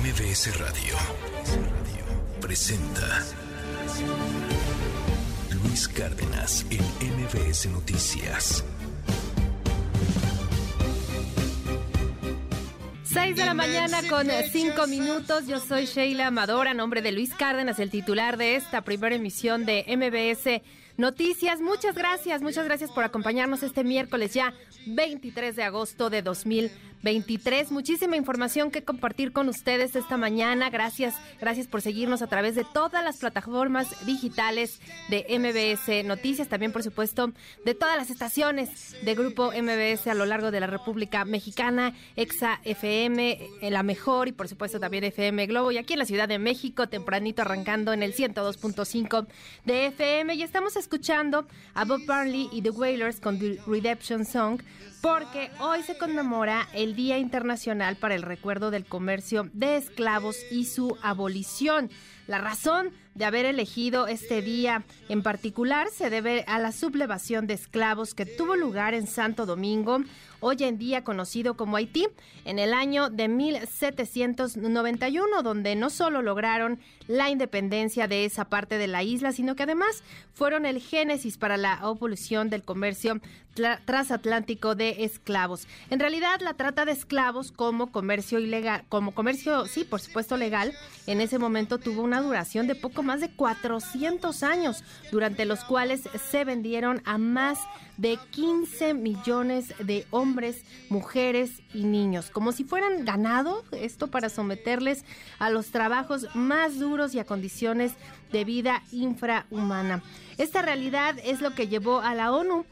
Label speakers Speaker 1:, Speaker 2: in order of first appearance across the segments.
Speaker 1: MBS Radio presenta Luis Cárdenas en MBS Noticias.
Speaker 2: 6 de la mañana con 5 minutos. Yo soy Sheila Amadora, nombre de Luis Cárdenas, el titular de esta primera emisión de MBS Noticias. Muchas gracias, muchas gracias por acompañarnos este miércoles ya 23 de agosto de 2023. Muchísima información que compartir con ustedes esta mañana. Gracias, gracias por seguirnos a través de todas las plataformas digitales de MBS Noticias, también por supuesto de todas las estaciones de Grupo MBS a lo largo de la República Mexicana, Exa FM, eh, La Mejor y por supuesto también FM Globo y aquí en la Ciudad de México, tempranito arrancando en el 102.5 de FM y estamos escuchando a Bob Marley y The Wailers con The Redemption Song porque hoy se conmemora el Día Internacional para el Recuerdo del Comercio de Esclavos y su abolición. La razón de haber elegido este día en particular se debe a la sublevación de esclavos que tuvo lugar en Santo Domingo, hoy en día conocido como Haití, en el año de 1791, donde no solo lograron la independencia de esa parte de la isla, sino que además fueron el génesis para la evolución del comercio transatlántico de esclavos. En realidad, la trata de esclavos como comercio ilegal, como comercio, sí, por supuesto legal, en ese momento tuvo una duración de poco más de 400 años, durante los cuales se vendieron a más de 15 millones de hombres, mujeres y niños, como si fueran ganado, esto para someterles a los trabajos más duros y a condiciones de vida infrahumana. Esta realidad es lo que llevó a la ONU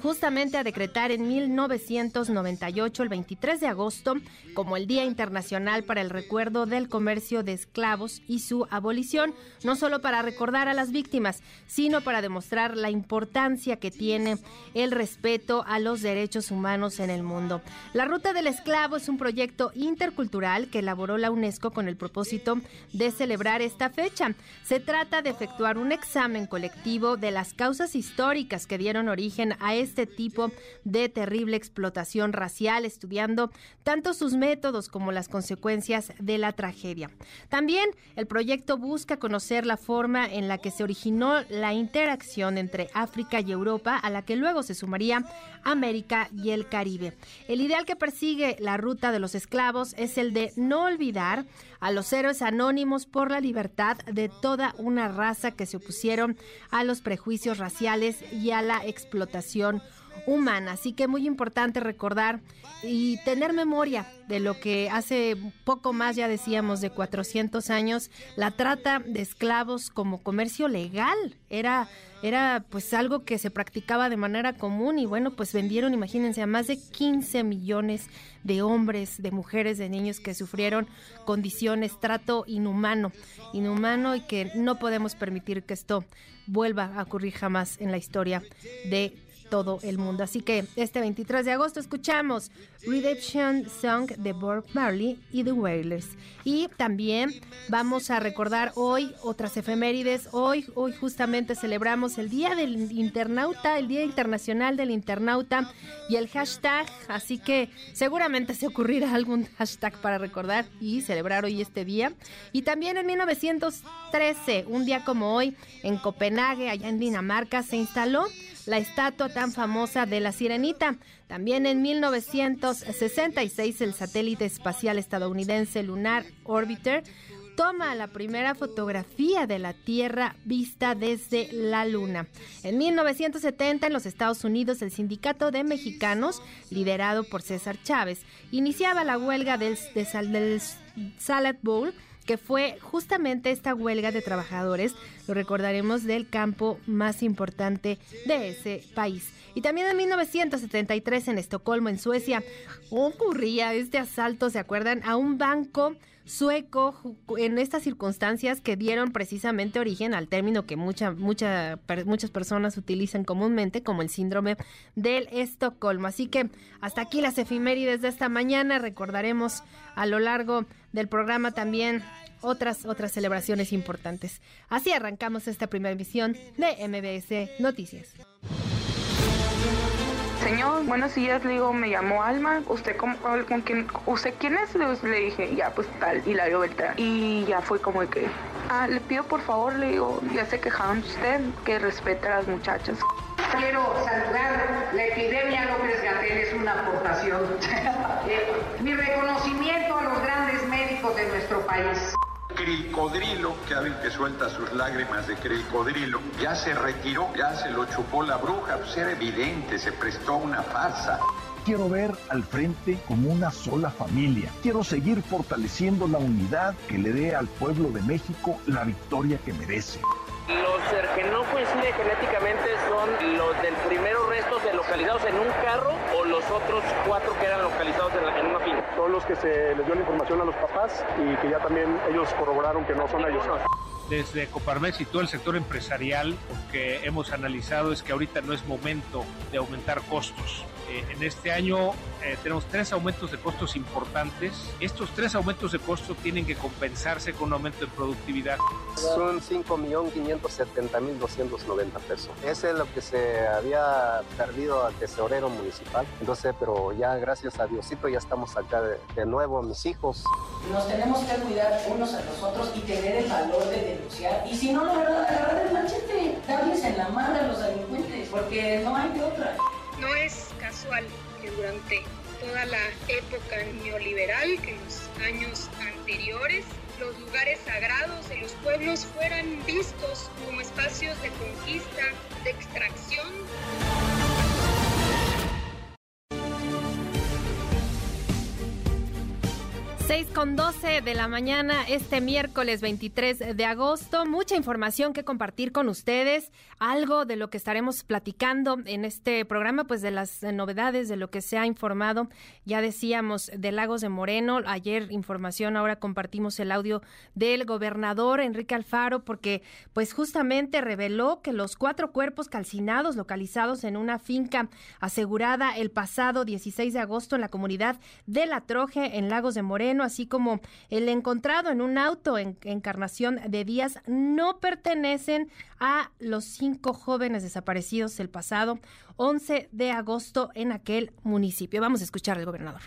Speaker 2: justamente a decretar en 1998, el 23 de agosto, como el Día Internacional para el Recuerdo del Comercio de Esclavos y su abolición, no solo para recordar a las víctimas, sino para demostrar la importancia que tiene el respeto a los derechos humanos en el mundo. La Ruta del Esclavo es un proyecto intercultural que elaboró la UNESCO con el propósito de celebrar esta fecha. Se trata de efectuar un examen colectivo de las causas históricas que dieron origen a este tipo de terrible explotación racial, estudiando tanto sus métodos como las consecuencias de la tragedia. También el proyecto busca conocer la forma en la que se originó la interacción entre África y Europa, a la que luego se sumaría América y el Caribe. El ideal que persigue la ruta de los esclavos es el de no olvidar a los héroes anónimos por la libertad de toda una raza que se opusieron a los prejuicios raciales y a la explotación humana. Así que muy importante recordar y tener memoria de lo que hace poco más, ya decíamos, de 400 años, la trata de esclavos como comercio legal. Era, era pues algo que se practicaba de manera común y bueno, pues vendieron, imagínense, a más de 15 millones de hombres, de mujeres, de niños que sufrieron condiciones, trato inhumano, inhumano y que no podemos permitir que esto vuelva a ocurrir jamás en la historia de todo el mundo. Así que este 23 de agosto escuchamos Redemption Song de Bob Marley y The Wailers. Y también vamos a recordar hoy otras efemérides. Hoy, hoy justamente celebramos el Día del Internauta, el Día Internacional del Internauta y el hashtag. Así que seguramente se ocurrirá algún hashtag para recordar y celebrar hoy este día. Y también en 1913, un día como hoy, en Copenhague, allá en Dinamarca, se instaló la estatua tan famosa de la sirenita. También en 1966 el satélite espacial estadounidense Lunar Orbiter toma la primera fotografía de la Tierra vista desde la Luna. En 1970, en los Estados Unidos, el Sindicato de Mexicanos, liderado por César Chávez, iniciaba la huelga del, del Salad Bowl que fue justamente esta huelga de trabajadores, lo recordaremos, del campo más importante de ese país. Y también en 1973 en Estocolmo, en Suecia, ocurría este asalto, ¿se acuerdan? A un banco sueco en estas circunstancias que dieron precisamente origen al término que mucha, mucha, muchas personas utilizan comúnmente como el síndrome del Estocolmo. Así que hasta aquí las efimérides de esta mañana. Recordaremos a lo largo del programa también otras, otras celebraciones importantes. Así arrancamos esta primera emisión de MBS Noticias.
Speaker 3: Señor, buenos días, le digo, me llamo Alma, ¿usted con, con quién, usted quién es? Le dije, ya, pues tal, Hilario Beltrán. Y ya fue como que, ah, le pido por favor, le digo, ya se quejaron usted, que respete a las muchachas.
Speaker 4: Quiero saludar, la epidemia López Gatel es una aportación. Eh, mi reconocimiento a los grandes médicos de nuestro país.
Speaker 5: Cricodrilo, que saben que suelta sus lágrimas de cricodrilo, ya se retiró, ya se lo chupó la bruja, pues era evidente, se prestó una farsa.
Speaker 6: Quiero ver al frente como una sola familia. Quiero seguir fortaleciendo la unidad que le dé al pueblo de México la victoria que merece.
Speaker 7: Los que no coinciden genéticamente son los del primero restos de localizados en un carro o los otros cuatro que eran localizados en, la, en
Speaker 8: los que se les dio la información a los papás y que ya también ellos corroboraron que no son ellos.
Speaker 9: Desde Coparmex y todo el sector empresarial, lo que hemos analizado es que ahorita no es momento de aumentar costos. Eh, en este año eh, tenemos tres aumentos de costos importantes. Estos tres aumentos de costos tienen que compensarse con un aumento de productividad.
Speaker 10: Son 5.570.290 pesos. Ese es lo que se había perdido al tesorero municipal. Entonces, pero ya gracias a Diosito ya estamos acá de, de nuevo, mis hijos.
Speaker 11: Nos tenemos que cuidar unos a los otros y tener el valor de Y si no, verdad, agarrar el machete, darles en la madre a los delincuentes, porque no hay de otra.
Speaker 12: No es casual que durante toda la época neoliberal, que en los años anteriores, los lugares sagrados de los pueblos fueran vistos como espacios de conquista, de extracción.
Speaker 2: 6 con 12 de la mañana, este miércoles 23 de agosto. Mucha información que compartir con ustedes. Algo de lo que estaremos platicando en este programa, pues de las novedades, de lo que se ha informado. Ya decíamos de Lagos de Moreno. Ayer información, ahora compartimos el audio del gobernador Enrique Alfaro, porque pues justamente reveló que los cuatro cuerpos calcinados localizados en una finca asegurada el pasado 16 de agosto en la comunidad de La Troje, en Lagos de Moreno, así como el encontrado en un auto en Encarnación de Díaz, no pertenecen a los cinco jóvenes desaparecidos el pasado 11 de agosto en aquel municipio. Vamos a escuchar al gobernador.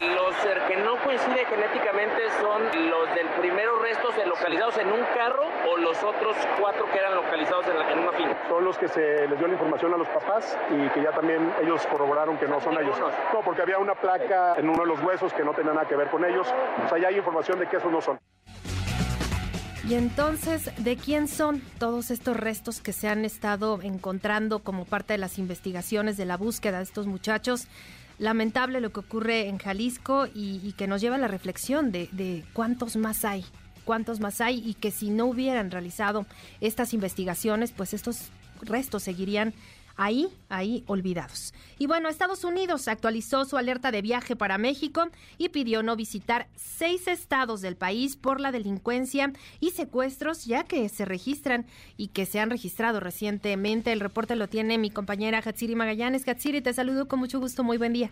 Speaker 7: Los que no coinciden genéticamente son los del primero restos de localizados en un carro o los otros cuatro que eran localizados en, la, en una finca.
Speaker 8: Son los que se les dio la información a los papás y que ya también ellos corroboraron que no son ellos. No, porque había una placa en uno de los huesos que no tenía nada que ver con ellos. O sea, ya hay información de que esos no son.
Speaker 2: Y entonces, ¿de quién son todos estos restos que se han estado encontrando como parte de las investigaciones de la búsqueda de estos muchachos? Lamentable lo que ocurre en Jalisco y, que nos lleva a la reflexión de, de cuántos más hay, cuántos más hay y que si no hubieran realizado estas investigaciones, pues estos restos seguirían ahí, ahí olvidados. Y bueno, Estados Unidos actualizó su alerta de viaje para México y pidió no visitar seis estados del país por la delincuencia y secuestros ya que se registran y que se han registrado recientemente. El reporte lo tiene mi compañera Hatsiri Magallanes. Hatsiri, te saludo con mucho gusto. Muy buen día.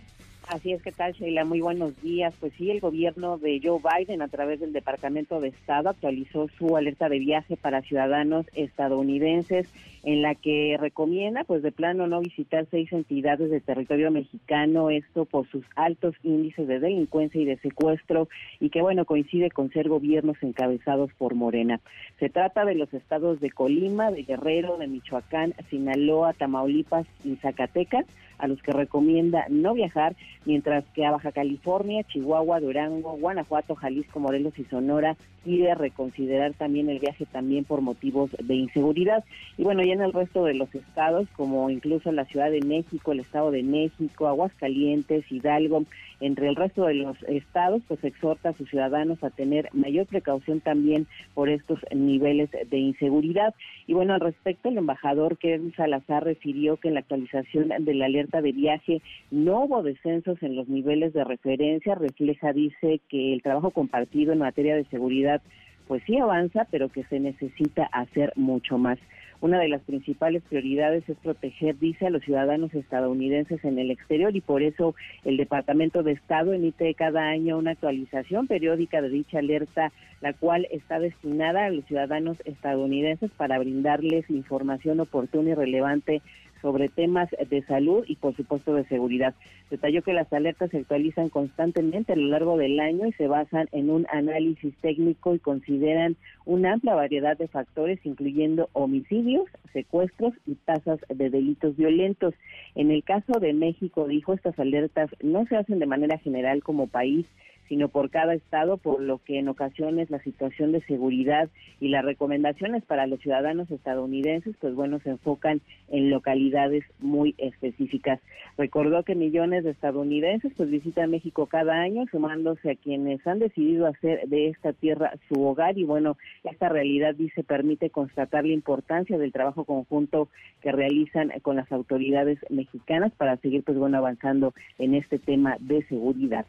Speaker 13: Así es, que tal, Sheila? Muy buenos días. Pues sí, el gobierno de Joe Biden, a través del Departamento de Estado, actualizó su alerta de viaje para ciudadanos estadounidenses, en la que recomienda, pues de plano, no visitar seis entidades de territorio mexicano, esto por sus altos índices de delincuencia y de secuestro, y que, bueno, coincide con ser gobiernos encabezados por Morena. Se trata de los estados de Colima, de Guerrero, de Michoacán, Sinaloa, Tamaulipas y Zacatecas a los que recomienda no viajar, mientras que a Baja California, Chihuahua, Durango, Guanajuato, Jalisco, Morelos y Sonora pide reconsiderar también el viaje también por motivos de inseguridad. Y bueno, ya en el resto de los estados, como incluso la Ciudad de México, el Estado de México, Aguascalientes, Hidalgo, entre el resto de los estados, pues exhorta a sus ciudadanos a tener mayor precaución también por estos niveles de inseguridad. Y bueno, al respecto, el embajador Kevin Salazar refirió que en la actualización de la alerta de viaje no hubo descensos en los niveles de referencia, refleja, dice, que el trabajo compartido en materia de seguridad pues sí avanza, pero que se necesita hacer mucho más. Una de las principales prioridades es proteger, dice, a los ciudadanos estadounidenses en el exterior y por eso el Departamento de Estado emite cada año una actualización periódica de dicha alerta, la cual está destinada a los ciudadanos estadounidenses para brindarles información oportuna y relevante sobre temas de salud y por supuesto de seguridad. Detalló que las alertas se actualizan constantemente a lo largo del año y se basan en un análisis técnico y consideran una amplia variedad de factores, incluyendo homicidios, secuestros y tasas de delitos violentos. En el caso de México, dijo, estas alertas no se hacen de manera general como país, sino por cada estado, por lo que en ocasiones la situación de seguridad y las recomendaciones para los ciudadanos estadounidenses, pues bueno, se enfocan en localidades muy específicas. Recordó que millones de estadounidenses pues visitan México cada año, sumándose a quienes han decidido hacer de esta tierra su hogar y bueno, esta realidad dice permite constatar la importancia del trabajo conjunto que realizan con las autoridades mexicanas para seguir pues bueno avanzando en este tema de seguridad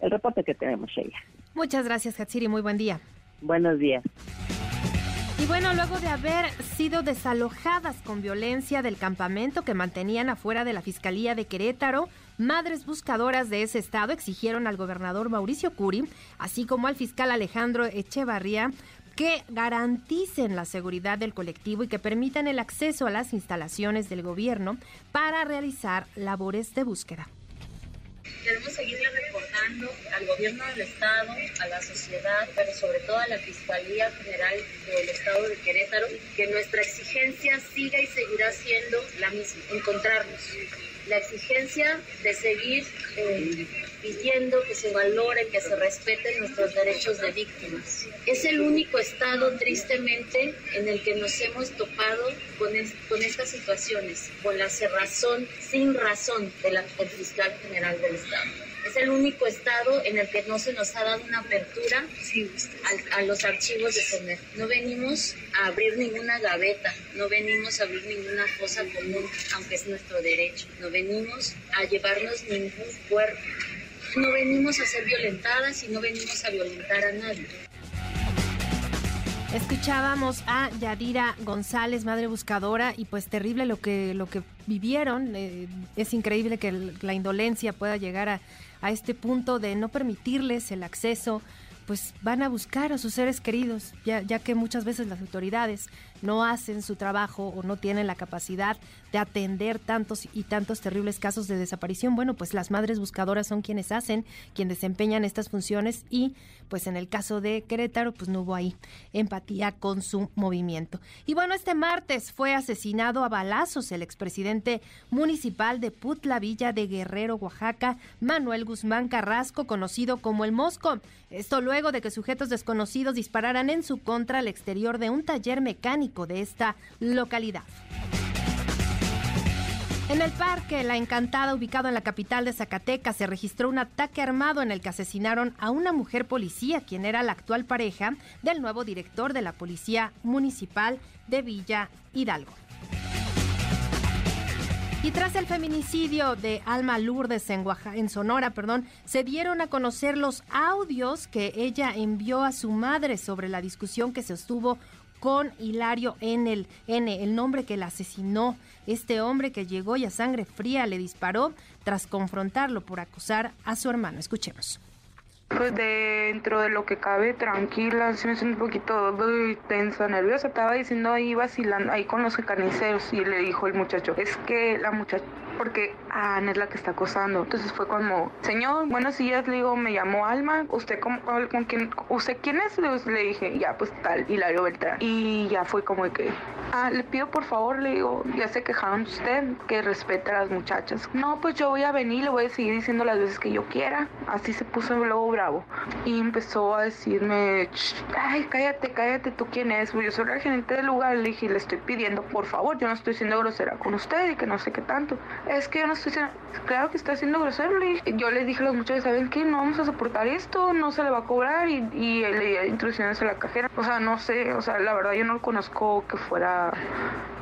Speaker 13: el reporte que tenemos, Sheila.
Speaker 2: Muchas gracias, Hatsiri. Muy buen día.
Speaker 13: Buenos días.
Speaker 2: Y bueno, luego de haber sido desalojadas con violencia del campamento que mantenían afuera de la Fiscalía de Querétaro, madres buscadoras de ese estado exigieron al gobernador Mauricio Curi, así como al fiscal Alejandro Echevarría, que garanticen la seguridad del colectivo y que permitan el acceso a las instalaciones del gobierno para realizar labores de búsqueda.
Speaker 14: Queremos seguirle recordando al gobierno del Estado, a la sociedad, pero sobre todo a la Fiscalía General del Estado de Querétaro, que nuestra exigencia siga y seguirá siendo la misma, encontrarnos. La exigencia de seguir eh, pidiendo que se valoren, que se respeten nuestros derechos de víctimas. Es el único estado, tristemente, en el que nos hemos topado con, con estas situaciones, con la cerrazón sin razón del fiscal general del estado. Es el único estado en el que no se nos ha dado una apertura a, a los archivos de CENER. No venimos a abrir ninguna gaveta, no venimos a abrir ninguna fosa común, aunque es nuestro derecho. No venimos a llevarnos ningún cuerpo no venimos a ser violentadas y no venimos a violentar a nadie.
Speaker 2: Escuchábamos a Yadira González, madre buscadora, y pues terrible lo que, lo que vivieron. Eh, es increíble que la indolencia pueda llegar a, a este punto de no permitirles el acceso pues van a buscar a sus seres queridos, ya, ya que muchas veces las autoridades no hacen su trabajo o no tienen la capacidad de atender tantos y tantos terribles casos de desaparición, bueno, pues las madres buscadoras son quienes hacen, quienes desempeñan estas funciones y pues en el caso de Querétaro pues no hubo ahí empatía con su movimiento. Y bueno, este martes fue asesinado a balazos el expresidente municipal de Putla Villa de Guerrero, Oaxaca, Manuel Guzmán Carrasco, conocido como el Mosco. Esto luego de que sujetos desconocidos dispararan en su contra al exterior de un taller mecánico de esta localidad. En el parque La Encantada, ubicado en la capital de Zacatecas, se registró un ataque armado en el que asesinaron a una mujer policía, quien era la actual pareja del nuevo director de la Policía Municipal de Villa Hidalgo. Y tras el feminicidio de Alma Lourdes en, en Sonora, perdón, se dieron a conocer los audios que ella envió a su madre sobre la discusión que se sostuvo con Hilario en el N, el nombre que la asesinó. Este hombre que llegó y a sangre fría le disparó tras confrontarlo por acusar a su hermano. Escuchemos.
Speaker 3: Pues dentro de lo que cabe, tranquila, sí me siento un poquito tensa, nerviosa. Estaba diciendo ahí vacilando, ahí con los carniceros y le dijo el muchacho, es que la muchacha porque Ana es la que está acosando. Entonces fue como, señor, buenos días, le digo, me llamo Alma, ¿usted con, con quién, usted quién es? Le, dije, ya, pues tal, Hilario Beltrán. Y ya fue como que, ah, le pido por favor, le digo, ya se quejaron usted, que respete a las muchachas. No, pues yo voy a venir, le voy a seguir diciendo las veces que yo quiera. Así se puso luego bravo. Y empezó a decirme, ay, cállate, cállate, ¿tú quién es? Yo soy la gerente del lugar, le dije, le estoy pidiendo, por favor, yo no estoy siendo grosera con usted y que no sé qué tanto es que yo no estoy claro que está haciendo grosero. Yo les dije a los muchachos, ¿saben qué? No vamos a soportar esto, no se le va a cobrar y, y le di instrucciones a la cajera. O sea, no sé, o sea, la verdad yo no conozco que fuera,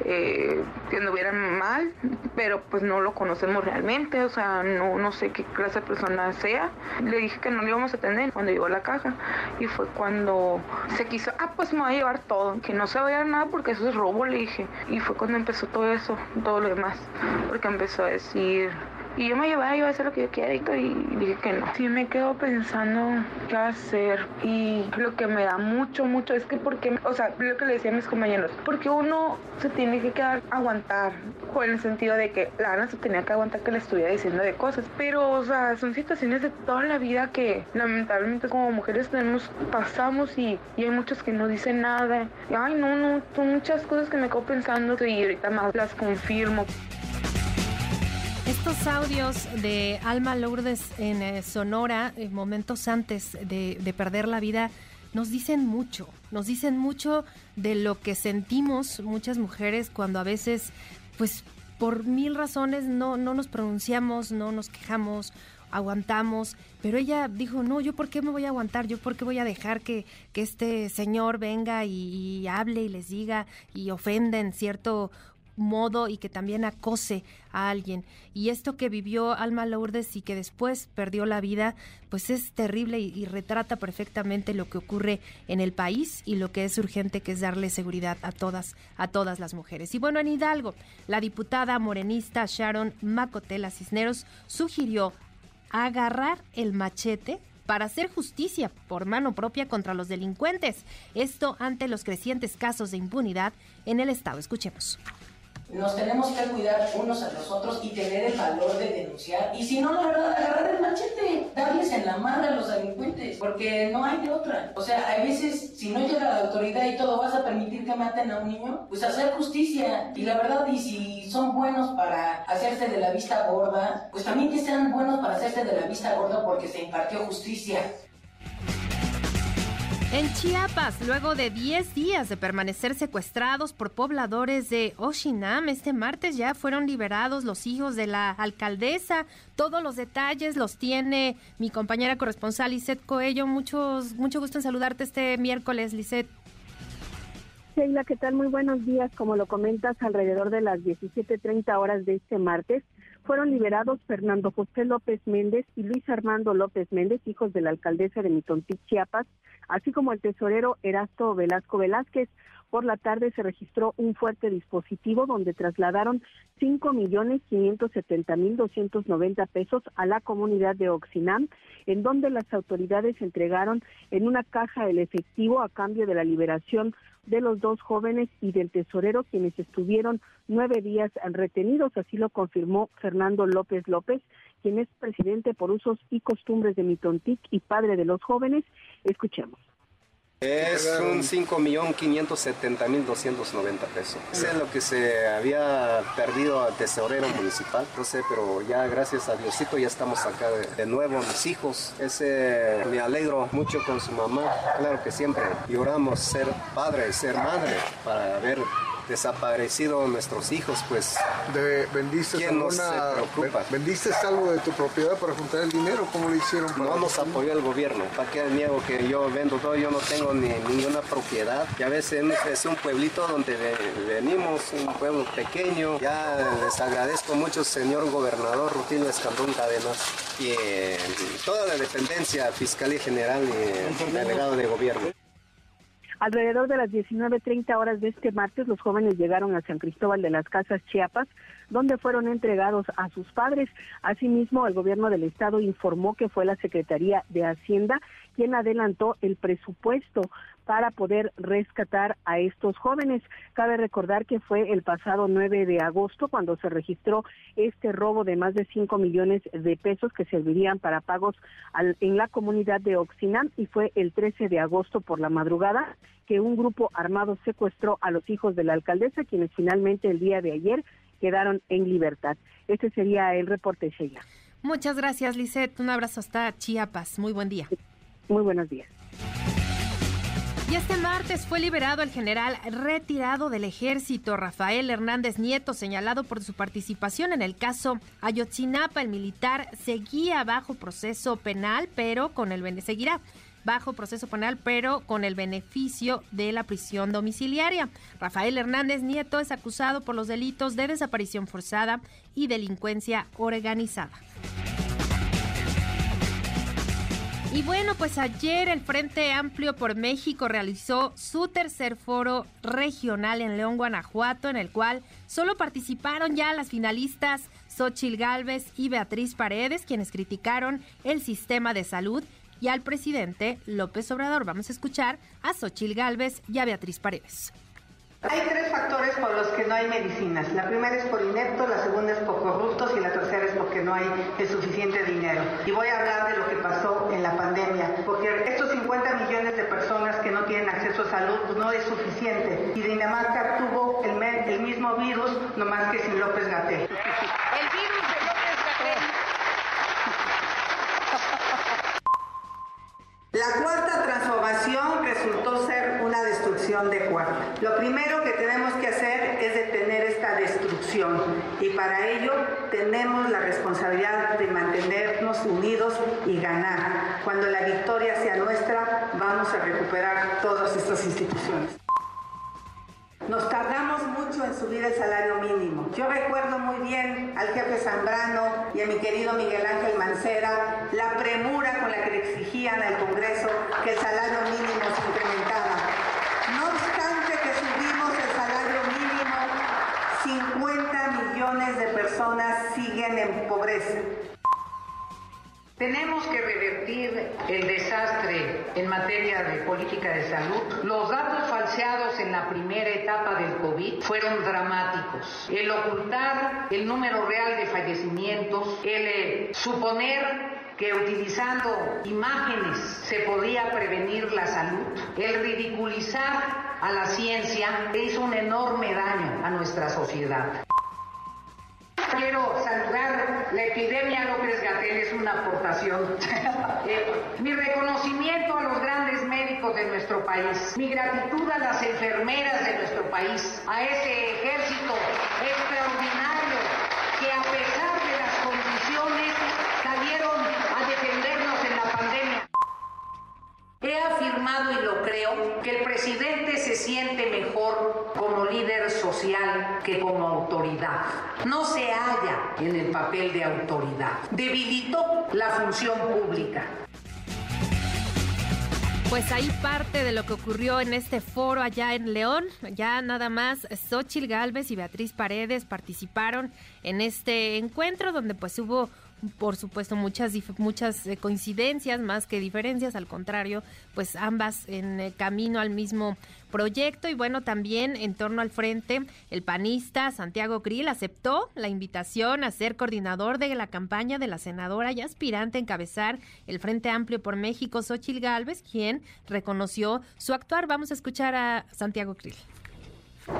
Speaker 3: eh, que anduviera mal, pero pues no lo conocemos realmente, o sea, no, no sé qué clase de persona sea. Le dije que no le íbamos atender cuando llegó la caja y fue cuando se quiso, ah, pues me va a llevar todo, que no se vaya a nada porque eso es robo, le dije. Y fue cuando empezó todo eso, todo lo demás, porque empezó a decir Y yo me llevaba, yo a hacer lo que yo quiera y dije que no. Sí me quedo pensando qué hacer y lo que me da mucho, mucho es que porque, o sea, lo que le decía a mis compañeros, porque uno se tiene que quedar aguantar, o en el sentido de que la Ana se tenía que aguantar que le estuviera diciendo de cosas, pero, o sea, son situaciones de toda la vida que lamentablemente como mujeres tenemos, pasamos y, y hay muchos que no dicen nada. Y, ay, no, no, son muchas cosas que me quedo pensando y ahorita más las confirmo.
Speaker 2: Estos audios de Alma Lourdes en eh, Sonora, eh, momentos antes de, de, perder la vida, nos dicen mucho, nos dicen mucho de lo que sentimos muchas mujeres cuando a veces, pues por mil razones no, no nos pronunciamos, no nos quejamos, aguantamos, pero ella dijo, no, yo por qué me voy a aguantar, yo por qué voy a dejar que, que este señor venga y, hable y les diga y ofenda en cierto modo y que también acose a alguien. Y esto que vivió Alma Lourdes y que después perdió la vida, pues es terrible y, retrata perfectamente lo que ocurre en el país y lo que es urgente que es darle seguridad a todas, a todas las mujeres. Y bueno, en Hidalgo, la diputada morenista Sharon Macotela Cisneros sugirió agarrar el machete para hacer justicia por mano propia contra los delincuentes. Esto ante los crecientes casos de impunidad en el Estado. Escuchemos
Speaker 11: nos tenemos que cuidar unos a los otros y tener el valor de denunciar. Y si no, la verdad, agarrar el machete, darles en la madre a los delincuentes, porque no hay de otra. O sea, hay veces, si no llega la autoridad y todo, vas a permitir que maten a un niño, pues hacer justicia. Y la verdad, y si son buenos para hacerse de la vista gorda, pues también que sean buenos para hacerse de la vista gorda porque se impartió justicia.
Speaker 2: En Chiapas, luego de 10 días de permanecer secuestrados por pobladores de Oshinam, este martes ya fueron liberados los hijos de la alcaldesa. Todos los detalles los tiene mi compañera corresponsal Lisette Coello. Muchos, mucho gusto en saludarte este miércoles, Lisette.
Speaker 15: Sheila, ¿qué tal? Muy buenos días. Como lo comentas, alrededor de las 17.30 horas de este martes, fueron liberados Fernando José López Méndez y Luis Armando López Méndez, hijos de la alcaldesa de Mitontic, Chiapas, así como el tesorero Erasto Velasco Velázquez. Por la tarde se registró un fuerte dispositivo donde trasladaron cinco millones quinientos setenta mil doscientos noventa pesos a la comunidad de Oxinam, en donde las autoridades entregaron en una caja el efectivo a cambio de la liberación de los dos jóvenes y del tesorero, quienes estuvieron nueve días retenidos. Así lo confirmó Fernando López López, quien es presidente por usos y costumbres de Mitontic y padre de los jóvenes. Escuchemos.
Speaker 10: Es un 5.570.290 pesos. Es lo que se había perdido al tesorero municipal. No sé, pero ya gracias a Diosito ya estamos acá de, de, nuevo. Mis hijos, ese me alegro mucho con su mamá. Claro que siempre lloramos ser padre, ser madre para ver desaparecido nuestros hijos, pues.
Speaker 16: De, ¿Vendiste
Speaker 10: ¿quién no se preocupa?
Speaker 16: ¿Vendiste algo de tu propiedad para juntar el dinero? ¿Cómo lo hicieron? Para
Speaker 10: no nos apoyó el gobierno. ¿Para qué niego que yo vendo todo? Yo no tengo ni ninguna propiedad. Ya veces es un pueblito donde venimos, un pueblo pequeño. Ya les agradezco mucho, señor gobernador Rutilio Escandón Cadenas, y eh, toda la dependencia, Fiscalía General y el delegado de gobierno.
Speaker 15: Alrededor de las 19.30 horas de este martes, los jóvenes llegaron a San Cristóbal de las Casas, Chiapas, donde fueron entregados a sus padres. Asimismo, el gobierno del estado informó que fue la Secretaría de Hacienda quien adelantó el presupuesto para poder rescatar a estos jóvenes. Cabe recordar que fue el pasado 9 de agosto cuando se registró este robo de más de 5 millones de pesos que servirían para pagos al, en la comunidad de Oxinam y fue el 13 de agosto por la madrugada que un grupo armado secuestró a los hijos de la alcaldesa, quienes finalmente el día de ayer quedaron en libertad. Este sería el reporte, Sheila.
Speaker 2: Muchas gracias, Lisette. Un abrazo hasta Chiapas. Muy buen día.
Speaker 15: Muy buenos días.
Speaker 2: Y este martes fue liberado el general retirado del ejército Rafael Hernández Nieto, señalado por su participación en el caso Ayotzinapa. El militar seguía bajo proceso penal, pero con el seguirá bajo proceso penal, pero con el beneficio de la prisión domiciliaria. Rafael Hernández Nieto es acusado por los delitos de desaparición forzada y delincuencia organizada. Y bueno, pues ayer el Frente Amplio por México realizó su tercer foro regional en León, Guanajuato, en el cual solo participaron ya las finalistas Xochil Gálvez y Beatriz Paredes, quienes criticaron el sistema de salud y al presidente López Obrador. Vamos a escuchar a Xochil Gálvez y a Beatriz Paredes.
Speaker 4: Hay tres factores por los que no hay medicinas. La primera es por ineptos, la segunda es por corruptos y la tercera es porque no hay el suficiente dinero. Y voy a hablar de lo que pasó en la pandemia, porque estos 50 millones de personas que no tienen acceso a salud pues no es suficiente. Y Dinamarca tuvo el, mismo virus, nomás que sin López Gatel. El virus de López Gatel. La cuarta transformación resultó ser una destrucción de cuarta. Lo primero que tenemos que hacer es detener esta destrucción y para ello tenemos la responsabilidad de mantenernos unidos y ganar. Cuando la victoria sea nuestra, vamos a recuperar todas estas instituciones. Nos tardamos mucho en subir el salario mínimo. Yo recuerdo muy bien al jefe Zambrano y a mi querido Miguel Ángel Mancera la premura con la que le exigían al Congreso que el salario mínimo se incrementara. No obstante que subimos el salario mínimo, 50 millones de personas siguen en pobreza. Tenemos que revertir el desastre en materia de política de salud. Los datos falseados en la primera etapa del COVID fueron dramáticos. El ocultar el número real de fallecimientos, el eh, suponer que utilizando imágenes se podía prevenir la salud, el ridiculizar a la ciencia hizo un enorme daño a nuestra sociedad. Quiero saludar la epidemia López Gatel es una aportación. Eh, mi reconocimiento a los grandes médicos de nuestro país, mi gratitud a las enfermeras de nuestro país, a ese ejército extraordinario que a pesar de las condiciones salieron a defendernos en la pandemia. He afirmado y lo creo que el presidente se siente mejor como líder social que como autoridad. No se halla en el papel de autoridad. Debilitó la función pública.
Speaker 2: Pues ahí parte de lo que ocurrió en este foro allá en León. Ya nada más Xochil Gálvez y Beatriz Paredes participaron en este encuentro donde pues hubo por supuesto, muchas, muchas eh, coincidencias más que diferencias, al contrario, pues ambas en eh, camino al mismo proyecto y bueno, también en torno al frente, el panista Santiago Grill aceptó la invitación a ser coordinador de la campaña de la senadora y aspirante a encabezar el Frente Amplio por México, Xochil Gálvez, quien reconoció su actuar. Vamos a escuchar a Santiago Krill.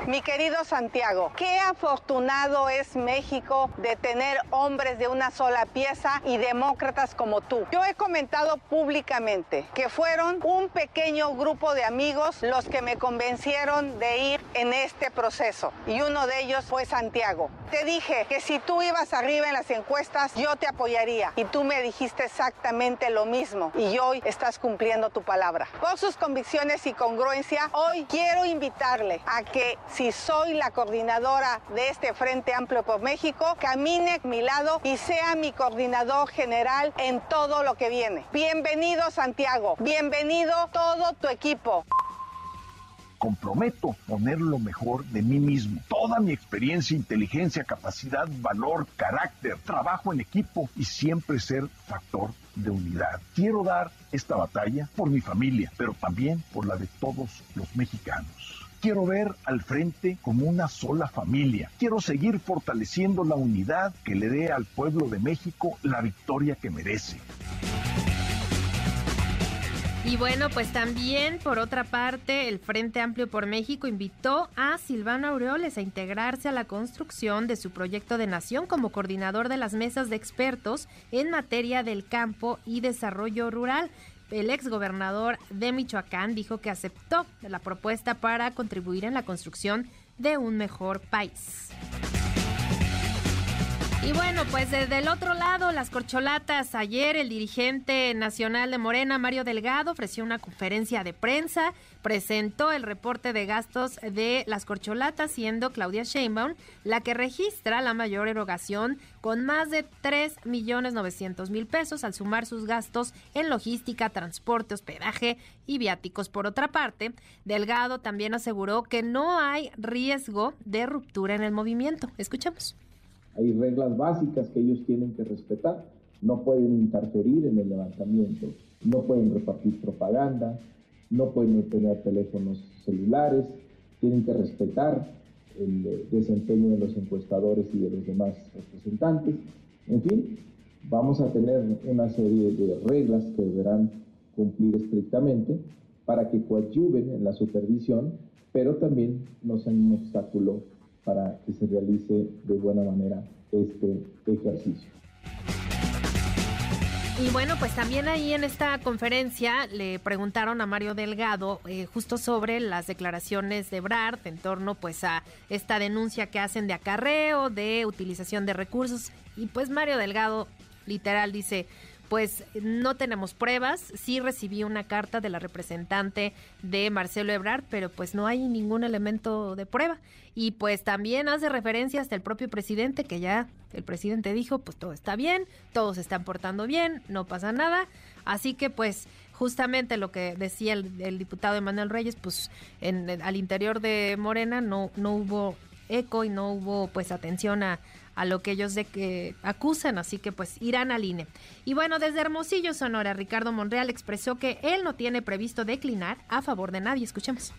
Speaker 17: Mi querido Santiago, qué afortunado es México de tener hombres de una sola pieza y demócratas como tú. Yo he comentado públicamente que fueron un pequeño grupo de amigos los que me convencieron de ir en este proceso y uno de ellos fue Santiago. Te dije que si tú ibas arriba en las encuestas yo te apoyaría y tú me dijiste exactamente lo mismo y hoy estás cumpliendo tu palabra. Por sus convicciones y congruencia, hoy quiero invitarle a que si soy la coordinadora de este Frente Amplio por México, camine a mi lado y sea mi coordinador general en todo lo que viene. Bienvenido Santiago, bienvenido todo tu equipo
Speaker 6: comprometo poner lo mejor de mí mismo. Toda mi experiencia, inteligencia, capacidad, valor, carácter, trabajo en equipo y siempre ser factor de unidad. Quiero dar esta batalla por mi familia, pero también por la de todos los mexicanos. Quiero ver al frente como una sola familia. Quiero seguir fortaleciendo la unidad que le dé al pueblo de México la victoria que merece.
Speaker 2: Y bueno, pues también, por otra parte, el Frente Amplio por México invitó a Silvano Aureoles a integrarse a la construcción de su proyecto de nación como coordinador de las mesas de expertos en materia del campo y desarrollo rural el exgobernador de Michoacán dijo que aceptó la propuesta para contribuir en la construcción de un mejor país. Y bueno, pues desde el otro lado, las corcholatas. Ayer el dirigente nacional de Morena, Mario Delgado, ofreció una conferencia de prensa, presentó el reporte de gastos de las corcholatas, siendo Claudia Sheinbaum la que registra la mayor erogación con más de 3 millones 900 mil pesos al sumar sus gastos en logística, transporte, hospedaje y viáticos. Por otra parte, Delgado también aseguró que no hay riesgo de ruptura en el movimiento. Escuchemos
Speaker 18: Hay reglas básicas que ellos tienen que respetar. No pueden interferir en el levantamiento, no pueden repartir propaganda, no pueden tener teléfonos celulares, tienen que respetar el eh, desempeño de los encuestadores y de los demás representantes. En fin, vamos a tener una serie de reglas que deberán cumplir estrictamente para que coadyuven en la supervisión, pero también no sean un obstáculo para que se realice de buena manera este ejercicio.
Speaker 2: Y bueno, pues también ahí en esta conferencia le preguntaron a Mario Delgado eh, justo sobre las declaraciones de Brad en torno pues a esta denuncia que hacen de acarreo, de utilización de recursos. Y pues Mario Delgado literal dice, pues no tenemos pruebas. Sí recibí una carta de la representante de Marcelo Ebrard, pero pues no hay ningún elemento de prueba. Y pues también hace referencia hasta el propio presidente, que ya el presidente dijo, pues todo está bien, todos se están portando bien, no pasa nada. Así que pues justamente lo que decía el, diputado Emanuel Reyes, pues en, al interior de Morena no, no hubo eco y no hubo pues atención a, a lo que ellos de que acusan, así que pues irán al INE. Y bueno, desde Hermosillo, Sonora, Ricardo Monreal expresó que él no tiene previsto declinar a favor de nadie. Escuchemos.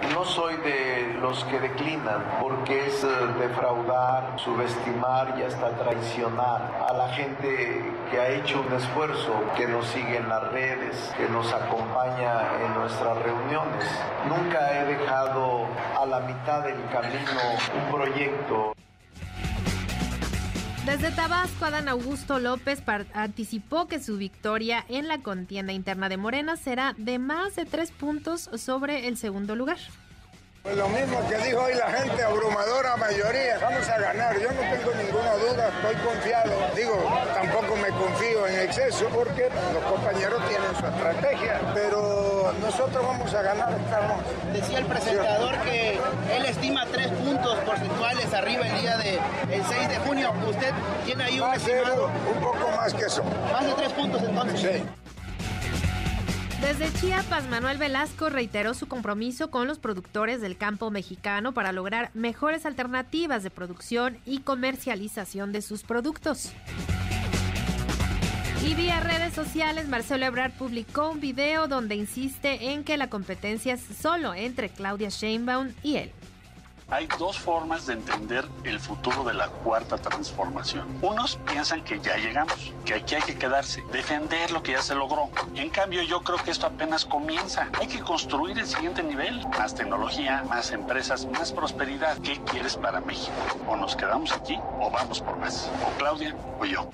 Speaker 19: No soy de los que declinan porque es eh, defraudar, subestimar y hasta traicionar a la gente que ha hecho un esfuerzo, que nos sigue en las redes, que nos acompaña en nuestras reuniones. Nunca he dejado a la mitad del camino un proyecto.
Speaker 2: Desde Tabasco, Adán Augusto López anticipó que su victoria en la contienda interna de Morena será de más de tres puntos sobre el segundo lugar.
Speaker 16: Pues lo mismo que dijo hoy la gente, abrumadora mayoría, vamos a ganar. Yo no tengo ninguna duda, estoy confiado. Digo, tampoco me confío en exceso porque los compañeros tienen su estrategia, pero nosotros vamos a ganar, estamos.
Speaker 20: Decía el presentador que él estima tres puntos porcentuales arriba el día del el 6 de junio. ¿Usted tiene ahí un estimado?
Speaker 16: Un poco más que eso.
Speaker 20: ¿Más de tres puntos entonces?
Speaker 16: Sí.
Speaker 2: Desde Chiapas, Manuel Velasco reiteró su compromiso con los productores del campo mexicano para lograr mejores alternativas de producción y comercialización de sus productos. Y vía redes sociales, Marcelo Ebrard publicó un video donde insiste en que la competencia es solo entre Claudia Sheinbaum y él.
Speaker 21: Hay dos formas de entender el futuro de la cuarta transformación. Unos piensan que ya llegamos, que aquí hay que quedarse, defender lo que ya se logró. En cambio, yo creo que esto apenas comienza. Hay que construir el siguiente nivel. Más tecnología, más empresas, más prosperidad. ¿Qué quieres para México? O nos quedamos aquí o vamos por más. O Claudia o yo.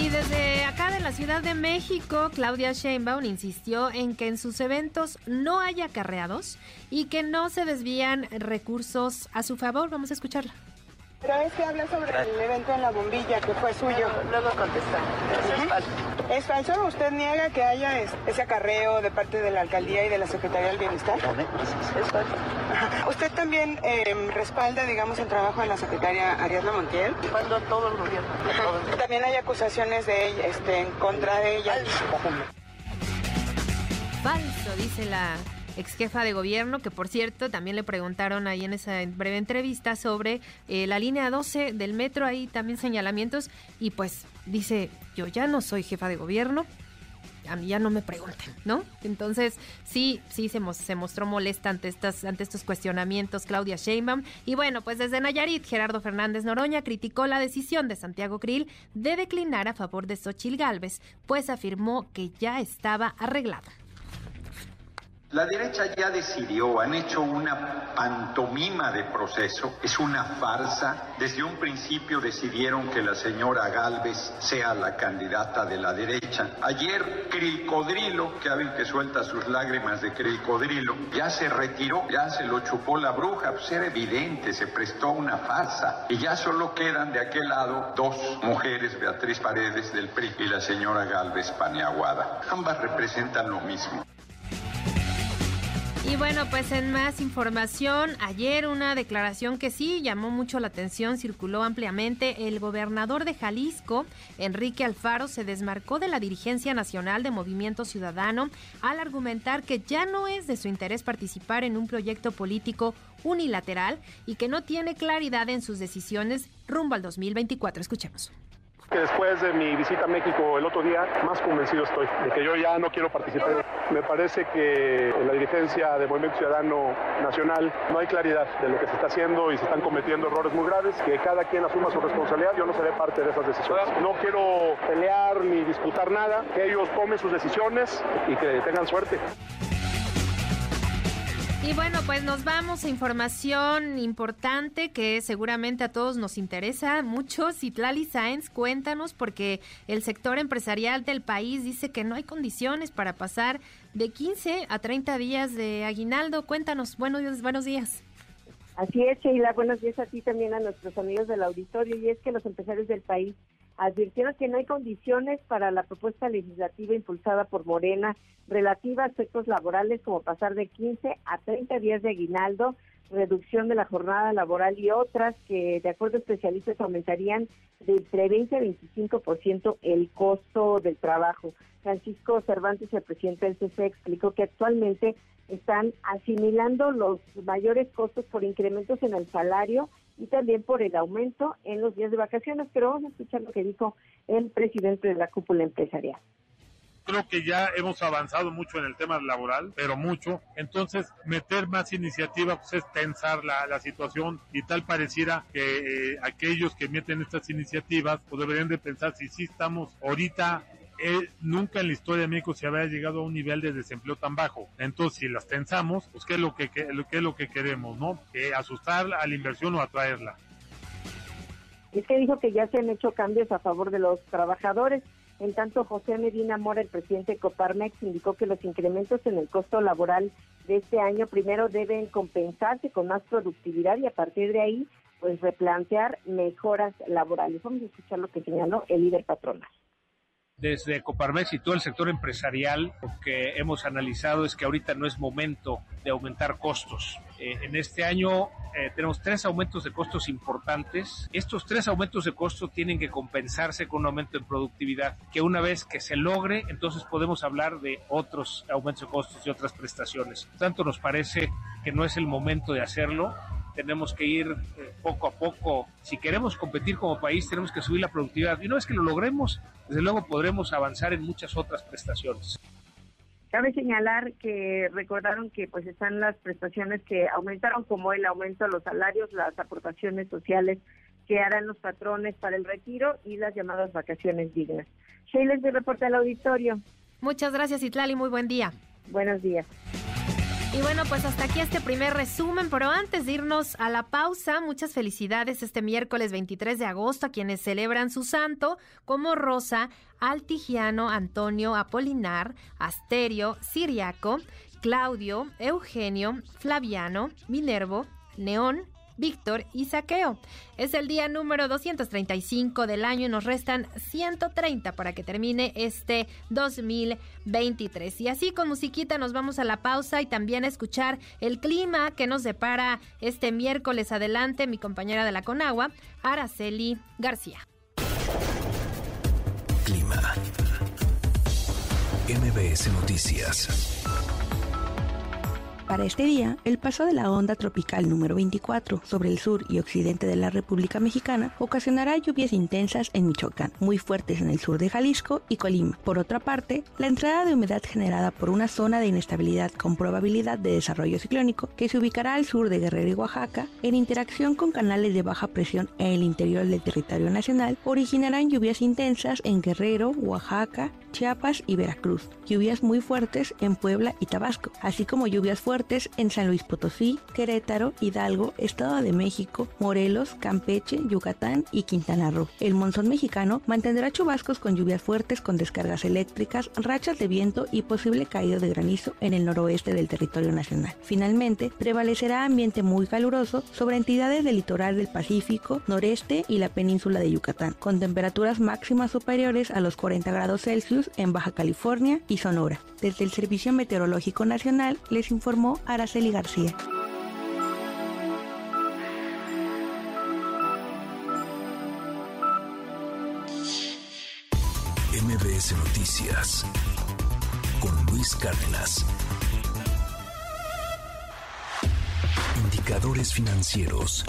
Speaker 2: Y desde acá de la Ciudad de México, Claudia Sheinbaum insistió en que en sus eventos no haya acarreados y que no se desvían recursos a su favor. Vamos a escucharla.
Speaker 22: Pero es que habla sobre el evento en la bombilla que fue suyo.
Speaker 23: Luego contesta.
Speaker 22: es falso. ¿Es falso? ¿Usted niega que haya ese acarreo de parte de la alcaldía y de la Secretaría del Bienestar?
Speaker 23: Es falso.
Speaker 22: ¿Usted también em, respalda, digamos, el trabajo de la secretaria Ariadna Montiel?
Speaker 23: Respaldo a todo el gobierno.
Speaker 22: También hay acusaciones de ella, este, en contra de ella.
Speaker 2: Falso, dice la ex jefa de gobierno, que por cierto también le preguntaron ahí en esa breve entrevista sobre eh, la línea 12 del metro, ahí también señalamientos, y pues dice, yo ya no soy jefa de gobierno, a mí ya no me pregunten, ¿no? Entonces, sí, sí se, se mostró molesta ante, estas, ante estos cuestionamientos Claudia Sheinbaum. Y bueno, pues desde Nayarit, Gerardo Fernández Noroña criticó la decisión de Santiago Krill de declinar a favor de Xochil Gálvez, pues afirmó que ya estaba arreglado.
Speaker 5: La derecha ya decidió, han hecho una pantomima de proceso, es una farsa. Desde un principio decidieron que la señora Galvez sea la candidata de la derecha. Ayer Crilcodrilo, que saben que suelta sus lágrimas de Crilcodrilo, ya se retiró, ya se lo chupó la bruja, pues era evidente, se prestó una farsa. Y ya solo quedan de aquel lado dos mujeres, Beatriz Paredes del PRI y la señora Galvez Paneaguada. Ambas representan lo mismo.
Speaker 2: Y bueno, pues en más información, ayer una declaración que sí llamó mucho la atención, circuló ampliamente. El gobernador de Jalisco, Enrique Alfaro, se desmarcó de la dirigencia nacional de Movimiento Ciudadano al argumentar que ya no es de su interés participar en un proyecto político unilateral y que no tiene claridad en sus decisiones rumbo al 2024. Escuchemos
Speaker 8: que después de mi visita a México el otro día, más convencido estoy de que yo ya no quiero participar. Me parece que en la dirigencia del Movimiento Ciudadano Nacional no hay claridad de lo que se está haciendo y se están cometiendo errores muy graves, que cada quien asuma su responsabilidad, yo no seré parte de esas decisiones. No quiero pelear ni disputar nada, que ellos tomen sus decisiones y que tengan suerte.
Speaker 2: Y bueno, pues nos vamos a información importante que seguramente a todos nos interesa mucho. Citlali Sáenz, cuéntanos, porque el sector empresarial del país dice que no hay condiciones para pasar de 15 a 30 días de aguinaldo. Cuéntanos, buenos días, buenos días.
Speaker 19: Así es, Sheila, buenos días a ti también a nuestros amigos del auditorio. Y es que los empresarios del país advirtieron que no hay condiciones para la propuesta legislativa impulsada por Morena relativa a aspectos laborales como pasar de 15 a 30 días de aguinaldo, reducción de la jornada laboral y otras que, de acuerdo a especialistas, aumentarían de entre 20 a 25% el costo del trabajo. Francisco Cervantes, el presidente del CC, explicó que actualmente están asimilando los mayores costos por incrementos en el salario y también por el aumento en los días de vacaciones. Pero vamos a escuchar lo que dijo el presidente de la cúpula empresarial
Speaker 24: creo que ya hemos avanzado mucho en el tema laboral, pero mucho. Entonces, meter más iniciativa pues, es tensar la, la situación y tal pareciera que eh, aquellos que meten estas iniciativas pues deberían de pensar si sí estamos ahorita eh, nunca en la historia de México se había llegado a un nivel de desempleo tan bajo. Entonces, si las tensamos, pues qué es lo que, es lo que queremos, ¿no? Eh, asustar a la inversión o atraerla.
Speaker 19: Es que dijo que ya se han hecho cambios a favor de los trabajadores. En tanto, José Medina Mora, el presidente de Coparmex, indicó que los incrementos en el costo laboral de este año primero deben compensarse con más productividad y a partir de ahí, pues replantear mejoras laborales. Vamos a escuchar lo que señaló el líder patronal
Speaker 25: desde Coparmex y todo el sector empresarial, lo que hemos analizado es que ahorita no es momento de aumentar costos. Eh, en este año eh, tenemos tres aumentos de costos importantes. Estos tres aumentos de costos tienen que compensarse con un aumento en productividad, que una vez que se logre, entonces podemos hablar de otros aumentos de costos y otras prestaciones. Tanto nos parece que no es el momento de hacerlo tenemos que ir eh, poco a poco. Si queremos competir como país, tenemos que subir la productividad. Y una vez que lo logremos, desde luego podremos avanzar en muchas otras prestaciones.
Speaker 19: Cabe señalar que recordaron que pues están las prestaciones que aumentaron como el aumento de los salarios, las aportaciones sociales que harán los patrones para el retiro y las llamadas vacaciones dignas. Sheila es de reporte al auditorio.
Speaker 2: Muchas gracias Itlali, muy buen día.
Speaker 19: Buenos días.
Speaker 2: Y bueno, pues hasta aquí este primer resumen, pero antes de irnos a la pausa, muchas felicidades este miércoles 23 de agosto a quienes celebran su santo, como Rosa, Altigiano, Antonio, Apolinar, Asterio, Siriaco, Claudio, Eugenio, Flaviano, Minervo, Neón, Víctor y Saqueo. Es el día número 235 del año y nos restan 130 para que termine este 2023. Y así con musiquita nos vamos a la pausa y también a escuchar el clima que nos depara este miércoles adelante mi compañera de la Conagua, Araceli García.
Speaker 26: Clima. MBS Noticias.
Speaker 27: Para este día, el paso de la onda tropical número 24 sobre el sur y occidente de la República Mexicana ocasionará lluvias intensas en Michoacán, muy fuertes en el sur de Jalisco y Colima. Por otra parte, la entrada de humedad generada por una zona de inestabilidad con probabilidad de desarrollo ciclónico que se ubicará al sur de Guerrero y Oaxaca, en interacción con canales de baja presión en el interior del territorio nacional, originarán lluvias intensas en Guerrero, Oaxaca, Chiapas y Veracruz, lluvias muy fuertes en Puebla y Tabasco, así como lluvias fuertes en San Luis Potosí, Querétaro, Hidalgo, Estado de México, Morelos, Campeche, Yucatán y Quintana Roo. El monzón mexicano mantendrá chubascos con lluvias fuertes con descargas eléctricas, rachas de viento y posible caída de granizo en el noroeste del territorio nacional. Finalmente, prevalecerá ambiente muy caluroso sobre entidades del litoral del Pacífico, noreste y la península de Yucatán, con temperaturas máximas superiores a los 40 grados Celsius en Baja California y Sonora. Desde el Servicio Meteorológico Nacional les informó Araceli García.
Speaker 26: MBS Noticias con Luis Cárdenas. Indicadores financieros.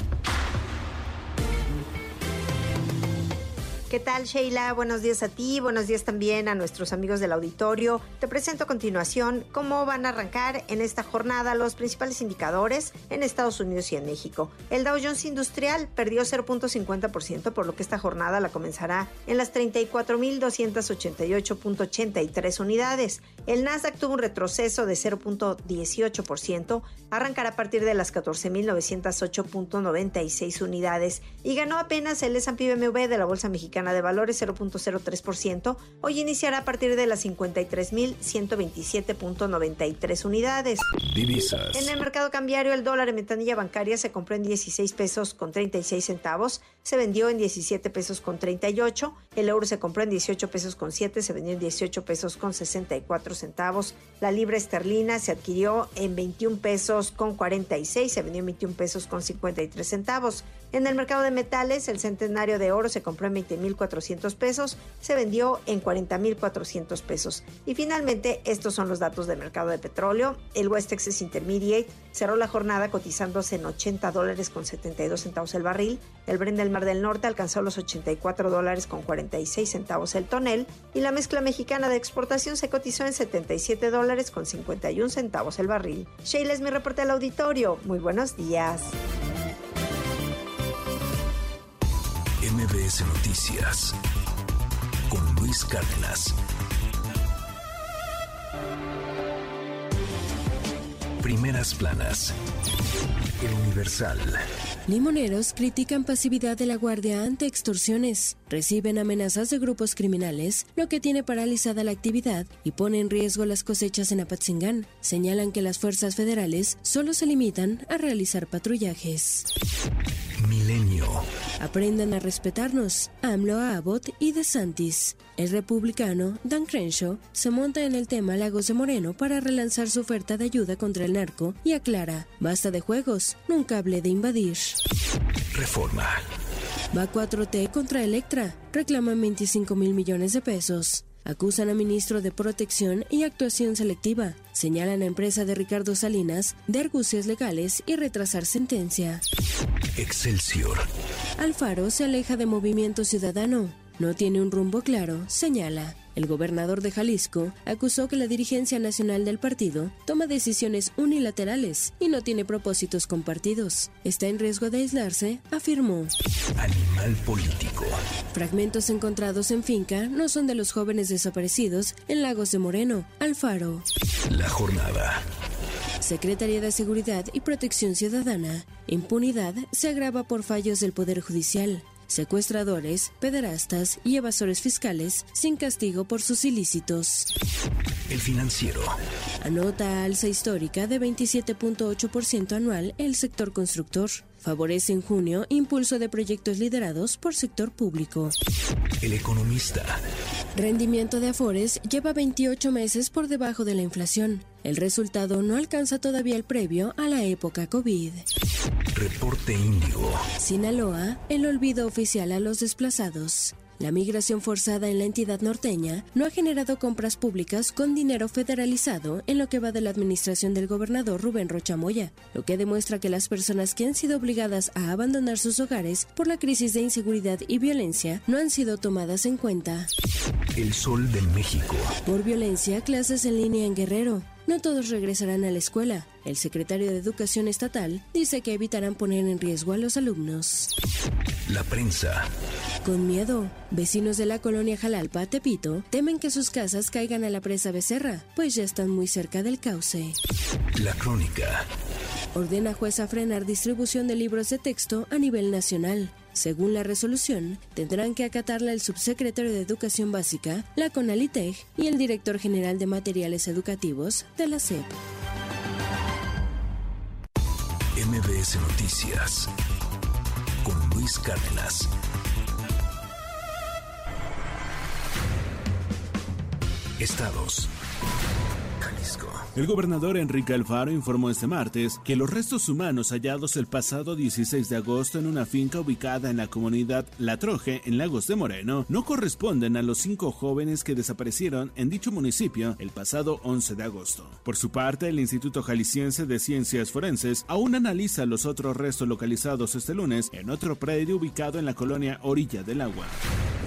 Speaker 28: ¿Qué tal, Sheila? Buenos días a ti, buenos días también a nuestros amigos del auditorio. Te presento a continuación cómo van a arrancar en esta jornada los principales indicadores en Estados Unidos y en México. El Dow Jones Industrial perdió 0.50%, por lo que esta jornada la comenzará en las 34.288.83 unidades. El Nasdaq tuvo un retroceso de 0.18%, arrancará a partir de las 14.908.96 unidades y ganó apenas el S&P de la Bolsa Mexicana de Valores 0.03%, hoy iniciará a partir de las 53.127.93 unidades.
Speaker 26: Divisas.
Speaker 28: En el mercado cambiario, el dólar en ventanilla bancaria se compró en 16 pesos con 36 centavos, se vendió en 17 pesos con 38, el euro se compró en 18 pesos con 7, se vendió en 18 pesos con 64 centavos, la libra esterlina se adquirió en 21 pesos con 46, se vendió en 21 pesos con 53 centavos. En el mercado de metales, el centenario de oro se compró en 20.400 pesos, se vendió en 40.400 pesos. Y finalmente, estos son los datos del mercado de petróleo. El West Texas Intermediate cerró la jornada cotizándose en 80 dólares con 72 centavos el barril. El Brent del Mar del Norte alcanzó los 84 dólares con 46 centavos el tonel. Y la mezcla mexicana de exportación se cotizó en 77 dólares con 51 centavos el barril. Sheila es mi reporte al auditorio. Muy buenos días.
Speaker 26: MBS Noticias con Luis Cárdenas. Primeras planas. El Universal.
Speaker 29: Limoneros critican pasividad de la Guardia ante extorsiones. Reciben amenazas de grupos criminales, lo que tiene paralizada la actividad y pone en riesgo las cosechas en Apatzingán. Señalan que las fuerzas federales solo se limitan a realizar patrullajes.
Speaker 26: Milenio.
Speaker 29: Aprendan a respetarnos. AMLO a Abbott y DeSantis. El republicano Dan Crenshaw se monta en el tema Lagos de Moreno para relanzar su oferta de ayuda contra el narco y aclara, basta de juegos, nunca hablé de invadir.
Speaker 26: Reforma.
Speaker 29: Va 4T contra Electra, reclaman 25 mil millones de pesos. Acusan a ministro de Protección y Actuación Selectiva. Señalan a empresa de Ricardo Salinas de argucias legales y retrasar sentencia.
Speaker 26: Excelsior.
Speaker 29: Alfaro se aleja de Movimiento Ciudadano. No tiene un rumbo claro, señala. El gobernador de Jalisco acusó que la dirigencia nacional del partido toma decisiones unilaterales y no tiene propósitos compartidos. Está en riesgo de aislarse, afirmó.
Speaker 26: Animal político.
Speaker 29: Fragmentos encontrados en finca no son de los jóvenes desaparecidos en Lagos de Moreno, Alfaro.
Speaker 26: La jornada.
Speaker 29: Secretaría de Seguridad y Protección Ciudadana. Impunidad se agrava por fallos del Poder Judicial secuestradores, pederastas y evasores fiscales sin castigo por sus ilícitos.
Speaker 26: El financiero.
Speaker 29: Anota alza histórica de 27.8% anual el sector constructor. Favorece en junio impulso de proyectos liderados por sector público.
Speaker 26: El economista.
Speaker 29: Rendimiento de Afores lleva 28 meses por debajo de la inflación. El resultado no alcanza todavía el previo a la época COVID.
Speaker 26: Reporte Índigo.
Speaker 29: Sinaloa, el olvido oficial a los desplazados. La migración forzada en la entidad norteña no ha generado compras públicas con dinero federalizado en lo que va de la administración del gobernador Rubén Rochamoya, lo que demuestra que las personas que han sido obligadas a abandonar sus hogares por la crisis de inseguridad y violencia no han sido tomadas en cuenta.
Speaker 26: El Sol de México.
Speaker 29: Por violencia, clases en línea en Guerrero. No todos regresarán a la escuela. El secretario de Educación Estatal dice que evitarán poner en riesgo a los alumnos.
Speaker 26: La prensa.
Speaker 29: Con miedo, vecinos de la colonia Jalalpa, Tepito, temen que sus casas caigan a la presa Becerra, pues ya están muy cerca del cauce.
Speaker 26: La crónica.
Speaker 29: Ordena jueza frenar distribución de libros de texto a nivel nacional. Según la resolución, tendrán que acatarla el subsecretario de Educación Básica, la CONALITEG y el director general de materiales educativos de la SEP.
Speaker 26: MBS Noticias con Luis Cárdenas. Estados. Jalisco.
Speaker 30: El gobernador Enrique Alfaro informó este martes que los restos humanos hallados el pasado 16 de agosto en una finca ubicada en la comunidad La Troje, en Lagos de Moreno, no corresponden a los cinco jóvenes que desaparecieron en dicho municipio el pasado 11 de agosto. Por su parte, el Instituto Jalisciense de Ciencias Forenses aún analiza los otros restos localizados este lunes en otro predio ubicado en la colonia Orilla del Agua.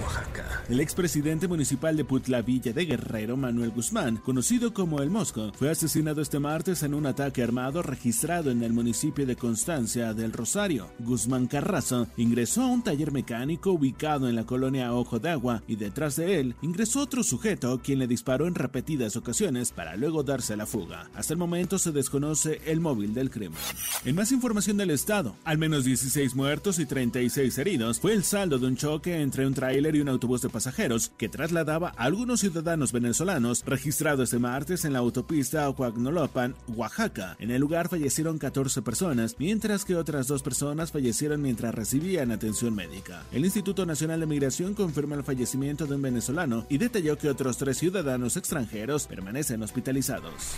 Speaker 26: Oaxaca.
Speaker 30: El expresidente municipal de Putla Villa de Guerrero, Manuel Guzmán, conocido como El Fue asesinado este martes en un ataque armado registrado en el municipio de Constancia del Rosario. Guzmán Carrazo ingresó a un taller mecánico ubicado en la colonia Ojo de Agua y detrás de él ingresó otro sujeto quien le disparó en repetidas ocasiones para luego darse la fuga. Hasta el momento se desconoce el móvil del crimen. En más información del estado, al menos 16 muertos y 36 heridos fue el saldo de un choque entre un tráiler y un autobús de pasajeros que trasladaba a algunos ciudadanos venezolanos registrado este martes en la autopista Ocoagnolopan, Oaxaca. En el lugar fallecieron 14 personas, mientras que otras dos personas fallecieron mientras recibían atención médica. El Instituto Nacional de Migración confirma el fallecimiento de un venezolano y detalló que otros tres ciudadanos extranjeros permanecen hospitalizados.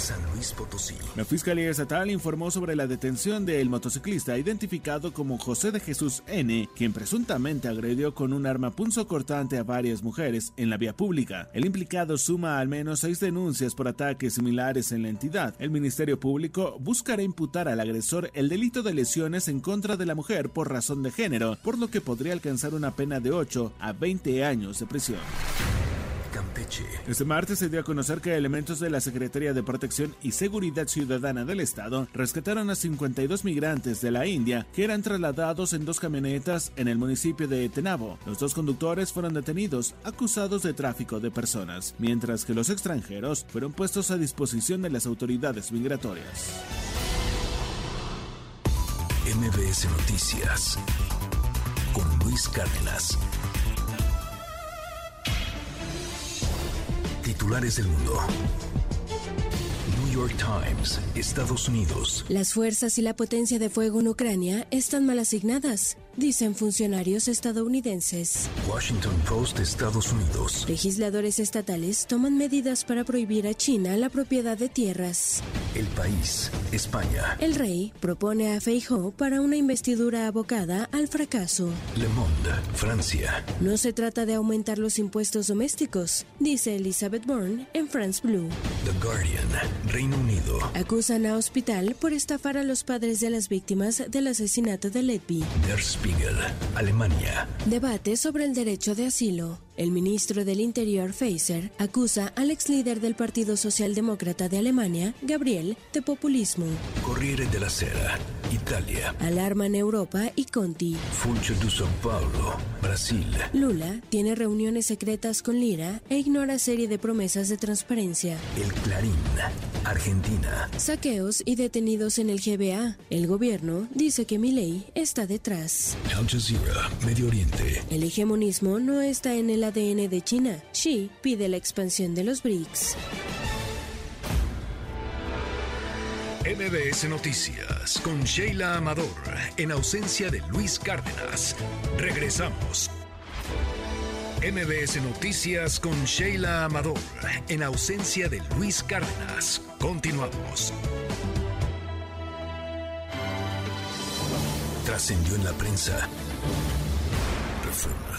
Speaker 26: San Luis Potosí.
Speaker 30: La Fiscalía Estatal informó sobre la detención del motociclista identificado como José de Jesús N., quien presuntamente agredió con un arma punzocortante a varias mujeres en la vía pública. El implicado suma al menos seis denuncias por ataques similares en la entidad. El Ministerio Público buscará imputar al agresor el delito de lesiones en contra de la mujer por razón de género, por lo que podría alcanzar una pena de 8 a 20 años de prisión.
Speaker 26: Campeche.
Speaker 30: Este martes se dio a conocer que elementos de la Secretaría de Protección y Seguridad Ciudadana del Estado rescataron a 52 migrantes de la India que eran trasladados en dos camionetas en el municipio de Tenabo. Los dos conductores fueron detenidos acusados de tráfico de personas, mientras que los extranjeros fueron puestos a disposición de las autoridades migratorias.
Speaker 26: MBS Noticias con Luis Cárdenas. Titulares del mundo. New York Times, Estados Unidos.
Speaker 29: Las fuerzas y la potencia de fuego en Ucrania están mal asignadas, dicen funcionarios estadounidenses.
Speaker 26: Washington Post, Estados Unidos.
Speaker 29: Legisladores estatales toman medidas para prohibir a China la propiedad de tierras.
Speaker 26: El país, España.
Speaker 29: El rey propone a Feijóo para una investidura abocada al fracaso.
Speaker 26: Le Monde, Francia.
Speaker 29: No se trata de aumentar los impuestos domésticos, dice Elizabeth Bourne en France Blue.
Speaker 26: The Guardian, Reino Unido.
Speaker 29: Acusan a Hospital por estafar a los padres de las víctimas del asesinato de Letby.
Speaker 26: Spiegel, Alemania.
Speaker 29: Debate sobre el derecho de asilo. El ministro del Interior, Faeser, acusa al ex líder del Partido Socialdemócrata de Alemania, Gabriel, de populismo.
Speaker 26: Corriere della Sera, Italia.
Speaker 29: Alarma en Europa y Conti.
Speaker 26: Funcho de São Paulo, Brasil.
Speaker 29: Lula tiene reuniones secretas con Lira e ignora serie de promesas de transparencia.
Speaker 26: El Clarín, Argentina.
Speaker 29: Saqueos y detenidos en el GBA. El gobierno dice que Milei está detrás.
Speaker 26: Al Jazeera, Medio Oriente.
Speaker 29: El hegemonismo no está en el ADN de China. Xi pide la expansión de los BRICS.
Speaker 26: MBS Noticias con Sheila Amador, en ausencia de Luis Cárdenas. Regresamos. MBS Noticias con Sheila Amador, en ausencia de Luis Cárdenas. Continuamos. Trascendió en la prensa. Reforma.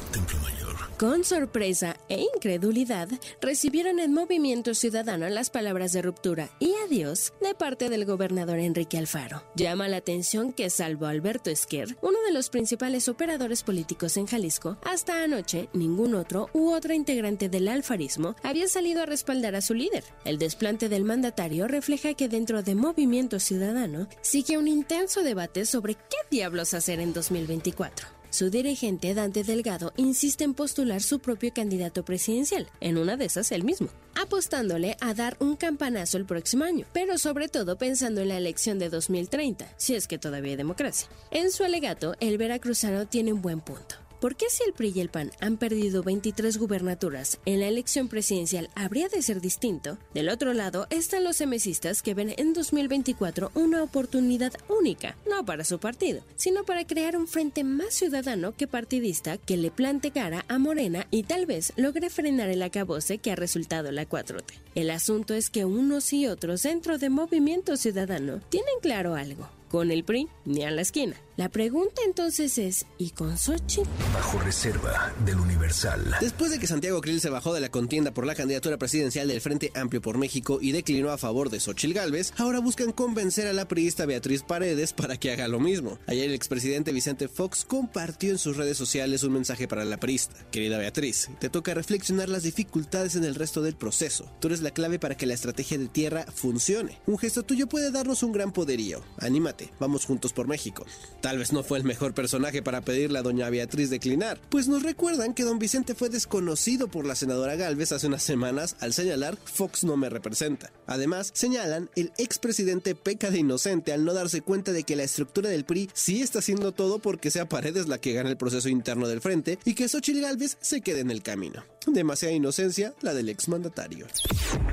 Speaker 29: Con sorpresa e incredulidad, recibieron en Movimiento Ciudadano las palabras de ruptura y adiós de parte del gobernador Enrique Alfaro. Llama la atención que, salvo Alberto Esquer, uno de los principales operadores políticos en Jalisco, hasta anoche ningún otro u otra integrante del alfarismo había salido a respaldar a su líder. El desplante del mandatario refleja que dentro de Movimiento Ciudadano sigue un intenso debate sobre qué diablos hacer en 2024. Su dirigente, Dante Delgado, insiste en postular su propio candidato presidencial, en una de esas él mismo, apostándole a dar un campanazo el próximo año, pero sobre todo pensando en la elección de 2030, si es que todavía hay democracia. En su alegato, el veracruzano tiene un buen punto. ¿Por qué si el PRI y el PAN han perdido 23 gubernaturas en la elección presidencial habría de ser distinto? Del otro lado están los emesistas que ven en 2024 una oportunidad única, no para su partido, sino para crear un frente más ciudadano que partidista que le plante cara a Morena y tal vez logre frenar el acabose que ha resultado la 4T. El asunto es que unos y otros dentro de Movimiento Ciudadano tienen claro algo. Con el PRI ni a la esquina. La pregunta entonces es, ¿y con Xochitl?
Speaker 26: Bajo reserva del Universal.
Speaker 31: Después de que Santiago Krill se bajó de la contienda por la candidatura presidencial del Frente Amplio por México y declinó a favor de Xochitl Gálvez, ahora buscan convencer a la priista Beatriz Paredes para que haga lo mismo. Ayer el expresidente Vicente Fox compartió en sus redes sociales un mensaje para la priista. Querida Beatriz, te toca reflexionar las dificultades en el resto del proceso. Tú eres la clave para que la estrategia de tierra funcione. Un gesto tuyo puede darnos un gran poderío. Anímate, vamos juntos por México. Tal vez no fue el mejor personaje para pedirle a doña Beatriz declinar, pues nos recuerdan que don Vicente fue desconocido por la senadora Galvez hace unas semanas al señalar Fox no me representa. Además, señalan el expresidente peca de inocente al no darse cuenta de que la estructura del PRI sí está haciendo todo porque sea Paredes la que gana el proceso interno del frente y que Xochitl Galvez se quede en el camino. Demasiada inocencia la del exmandatario.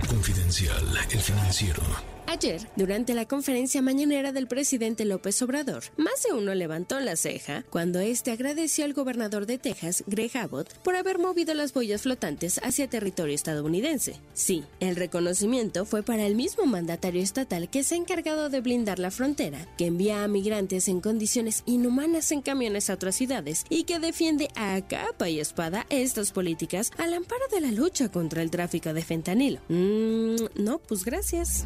Speaker 26: Confidencial, el financiero.
Speaker 29: Ayer, durante la conferencia mañanera del presidente López Obrador, más de uno levantó la ceja cuando este agradeció al gobernador de Texas, Greg Abbott, por haber movido las boyas flotantes hacia territorio estadounidense. Sí, el reconocimiento fue para el mismo mandatario estatal que se ha encargado de blindar la frontera, que envía a migrantes en condiciones inhumanas en camiones a otras ciudades y que defiende a capa y espada estas políticas al amparo de la lucha contra el tráfico de fentanilo. Mmm, no, pues gracias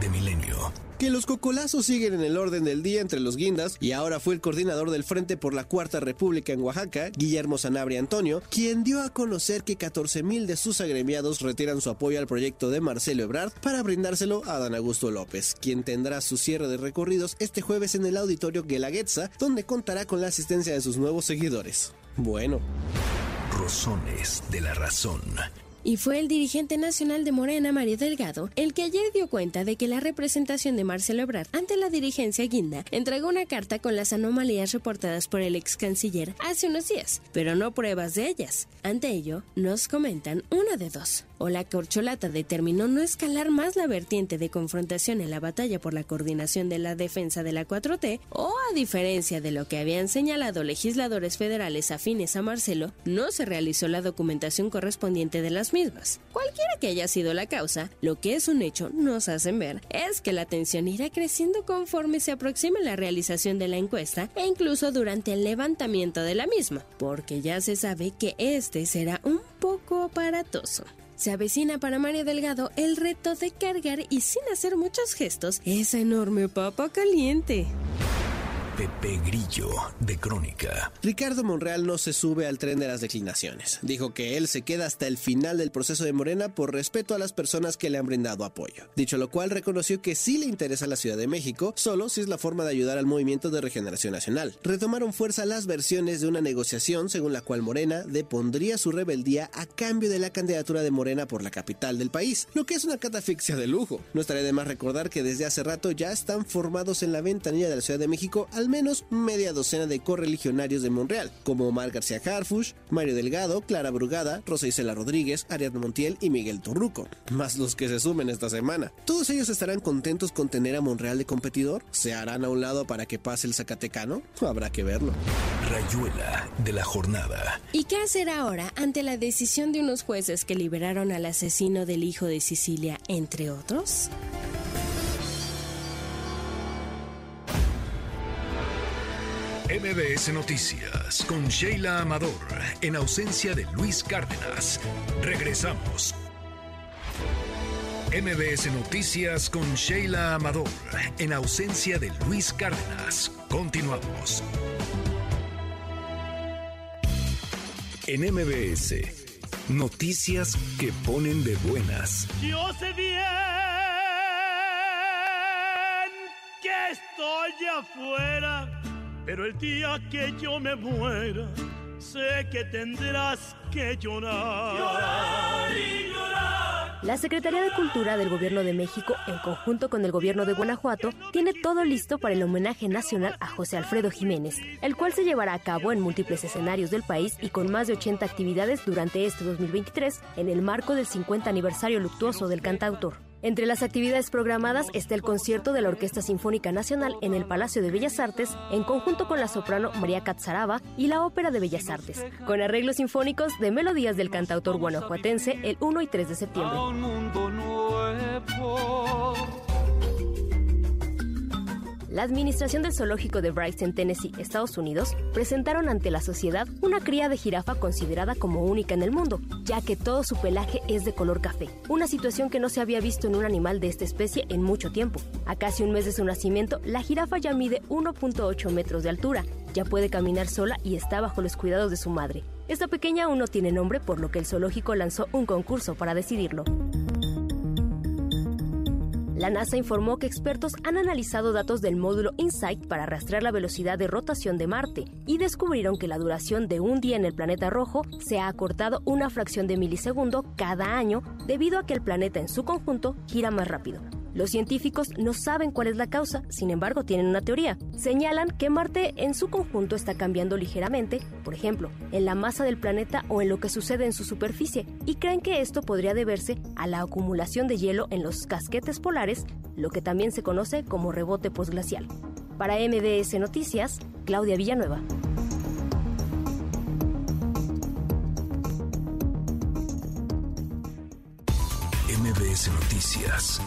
Speaker 26: de Milenio.
Speaker 31: Que los cocolazos siguen en el orden del día entre los guindas y ahora fue el coordinador del Frente por la Cuarta República en Oaxaca, Guillermo Sanabria Antonio, quien dio a conocer que 14.000 de sus agremiados retiran su apoyo al proyecto de Marcelo Ebrard para brindárselo a Dan Augusto López, quien tendrá su cierre de recorridos este jueves en el auditorio Guelaguetza, donde contará con la asistencia de sus nuevos seguidores. Bueno.
Speaker 26: Rosones de la razón.
Speaker 29: Y fue el dirigente nacional de Morena, Mario Delgado, el que ayer dio cuenta de que la representación de Marcelo Ebrard ante la dirigencia guinda entregó una carta con las anomalías reportadas por el ex canciller hace unos días, pero no pruebas de ellas. Ante ello, nos comentan una de dos. O la corcholata determinó no escalar más la vertiente de confrontación en la batalla por la coordinación de la defensa de la 4T, o a diferencia de lo que habían señalado legisladores federales afines a Marcelo, no se realizó la documentación correspondiente de las mismas. Cualquiera que haya sido la causa, lo que es un hecho nos hacen ver es que la tensión irá creciendo conforme se aproxima la realización de la encuesta e incluso durante el levantamiento de la misma, porque ya se sabe que este será un poco aparatoso. Se avecina para Mario Delgado el reto de cargar y sin hacer muchos gestos esa enorme papa caliente.
Speaker 26: Pepe Grillo, de Crónica.
Speaker 31: Ricardo Monreal no se sube al tren de las declinaciones. Dijo que él se queda hasta el final del proceso de Morena por respeto a las personas que le han brindado apoyo. Dicho lo cual, reconoció que sí le interesa la Ciudad de México, solo si es la forma de ayudar al movimiento de regeneración nacional. Retomaron fuerza las versiones de una negociación según la cual Morena depondría su rebeldía a cambio de la candidatura de Morena por la capital del país, lo que es una catafixia de lujo. No estaría de más recordar que desde hace rato ya están formados en la ventanilla de la Ciudad de México al menos media docena de correligionarios de Monreal, como Omar García Harfush, Mario Delgado, Clara Brugada, Rosa Isela Rodríguez, Ariadna Montiel y Miguel Torruco, más los que se sumen esta semana. Todos ellos estarán contentos con tener a Monreal de competidor. ¿Se harán a un lado para que pase el Zacatecano? Habrá que verlo.
Speaker 26: Rayuela de la jornada.
Speaker 29: ¿Y qué hacer ahora ante la decisión de unos jueces que liberaron al asesino del hijo de Sicilia, entre otros?
Speaker 26: MBS Noticias con Sheila Amador, en ausencia de Luis Cárdenas. Regresamos. MBS Noticias con Sheila Amador, en ausencia de Luis Cárdenas. Continuamos. En MBS, noticias que ponen de buenas.
Speaker 32: Yo sé bien que estoy afuera pero el día que yo me muera, sé que tendrás que llorar.
Speaker 33: Llorar y llorar
Speaker 34: La Secretaría de Cultura del Gobierno de México, en conjunto con el Gobierno de Guanajuato, tiene todo listo para el homenaje nacional a José Alfredo Jiménez, el cual se llevará a cabo en múltiples escenarios del país y con más de 80 actividades durante este 2023 en el marco del 50 aniversario luctuoso del cantautor. Entre las actividades programadas está el concierto de la Orquesta Sinfónica Nacional en el Palacio de Bellas Artes, en conjunto con la soprano María Catzaraba y la Ópera de Bellas Artes, con arreglos sinfónicos de melodías del cantautor guanajuatense el 1 y 3 de septiembre. La Administración del Zoológico de Bryce Tennessee, Estados Unidos, presentaron ante la sociedad una cría de jirafa considerada como única en el mundo, ya que todo su pelaje es de color café, una situación que no se había visto en un animal de esta especie en mucho tiempo. A casi un mes de su nacimiento, la jirafa ya mide 1.8 metros de altura, ya puede caminar sola y está bajo los cuidados de su madre. Esta pequeña aún no tiene nombre, por lo que el zoológico lanzó un concurso para decidirlo. La NASA informó que expertos han analizado datos del módulo InSight para rastrear la velocidad de rotación de Marte y descubrieron que la duración de un día en el planeta rojo se ha acortado una fracción de milisegundo cada año debido a que el planeta en su conjunto gira más rápido. Los científicos no saben cuál es la causa, sin embargo tienen una teoría. Señalan que Marte en su conjunto está cambiando ligeramente, por ejemplo, en la masa del planeta o en lo que sucede en su superficie, y creen que esto podría deberse a la acumulación de hielo en los casquetes polares, lo que también se conoce como rebote posglacial. Para MDS Noticias, Claudia Villanueva.
Speaker 26: MBS Noticias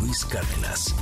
Speaker 26: Luis Cárdenas.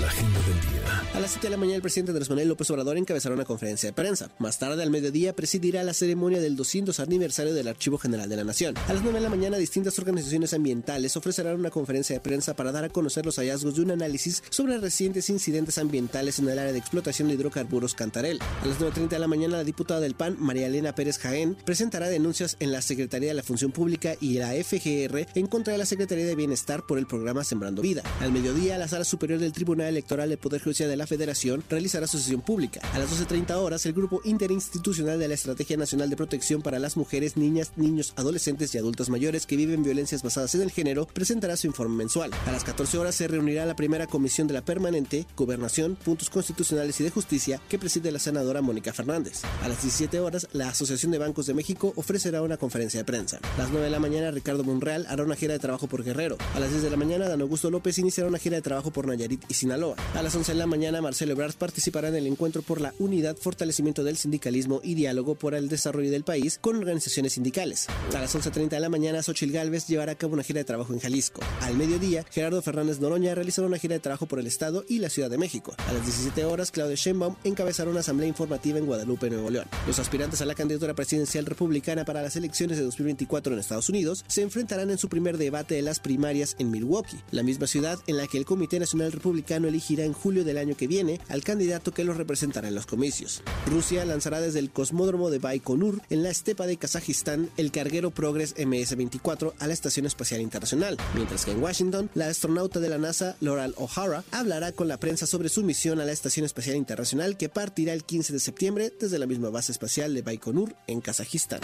Speaker 26: La agenda del día.
Speaker 31: A las 7 de la mañana el presidente Andrés Manuel López Obrador encabezará una conferencia de prensa. Más tarde, al mediodía, presidirá la ceremonia del 200 aniversario del Archivo General de la Nación. A las 9 de la mañana, distintas organizaciones ambientales ofrecerán una conferencia de prensa para dar a conocer los hallazgos de un análisis sobre recientes incidentes ambientales en el área de explotación de hidrocarburos Cantarel. A las 9.30 de la mañana, la diputada del PAN, María Elena Pérez Jaén, presentará denuncias en la Secretaría de la Función Pública y la FGR en contra de la Secretaría de Bienestar por el programa Sembrando Vida. Al mediodía, la Sala Superior del Tribunal Electoral del Poder Judicial de la Federación realizará su sesión pública. A las 12.30 horas, el Grupo Interinstitucional de la Estrategia Nacional de Protección para las Mujeres, Niñas, Niños, Adolescentes y Adultos Mayores que viven violencias basadas en el género presentará su informe mensual. A las 14 horas se reunirá la primera comisión de la permanente Gobernación, Puntos Constitucionales y de Justicia que preside la senadora Mónica Fernández. A las 17 horas, la Asociación de Bancos de México ofrecerá una conferencia de prensa. A las 9 de la mañana, Ricardo Monreal hará una gira de trabajo por Guerrero. A las 10 de la mañana, Dan Augusto López iniciará una gira de trabajo por Nayarit y Sinaloa. A las 11 de la mañana, Marcelo Ebrard participará en el encuentro por la unidad, fortalecimiento del sindicalismo y diálogo por el desarrollo del país con organizaciones sindicales. A las 11.30 de la mañana, Xochil Gálvez llevará a cabo una gira de trabajo en Jalisco. Al mediodía, Gerardo Fernández Noroña realizará una gira de trabajo por el Estado y la Ciudad de México. A las 17 horas, Claudia Sheinbaum encabezará una asamblea informativa en Guadalupe, Nuevo León. Los aspirantes a la candidatura presidencial republicana para las elecciones de 2024 en Estados Unidos se enfrentarán en su primer debate de las primarias en Milwaukee, la misma ciudad en la que el Comité Nacional Republicano elegirá en julio del año que viene al candidato que los representará en los comicios. Rusia lanzará desde el cosmódromo de Baikonur en la estepa de Kazajistán el carguero Progress MS-24 a la Estación Espacial Internacional, mientras que en Washington la astronauta de la NASA, Laurel O'Hara, hablará con la prensa sobre su misión a la Estación Espacial Internacional que partirá el 15 de septiembre desde la misma base espacial de Baikonur en Kazajistán.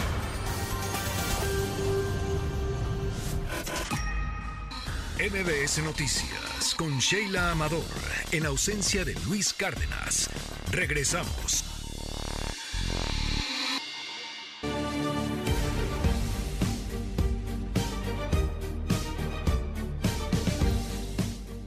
Speaker 26: MBS Noticias con Sheila Amador, en ausencia de Luis Cárdenas. Regresamos.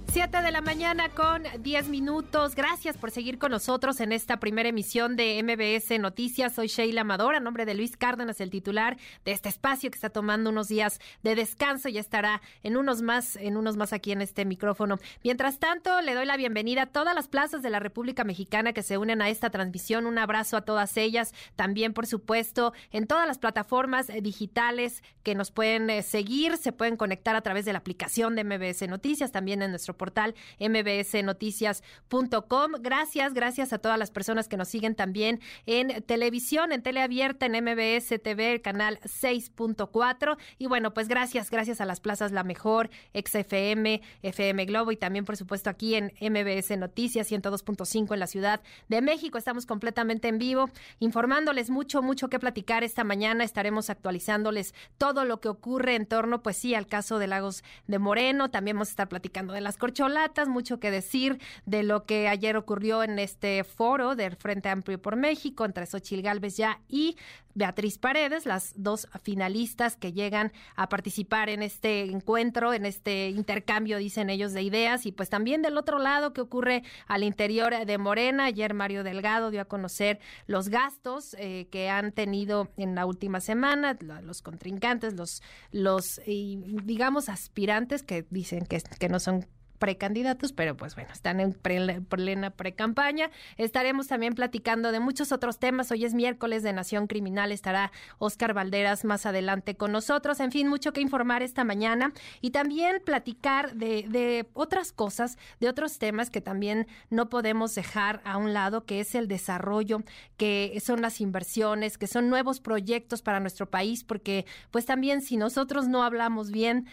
Speaker 2: Siete de la mañana con 10 minutos. Gracias por seguir con nosotros en esta primera emisión de MBS Noticias. Soy Sheila Amador, a nombre de Luis Cárdenas, el titular de este espacio que está tomando unos días de descanso y estará en unos más, en unos más aquí en este micrófono. Mientras tanto, le doy la bienvenida a todas las plazas de la República Mexicana que se unen a esta transmisión. Un abrazo a todas ellas. También, por supuesto, en todas las plataformas digitales que nos pueden eh, seguir, se pueden conectar a través de la aplicación de MBS Noticias, también en nuestro portal mbsnoticias.com. Gracias, gracias a todas las personas que nos siguen también en televisión, en teleabierta, en MBS TV, canal 6.4. Y bueno, pues gracias, gracias a las plazas La Mejor, XFM, FM Globo y también, por supuesto, aquí en MBS Noticias 102.5 en la Ciudad de México. Estamos completamente en vivo, informándoles mucho, mucho que platicar esta mañana. Estaremos actualizándoles todo lo que ocurre en torno, pues sí, al caso de Lagos de Moreno. También vamos a estar platicando de las corcholatas, mucho que decir de lo que ayer ocurrió en este foro del Frente Amplio por México entre Xochil Gálvez ya y Beatriz Paredes, las dos finalistas que llegan a participar en este encuentro, en este intercambio, dicen ellos, de ideas. Y pues también del otro lado, que ocurre al interior de Morena? Ayer Mario Delgado dio a conocer los gastos eh, que han tenido en la última semana, los contrincantes, los, los digamos, aspirantes que dicen que no son precandidatos, pero pues bueno, están en plena pre-campaña. Estaremos también platicando de muchos otros temas. Hoy es miércoles de Nación Criminal, estará Oscar Valderas más adelante con nosotros. En fin, mucho que informar esta mañana y también platicar de, de otras cosas, de otros temas que también no podemos dejar a un lado, que es el desarrollo, que son las inversiones, que son nuevos proyectos para nuestro país, porque pues también si nosotros no hablamos bien,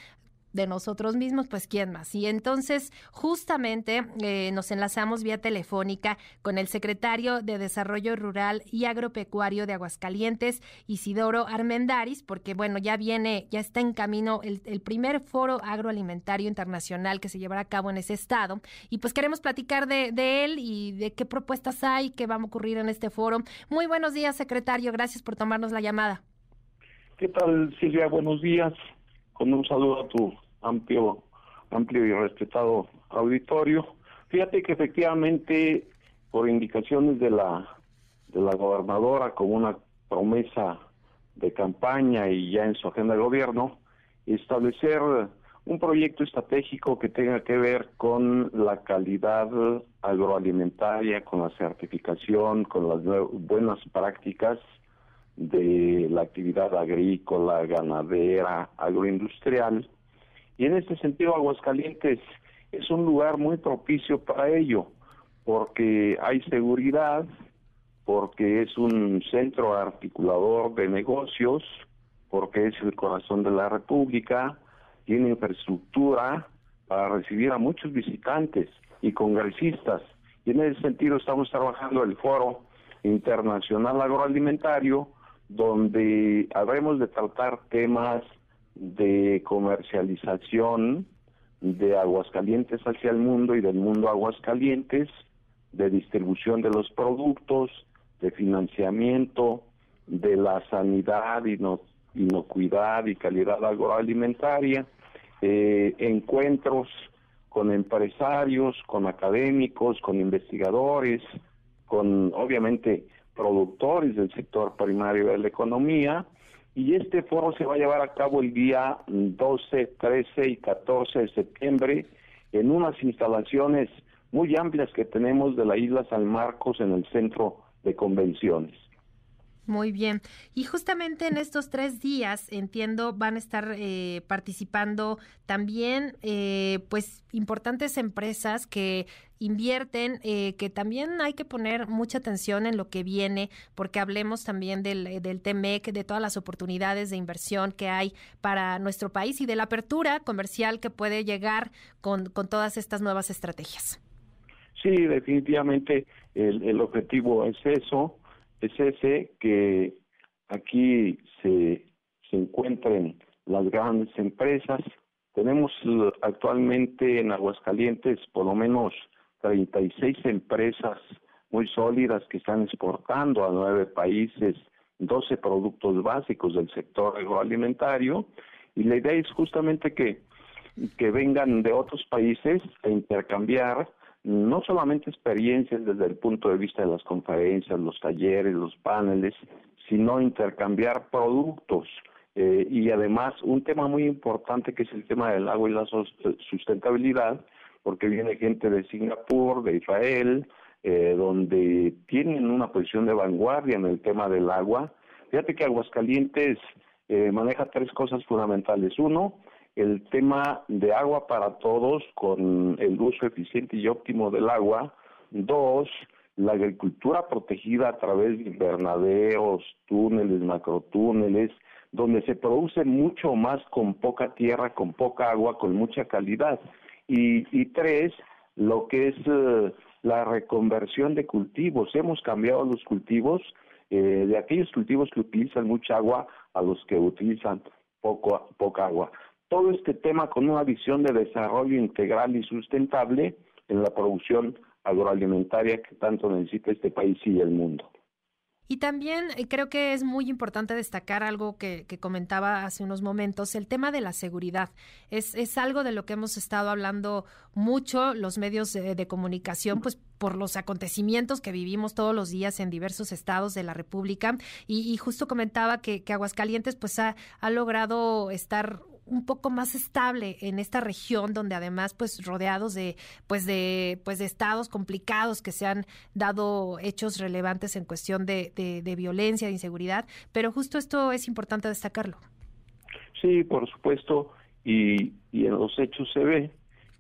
Speaker 2: de nosotros mismos, pues quién más. Y entonces justamente eh, nos enlazamos vía telefónica con el secretario de Desarrollo Rural y Agropecuario de Aguascalientes, Isidoro Armendaris, porque bueno, ya viene, ya está en camino el, primer foro agroalimentario internacional que se llevará a cabo en ese estado. Y pues queremos platicar de, de él y de qué propuestas hay, qué va a ocurrir en este foro. Muy buenos días, secretario. Gracias por tomarnos la llamada.
Speaker 33: ¿Qué tal, Silvia? Buenos días. Con un saludo a tu amplio, amplio y respetado auditorio. Fíjate que efectivamente, por indicaciones de la, de la gobernadora, como una promesa de campaña y ya en su agenda de gobierno, establecer un proyecto estratégico que tenga que ver con la calidad agroalimentaria, con la certificación, con las buenas prácticas de la actividad agrícola, ganadera, agroindustrial, y en este sentido, Aguascalientes es un lugar muy propicio para ello, porque hay seguridad, porque es un centro articulador de negocios, porque es el corazón de la República, tiene infraestructura para recibir a muchos visitantes y congresistas. Y en ese sentido estamos trabajando el Foro Internacional Agroalimentario, donde habremos de tratar temas de comercialización de Aguascalientes hacia el mundo y del mundo a Aguascalientes, de distribución de los productos, de financiamiento, de la sanidad, no inocuidad y calidad agroalimentaria, eh, encuentros con empresarios, con académicos, con investigadores, con obviamente productores del sector primario de la economía, y este foro se va a llevar a cabo el día 12, 13 y 14 de septiembre en unas instalaciones muy amplias que tenemos de la isla San Marcos en el centro de convenciones.
Speaker 2: Muy bien. Y justamente en estos tres días, entiendo, van a estar eh, participando también, eh, pues, importantes empresas que invierten, eh, que también hay que poner mucha atención en lo que viene, porque hablemos también del, del TEMEC, de todas las oportunidades de inversión que hay para nuestro país y de la apertura comercial que puede llegar con, con todas estas nuevas estrategias.
Speaker 33: Sí, definitivamente el, el objetivo es eso es ese que aquí se, se encuentren las grandes empresas. Tenemos actualmente en Aguascalientes por lo menos 36 empresas muy sólidas que están exportando a nueve países 12 productos básicos del sector agroalimentario y la idea es justamente que, que vengan de otros países a intercambiar no solamente experiencias desde el punto de vista de las conferencias, los talleres, los paneles, sino intercambiar productos. Eh, y además un tema muy importante que es el tema del agua y la sustentabilidad, porque viene gente de Singapur, de Israel, eh, donde tienen una posición de vanguardia en el tema del agua. Fíjate que Aguascalientes eh, maneja tres cosas fundamentales. Uno, el tema de agua para todos con el uso eficiente y óptimo del agua. Dos, la agricultura protegida a través de invernaderos, túneles, macrotúneles, donde se produce mucho más con poca tierra, con poca agua, con mucha calidad. Y, tres, lo que es eh, la reconversión de cultivos. Hemos cambiado los cultivos eh, de aquellos cultivos que utilizan mucha agua a los que utilizan poco, poca agua. Todo este tema con una visión de desarrollo integral y sustentable en la producción agroalimentaria que tanto necesita este país y el mundo.
Speaker 2: Y también eh, creo que es muy importante destacar algo que, comentaba hace unos momentos, el tema de la seguridad. Es, es, algo de lo que hemos estado hablando mucho los medios de, comunicación, pues por los acontecimientos que vivimos todos los días en diversos estados de la República. Y, justo comentaba que, que Aguascalientes pues ha, ha logrado estar un poco más estable en esta región donde además pues rodeados de pues de pues de estados complicados que se han dado hechos relevantes en cuestión de, de, violencia de inseguridad. Pero justo esto es importante destacarlo.
Speaker 33: Sí por supuesto. Y, y en los hechos se ve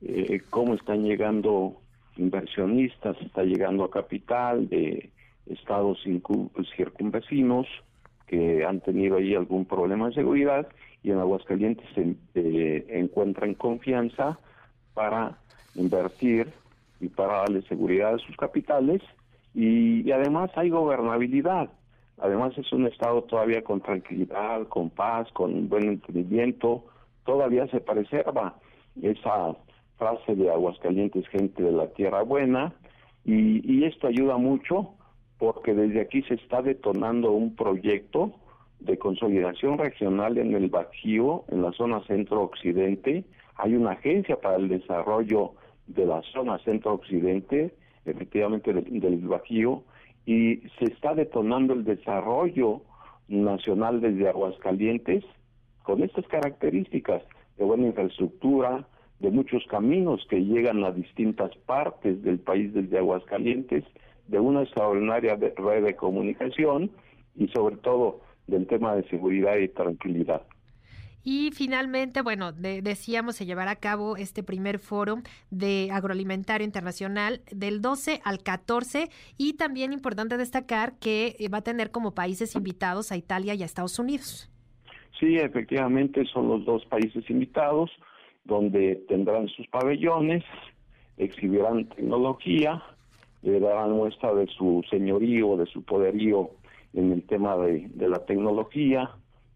Speaker 33: eh, cómo están llegando inversionistas está llegando a capital de estados circunvecinos que han tenido ahí algún problema de seguridad y en Aguascalientes se eh, encuentran confianza para invertir y para darle seguridad a sus capitales y, además hay gobernabilidad. Además es un estado todavía con tranquilidad, con paz, con buen entendimiento. Todavía se preserva esa frase de Aguascalientes, gente de la tierra buena, y, y esto ayuda mucho porque desde aquí se está detonando un proyecto de consolidación regional en el Bajío, en la zona centro-occidente. Hay una agencia para el desarrollo de la zona centro-occidente, efectivamente del, Bajío, y se está detonando el desarrollo nacional desde Aguascalientes con estas características de buena infraestructura, de muchos caminos que llegan a distintas partes del país desde Aguascalientes, de una extraordinaria red de comunicación y sobre todo del tema de seguridad y tranquilidad.
Speaker 2: Y finalmente, bueno, decíamos, se llevará a cabo este primer foro de agroalimentario internacional del 12 al 14 y también importante destacar que eh, va a tener como países invitados a Italia y a Estados Unidos.
Speaker 33: Sí, efectivamente son los dos países invitados donde tendrán sus pabellones, exhibirán tecnología, le darán muestra de su señorío, de su poderío en el tema de, la tecnología,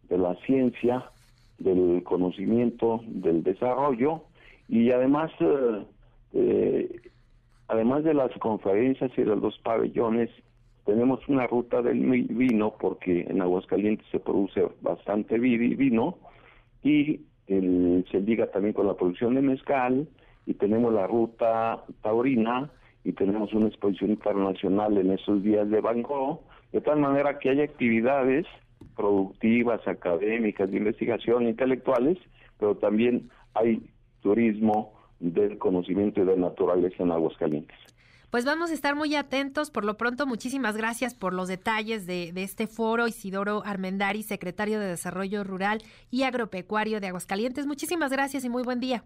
Speaker 33: de la ciencia, del conocimiento, del desarrollo y además, eh, eh, además de las conferencias y de los pabellones, tenemos una ruta del vino porque en Aguascalientes se produce bastante vino y se liga también con la producción de mezcal y tenemos la ruta taurina y tenemos una exposición internacional en esos días de Van de tal manera que hay actividades productivas, académicas, de investigación, intelectuales, pero también hay turismo del conocimiento y de naturaleza en Aguascalientes.
Speaker 2: Pues vamos a estar muy atentos. Por lo pronto, muchísimas gracias por los detalles de, de, este foro. Isidoro Armendari, secretario de Desarrollo Rural y Agropecuario de Aguascalientes. Muchísimas gracias y muy buen día.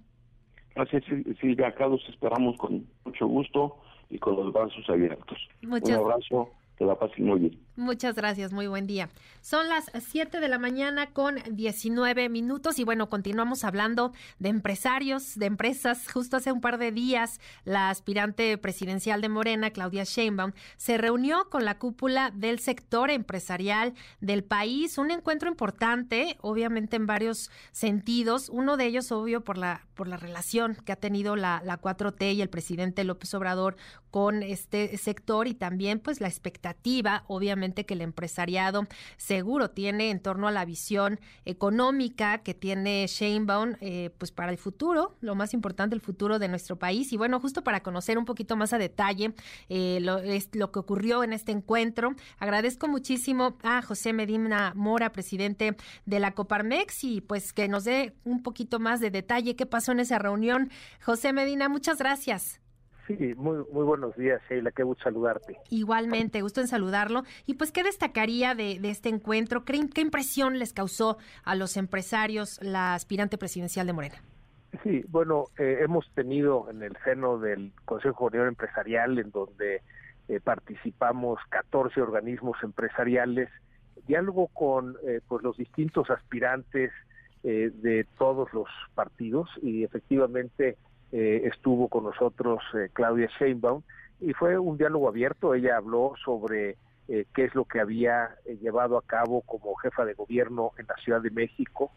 Speaker 33: Gracias, Silvia. Acá los esperamos con mucho gusto y con los brazos abiertos. Un abrazo que la pasen muy bien.
Speaker 2: Muchas gracias, muy buen día. Son las 7 de la mañana con 19 minutos y bueno, continuamos hablando de empresarios, de empresas. Justo hace un par de días, la aspirante presidencial de Morena, Claudia Sheinbaum, se reunió con la cúpula del sector empresarial del país. Un encuentro importante, obviamente en varios sentidos. Uno de ellos, obvio, por la, por la relación que ha tenido la, la 4T y el presidente López Obrador con este sector y también pues la expectativa, obviamente que el empresariado seguro tiene en torno a la visión económica que tiene Sheinbaum eh, pues para el futuro, lo más importante, el futuro de nuestro país. Y bueno, justo para conocer un poquito más a detalle eh, lo, es, lo que ocurrió en este encuentro, agradezco muchísimo a José Medina Mora, presidente de la Coparmex, y pues que nos dé un poquito más de detalle qué pasó en esa reunión. José Medina, muchas gracias.
Speaker 35: Sí, muy, muy buenos días, Sheila, qué gusto saludarte.
Speaker 2: Igualmente, gusto en saludarlo. Y pues, ¿qué destacaría de, este encuentro? ¿Qué, ¿Qué, impresión les causó a los empresarios la aspirante presidencial de Morena?
Speaker 35: Sí, bueno, eh, hemos tenido en el seno del Consejo Unión Empresarial, en donde eh, participamos 14 organismos empresariales, diálogo con eh, pues los distintos aspirantes de todos los partidos y efectivamente eh, estuvo con nosotros eh, Claudia Sheinbaum y fue un diálogo abierto. Ella habló sobre eh, qué es lo que había llevado a cabo como jefa de gobierno en la Ciudad de México,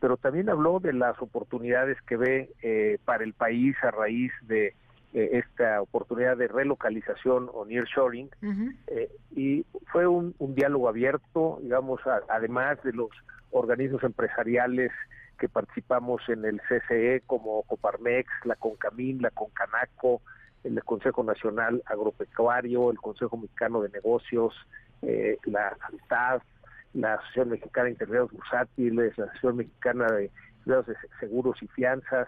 Speaker 35: pero también habló de las oportunidades que ve para el país a raíz de esta oportunidad de relocalización o nearshoring y fue un, diálogo abierto, digamos, además de los organismos empresariales que participamos en el CCE como Coparmex, la CONCAMIN, la CONCANACO, el Consejo Nacional Agropecuario, el Consejo Mexicano de Negocios, eh, la ANTAD, la Asociación Mexicana de Intermediarios Bursátiles, la Asociación Mexicana de Seguros y Fianzas,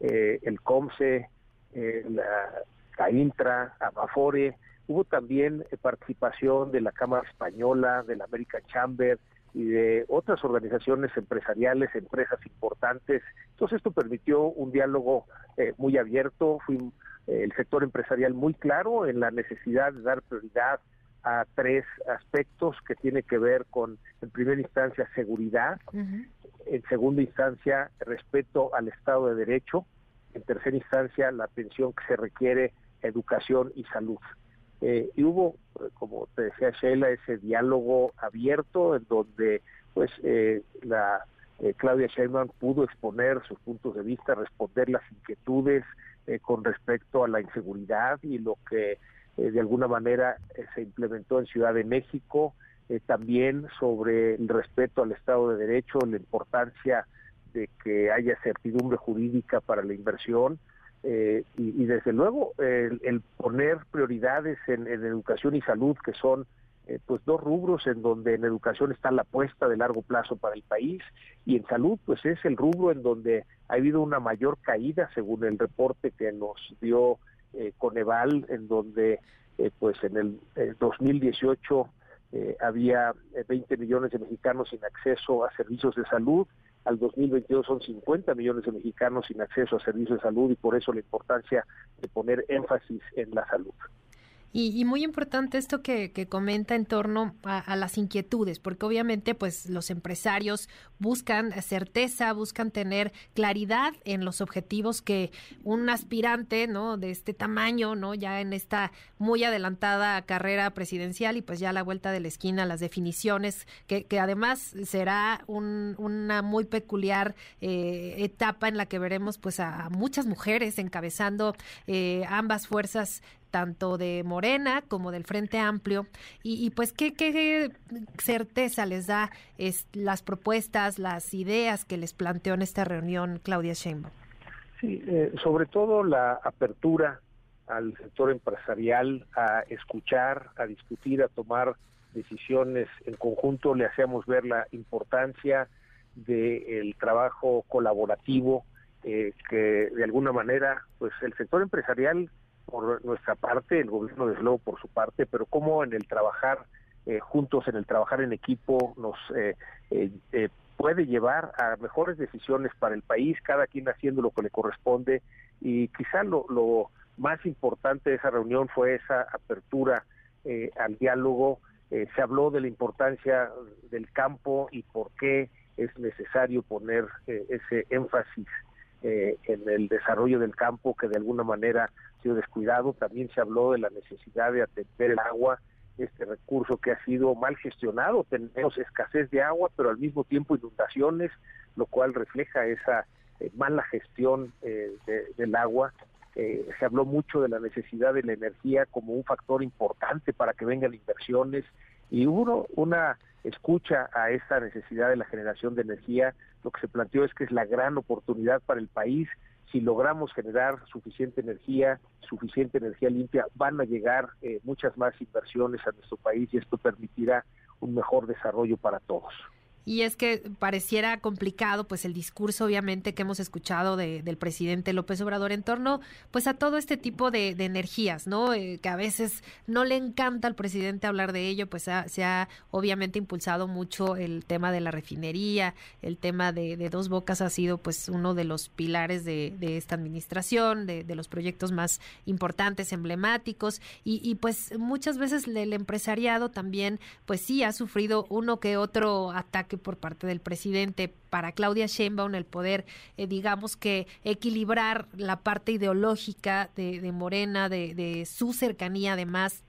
Speaker 35: eh, el COMSE, eh, la CAINTRA, AMAFORE. Hubo también participación de la Cámara Española, de la American Chamber, y de otras organizaciones empresariales, empresas importantes. Entonces esto permitió un diálogo eh, muy abierto, fue eh, el sector empresarial muy claro en la necesidad de dar prioridad a tres aspectos que tiene que ver con, en primera instancia, seguridad, en segunda instancia, respeto al Estado de Derecho, en tercera instancia, la atención que se requiere, educación y salud. Eh, y hubo, eh, como te decía Sheila, ese diálogo abierto en donde pues eh, la Claudia Sheinbaum pudo exponer sus puntos de vista, responder las inquietudes con respecto a la inseguridad y lo que de alguna manera se implementó en Ciudad de México, también sobre el respeto al Estado de Derecho, la importancia de que haya certidumbre jurídica para la inversión, eh, y, desde luego el, poner prioridades en, educación y salud, que son eh, pues dos rubros en donde en educación está la apuesta de largo plazo para el país y en salud pues es el rubro en donde ha habido una mayor caída según el reporte que nos dio eh, Coneval, en donde pues en el 2018 había 20 millones de mexicanos sin acceso a servicios de salud al 2022 son 50 millones de mexicanos sin acceso a servicios de salud y por eso la importancia de poner énfasis en la salud.
Speaker 2: Y, muy importante esto que, comenta en torno a, las inquietudes, porque obviamente pues los empresarios buscan certeza, buscan tener claridad en los objetivos que un aspirante, ¿no? De este tamaño, ¿no? Ya en esta muy adelantada carrera presidencial y pues ya a la vuelta de la esquina las definiciones, que, que además será una muy peculiar eh, etapa en la que veremos pues a, muchas mujeres encabezando eh, ambas fuerzas tanto de Morena como del Frente Amplio. Y, pues, ¿qué, ¿qué, certeza les da es, las propuestas, las ideas que les planteó en esta reunión Claudia Sheinbaum?
Speaker 35: Sí, eh, sobre todo la apertura al sector empresarial a escuchar, a discutir, a tomar decisiones en conjunto. Le hacemos ver la importancia del trabajo colaborativo, eh, que de alguna manera, pues el sector empresarial por nuestra parte, el gobierno desde luego por su parte, pero cómo en el trabajar eh, juntos, en el trabajar en equipo, nos eh, eh, puede llevar a mejores decisiones para el país, cada quien haciendo lo que le corresponde. Y quizá lo, lo más importante de esa reunión fue esa apertura al diálogo, se habló de la importancia del campo y por qué es necesario poner ese énfasis eh, en el desarrollo del campo que de alguna manera sido descuidado. También se habló de la necesidad de atender el agua, este recurso que ha sido mal gestionado. Tenemos escasez de agua, pero al mismo tiempo inundaciones, lo cual refleja esa eh, mala gestión eh, del agua. se habló mucho de la necesidad de la energía como un factor importante para que vengan inversiones y hubo una escucha a esta necesidad de la generación de energía, lo que se planteó es que es la gran oportunidad para el país. Si logramos generar suficiente energía, suficiente energía limpia, van a llegar eh, muchas más inversiones a nuestro país y esto permitirá un mejor desarrollo para todos.
Speaker 2: Y es que pareciera complicado pues el discurso obviamente que hemos escuchado del presidente López Obrador en torno pues a todo este tipo de, energías, ¿no? Eh, que a veces no le encanta al presidente hablar de ello, pues se ha obviamente impulsado mucho el tema de la refinería, el tema de, Dos Bocas ha sido pues uno de los pilares de, esta administración, de, los proyectos más importantes, emblemáticos, y, pues muchas veces el empresariado también pues sí ha sufrido uno que otro ataque por parte del presidente. Para Claudia Sheinbaum el poder, eh, digamos que equilibrar la parte ideológica de, Morena, de, de su cercanía además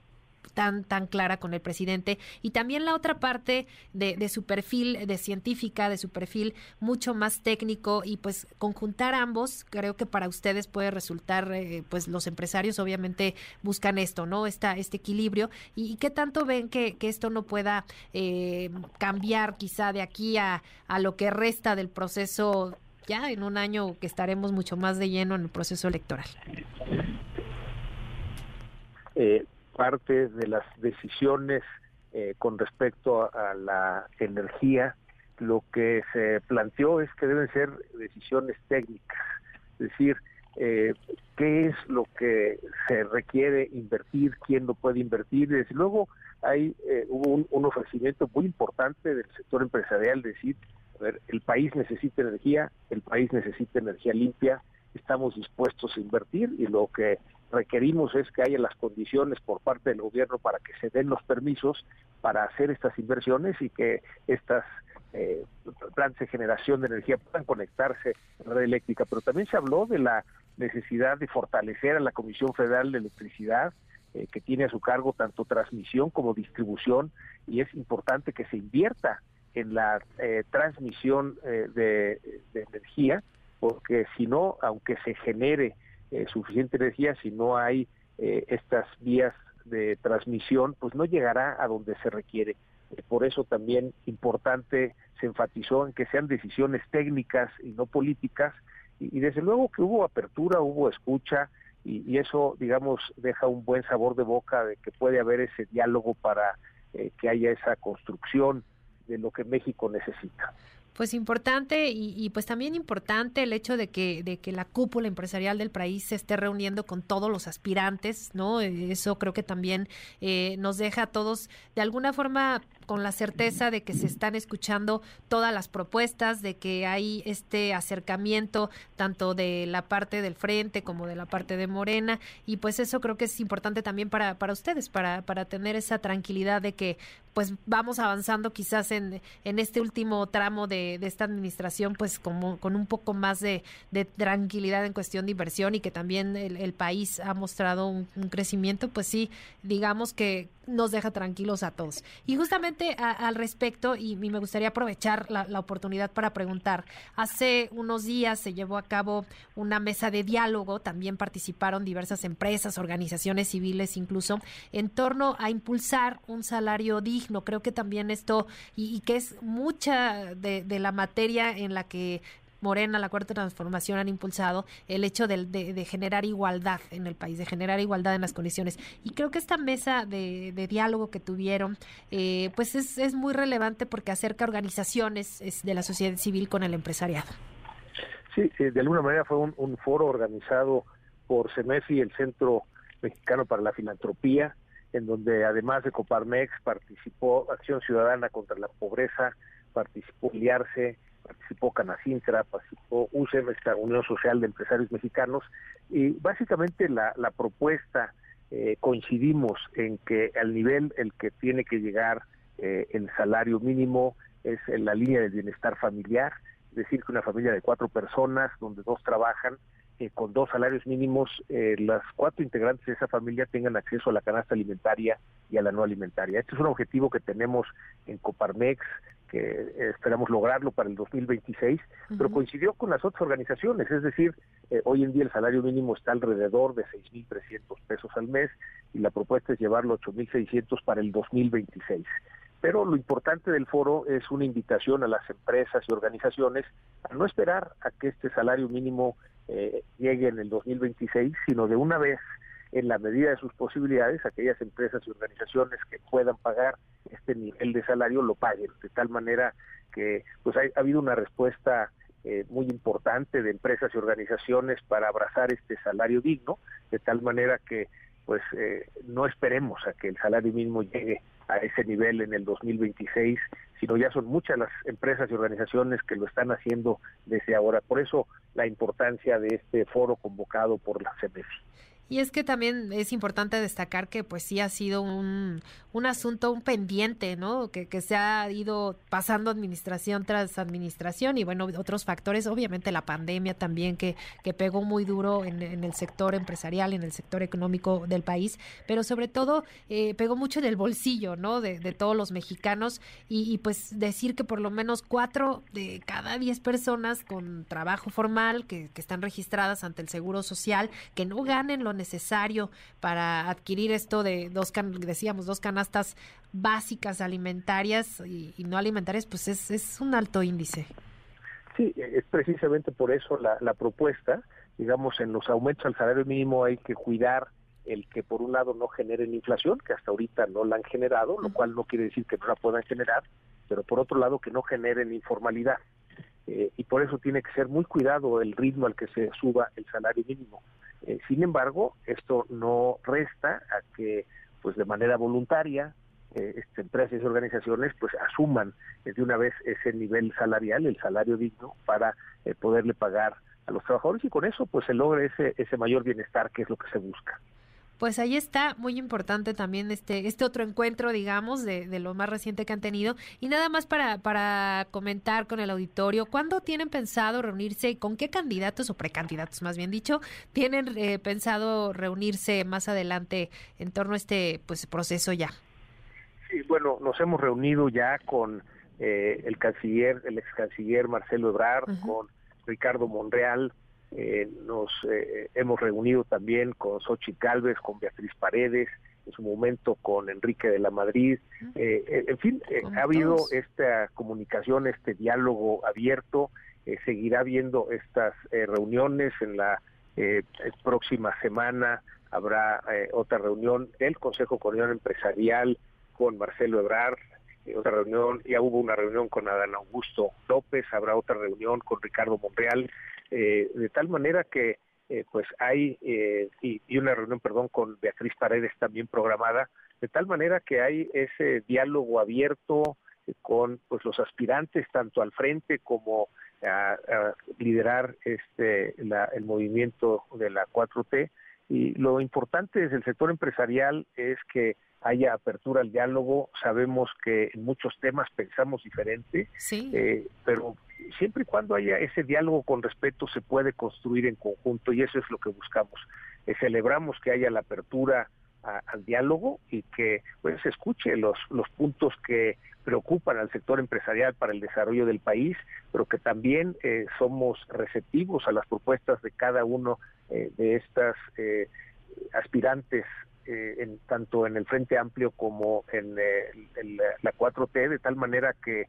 Speaker 2: tan, tan clara con el presidente y también la otra parte de, su perfil de científica, de su perfil mucho más técnico y pues conjuntar ambos creo que para ustedes puede resultar, eh, pues los empresarios obviamente buscan esto, ¿no? Esta, este equilibrio y, qué tanto ven que, que esto no pueda eh, cambiar quizá de aquí a, a lo que resta del proceso ya en un año que estaremos mucho más de lleno en el proceso electoral.
Speaker 35: Eh, parte de las decisiones eh, con respecto a, la energía, lo que se planteó es que deben ser decisiones técnicas, es decir, eh, qué es lo que se requiere invertir, quién lo puede invertir. Desde luego, hay eh, un, ofrecimiento muy importante del sector empresarial, decir, a ver, el país necesita energía, el país necesita energía limpia, estamos dispuestos a invertir y lo que requerimos es que haya las condiciones por parte del gobierno para que se den los permisos para hacer estas inversiones y que estas eh, plantas de generación de energía puedan conectarse a la red eléctrica. Pero también se habló de la necesidad de fortalecer a la Comisión Federal de Electricidad, eh, que tiene a su cargo tanto transmisión como distribución, y es importante que se invierta en la eh, transmisión eh, de, de energía, porque si no, aunque se genere eh, suficiente energía, si no hay eh, estas vías de transmisión, pues no llegará a donde se requiere. Eh, por eso también importante se enfatizó en que sean decisiones técnicas y no políticas, y, desde luego que hubo apertura, hubo escucha, y, y, eso, digamos, deja un buen sabor de boca de que puede haber ese diálogo para que haya esa construcción de lo que México necesita
Speaker 2: pues importante y, pues también importante el hecho de que, de que la cúpula empresarial del país se esté reuniendo con todos los aspirantes, ¿no? Eso creo que también eh, nos deja a todos de alguna forma con la certeza de que se están escuchando todas las propuestas, de que hay este acercamiento tanto de la parte del frente como de la parte de Morena y pues eso creo que es importante también para, para ustedes, para, para tener esa tranquilidad de que pues vamos avanzando quizás en, en este último tramo de, de esta administración pues como con un poco más de, de, tranquilidad en cuestión de inversión y que también el, país ha mostrado un, un crecimiento, pues sí, digamos que nos deja tranquilos a todos. Y justamente al respecto, y, me gustaría aprovechar la, oportunidad para preguntar, hace unos días se llevó a cabo una mesa de diálogo, también participaron diversas empresas, organizaciones civiles incluso, en torno a impulsar un salario digno. Creo que también esto, y, que es mucha de la materia en la que Morena, la Cuarta Transformación han impulsado el hecho de, generar igualdad en el país, de generar igualdad en las condiciones. Y creo que esta mesa de, diálogo que tuvieron, eh, pues es, muy relevante porque acerca organizaciones de la sociedad civil con el empresariado.
Speaker 35: Sí, de alguna manera fue un, foro organizado por CEMEFI, el Centro Mexicano para la Filantropía, en donde además de Coparmex participó Acción Ciudadana contra la Pobreza, participó Liarse, participó Canacintra, participó USEM, esta Unión Social de Empresarios Mexicanos, y básicamente la, propuesta eh, coincidimos en que al nivel el que tiene que llegar eh, el salario mínimo es en la línea del bienestar familiar, es decir, que una familia de cuatro personas, donde dos trabajan, eh, con dos salarios mínimos, las cuatro integrantes de esa familia tengan acceso a la canasta alimentaria y a la no alimentaria. Este es un objetivo que tenemos en Coparmex, que esperamos lograrlo para el 2026, pero coincidió con las otras organizaciones, es decir, eh, hoy en día el salario mínimo está alrededor de 6.300 pesos al mes y la propuesta es llevarlo a 8.600 para el 2026. Pero lo importante del foro es una invitación a las empresas y organizaciones a no esperar a que este salario mínimo eh, llegue en el 2026, sino de una vez en la medida de sus posibilidades, aquellas empresas y organizaciones que puedan pagar este nivel de salario lo paguen, de tal manera que pues ha, ha habido una respuesta eh, muy importante de empresas y organizaciones para abrazar este salario digno, de tal manera que pues eh, no esperemos a que el salario mínimo llegue a ese nivel en el 2026, sino ya son muchas las empresas y organizaciones que lo están haciendo desde ahora. Por eso la importancia de este foro convocado por la CEMEFI.
Speaker 2: Y es que también es importante destacar que pues sí ha sido un, un asunto, un pendiente, ¿no? Que, que, se ha ido pasando administración tras administración y bueno, otros factores, obviamente la pandemia también que, que pegó muy duro en, el sector empresarial, en el sector económico del país, pero sobre todo eh, pegó mucho en el bolsillo, ¿no? De, de todos los mexicanos y, y, pues decir que por lo menos cuatro de cada diez personas con trabajo formal que, que están registradas ante el Seguro Social, que no ganen lo necesario para adquirir esto de dos, can decíamos, dos canastas básicas alimentarias y, y no alimentarias, pues es, es, un alto índice.
Speaker 35: Sí, es precisamente por eso la, la propuesta, digamos, en los aumentos al salario mínimo hay que cuidar el que por un lado no generen inflación, que hasta ahorita no la han generado, lo cual no quiere decir que no la puedan generar, pero por otro lado que no generen informalidad. Eh, y por eso tiene que ser muy cuidado el ritmo al que se suba el salario mínimo. Eh, sin embargo, esto no resta a que, pues de manera voluntaria, eh, este, empresas y organizaciones pues asuman eh, de una vez ese nivel salarial, el salario digno, para eh, poderle pagar a los trabajadores y con eso pues se logre ese, ese mayor bienestar que es lo que se busca
Speaker 2: pues ahí está, muy importante también este, este otro encuentro, digamos, de, de, lo más reciente que han tenido. Y nada más para, para comentar con el auditorio, ¿cuándo tienen pensado reunirse? ¿Con qué candidatos o precandidatos, más bien dicho, tienen eh, pensado reunirse más adelante en torno a este pues proceso ya?
Speaker 35: Sí, bueno, nos hemos reunido ya con eh, el canciller, el ex canciller Marcelo Ebrard, uh -huh. con Ricardo Monreal, eh, nos eh, hemos reunido también con Xochitl Galvez, con Beatriz Paredes, en su momento con Enrique de la Madrid. Eh, en fin, ha habido esta comunicación, este diálogo abierto. seguirá habiendo estas reuniones en la próxima semana. Habrá otra reunión del Consejo Coordinador Empresarial con Marcelo Ebrard, otra reunión, ya hubo una reunión con Adán Augusto López, habrá otra reunión con Ricardo Monreal, eh, de tal manera que eh, pues hay, eh, y, una reunión, perdón, con Beatriz Paredes también programada, de tal manera que hay ese diálogo abierto con pues los aspirantes tanto al frente como a, a liderar este la, el movimiento de la 4T y lo importante desde el sector empresarial es que haya apertura al diálogo. Sabemos que en muchos temas pensamos diferente,
Speaker 2: sí.
Speaker 35: eh, pero siempre y cuando haya ese diálogo con respeto se puede construir en conjunto y eso es lo que buscamos. Eh, celebramos que haya la apertura a, al diálogo y que pues, escuche los, los puntos que preocupan al sector empresarial para el desarrollo del país, pero que también eh, somos receptivos a las propuestas de cada uno eh, de estas eh, aspirantes en, tanto en el Frente Amplio como en, la 4T, de tal manera que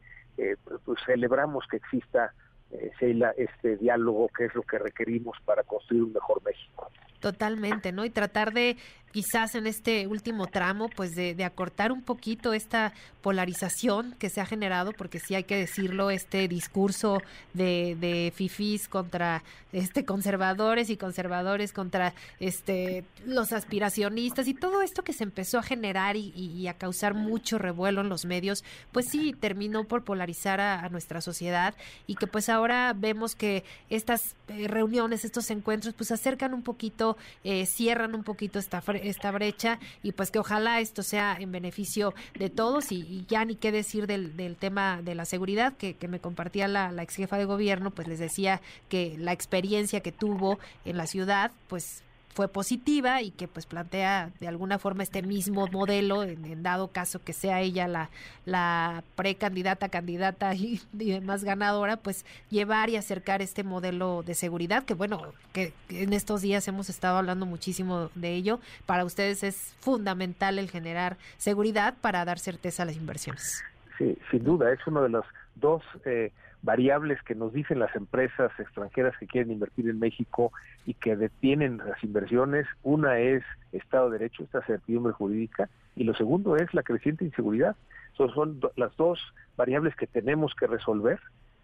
Speaker 35: pues celebramos que exista, este diálogo que es lo que requerimos para construir un mejor México.
Speaker 2: Totalmente, ¿no? Y tratar de quizás en este último tramo, pues de, acortar un poquito esta polarización que se ha generado, porque sí hay que decirlo, este discurso de, de fifís contra este conservadores y conservadores contra este los aspiracionistas y todo esto que se empezó a generar y a causar mucho revuelo en los medios, pues sí terminó por polarizar a, a nuestra sociedad y que pues ahora vemos que estas eh, reuniones, estos encuentros, pues acercan un poquito, eh, cierran un poquito esta esta brecha y pues que ojalá esto sea en beneficio de todos y, y ya ni qué decir del, del, tema de la seguridad que, que me compartía la, la ex jefa de gobierno, pues les decía que la experiencia que tuvo en la ciudad, pues fue positiva y que pues plantea de alguna forma este mismo modelo en, dado caso que sea ella la, la precandidata, candidata y, y, demás ganadora, pues llevar y acercar este modelo de seguridad que bueno, que en estos días hemos estado hablando muchísimo de ello. Para ustedes es fundamental el generar seguridad para dar certeza a las inversiones.
Speaker 35: Sí, sin duda, es uno de los dos eh, variables que nos dicen las empresas extranjeras que quieren invertir en México y que detienen las inversiones. Una es Estado de Derecho, esta certidumbre jurídica, y lo segundo es la creciente inseguridad. Son, son las dos variables que tenemos que resolver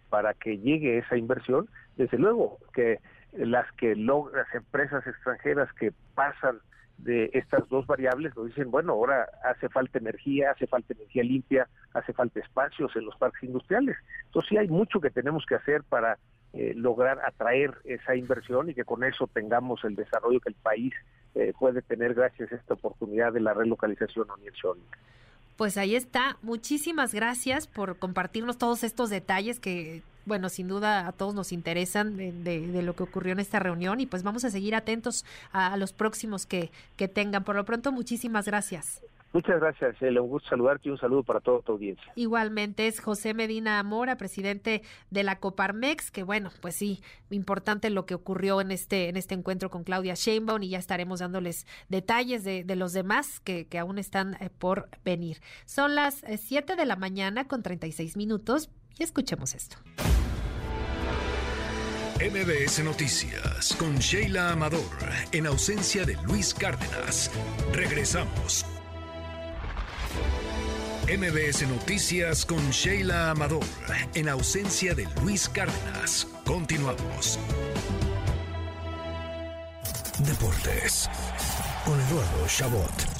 Speaker 35: para que llegue esa inversión. Desde luego que las que las empresas extranjeras que pasan de estas dos variables nos dicen, bueno, ahora hace falta energía, hace falta energía limpia, hace falta espacios en los parques industriales. Entonces sí hay mucho que tenemos que hacer para eh, lograr atraer esa inversión y que con eso tengamos el desarrollo que el país eh, puede tener gracias a esta oportunidad de la relocalización o.
Speaker 2: Pues ahí está. Muchísimas gracias por compartirnos todos estos detalles que, bueno, sin duda a todos nos interesan de, lo que ocurrió en esta reunión y pues vamos a seguir atentos a, los próximos que, que tengan. Por lo pronto, muchísimas gracias.
Speaker 35: Muchas gracias, Sheila. Un gusto saludarte y un saludo para toda tu audiencia.
Speaker 2: Igualmente es José Medina Amora, presidente de la Coparmex, que bueno, pues sí, importante lo que ocurrió en este, en este encuentro con Claudia Sheinbaum y ya estaremos dándoles detalles de, los demás que, que, aún están eh, por venir. Son las 7 eh, de la mañana con 36 minutos y escuchemos esto.
Speaker 26: MBS Noticias con Sheila Amador, en ausencia de Luis Cárdenas. Regresamos. MBS Noticias con Sheila Amador, en ausencia de Luis Cárdenas. Continuamos. Deportes con Eduardo Chabot.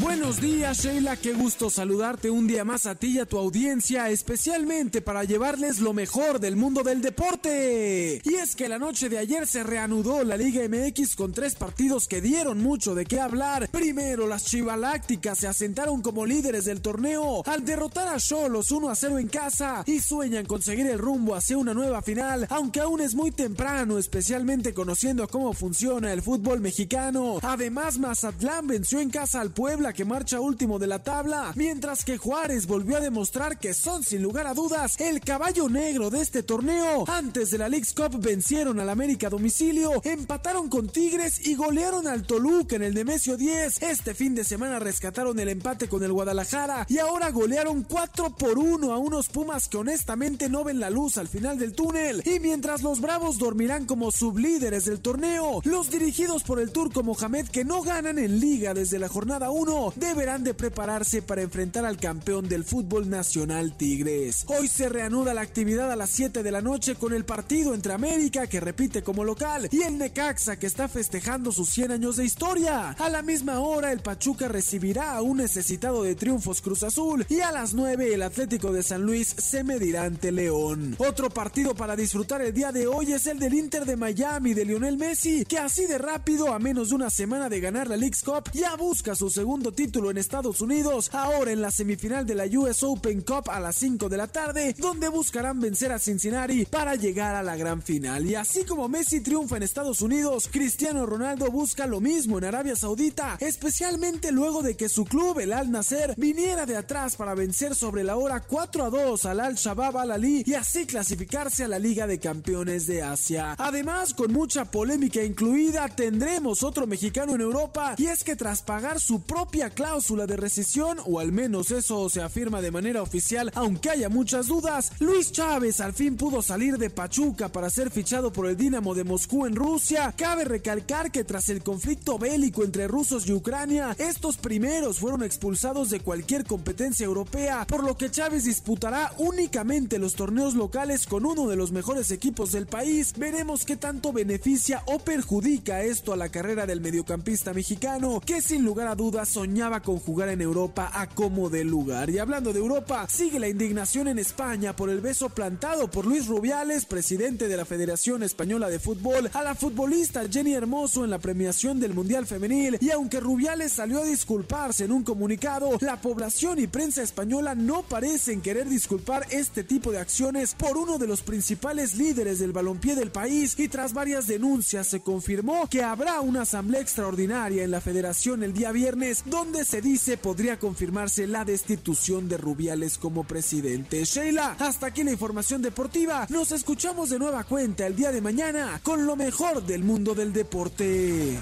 Speaker 36: Buenos días Sheila, qué gusto saludarte un día más a ti y a tu audiencia, especialmente para llevarles lo mejor del mundo del deporte. Y es que la noche de ayer se reanudó la Liga MX con tres partidos que dieron mucho de qué hablar. Primero, las Chivalácticas se asentaron como líderes del torneo al derrotar a Cholos 1 a 0 en casa y sueñan conseguir el rumbo hacia una nueva final, aunque aún es muy temprano, especialmente conociendo cómo funciona el fútbol mexicano. Además, Mazatlán venció en casa al Puebla que marcha último de la tabla, mientras que Juárez volvió a demostrar que son sin lugar a dudas el caballo negro de este torneo. Antes de la League's Cup vencieron al América domicilio, empataron con Tigres y golearon al Toluca en el Nemesio 10. Este fin de semana rescataron el empate con el Guadalajara y ahora golearon 4 por 1 a unos Pumas que honestamente no ven la luz al final del túnel. Y mientras los Bravos dormirán como sublíderes del torneo, los dirigidos por el turco Mohamed que no ganan en liga desde la jornada 1 deberán de prepararse para enfrentar al campeón del fútbol nacional Tigres. Hoy se reanuda la actividad a las 7 de la noche con el partido entre América que repite como local y el Necaxa que está festejando sus 100 años de historia. A la misma hora el Pachuca recibirá a un necesitado de triunfos Cruz Azul y a las 9 el Atlético de San Luis se medirá ante León. Otro partido para disfrutar el día de hoy es el del Inter de Miami de Lionel Messi que así de rápido a menos de una semana de ganar la League's Cup ya busca su título en Estados Unidos, ahora en la semifinal de la US Open Cup a las 5 de la tarde, donde buscarán vencer a Cincinnati para llegar a la gran final. Y así como Messi triunfa en Estados Unidos, Cristiano Ronaldo busca lo mismo en Arabia Saudita, especialmente luego de que su club, el Al Nasser, viniera de atrás para vencer sobre la hora 4 a 2 al Al Shabab Al Ali y así clasificarse a la Liga de Campeones de Asia. Además, con mucha polémica incluida, tendremos otro mexicano en Europa y es que tras pagar su propia cláusula de rescisión, o al menos eso se afirma de manera oficial, aunque haya muchas dudas, Luis Chávez al fin pudo salir de Pachuca para ser fichado por el Dinamo de Moscú en Rusia. Cabe recalcar que tras el conflicto bélico entre rusos y Ucrania, estos primeros fueron expulsados de cualquier competencia europea, por lo que Chávez disputará únicamente los torneos locales con uno de los mejores equipos del país. Veremos qué tanto beneficia o perjudica esto a la carrera del mediocampista mexicano, que sin lugar a dudas soñó soñaba con jugar en Europa a como de lugar. Y hablando de Europa, sigue la indignación en España por el beso plantado por Luis Rubiales, presidente de la Federación Española de Fútbol, a la futbolista Jenny Hermoso en la premiación del Mundial Femenil. Y aunque Rubiales salió a disculparse en un comunicado, la población y prensa española no parecen querer disculpar este tipo de acciones por uno de los principales líderes del balompié del país. Y tras varias denuncias se confirmó que habrá una asamblea extraordinaria en la federación el día viernes donde se dice podría confirmarse la destitución de Rubiales como presidente. Sheila, hasta aquí la información deportiva. Nos escuchamos de nueva cuenta el día de mañana con lo mejor del mundo del deporte.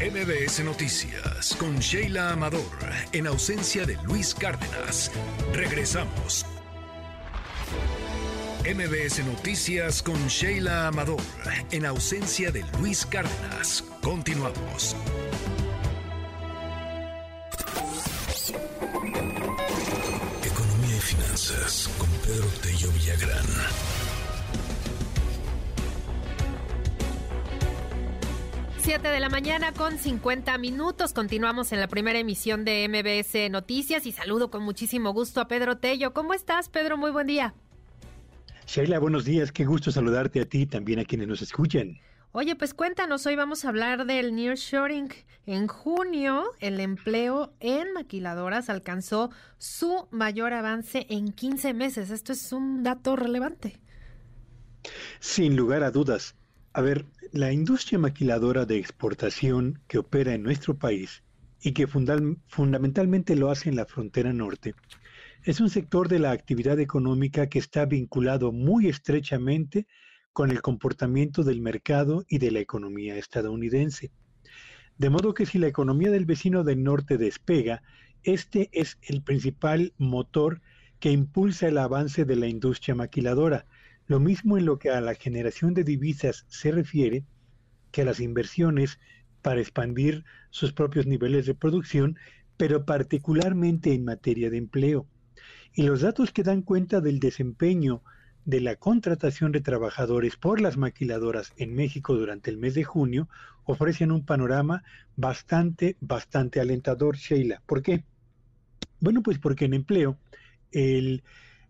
Speaker 26: MBS Noticias con Sheila Amador en ausencia de Luis Cárdenas. Regresamos. MBS Noticias con Sheila Amador, en ausencia de Luis Cárdenas. Continuamos. Economía y finanzas con Pedro Tello Villagrán.
Speaker 2: Siete de la mañana con 50 minutos. Continuamos en la primera emisión de MBS Noticias y saludo con muchísimo gusto a Pedro Tello. ¿Cómo estás, Pedro? Muy buen día.
Speaker 37: Sheila, buenos días. Qué gusto saludarte a ti y también a quienes nos escuchan.
Speaker 2: Oye, pues cuéntanos, hoy vamos a hablar del nearshoring. En junio, el empleo en maquiladoras alcanzó su mayor avance en 15 meses. Esto es un dato relevante.
Speaker 37: Sin lugar a dudas. A ver, la industria maquiladora de exportación que opera en nuestro país y que fundamentalmente lo hace en la frontera norte, es un sector de la actividad económica que está vinculado muy estrechamente con el comportamiento del mercado y de la economía estadounidense. De modo que si la economía del vecino del norte despega, este es el principal motor que impulsa el avance de la industria maquiladora. Lo mismo en lo que a la generación de divisas se refiere que a las inversiones para expandir sus propios niveles de producción, pero particularmente en materia de empleo. Y los datos que dan cuenta del desempeño de la contratación de trabajadores por las maquiladoras en México durante el mes de junio ofrecen un panorama bastante, bastante alentador, Sheila. ¿Por qué? Bueno, pues porque en empleo el,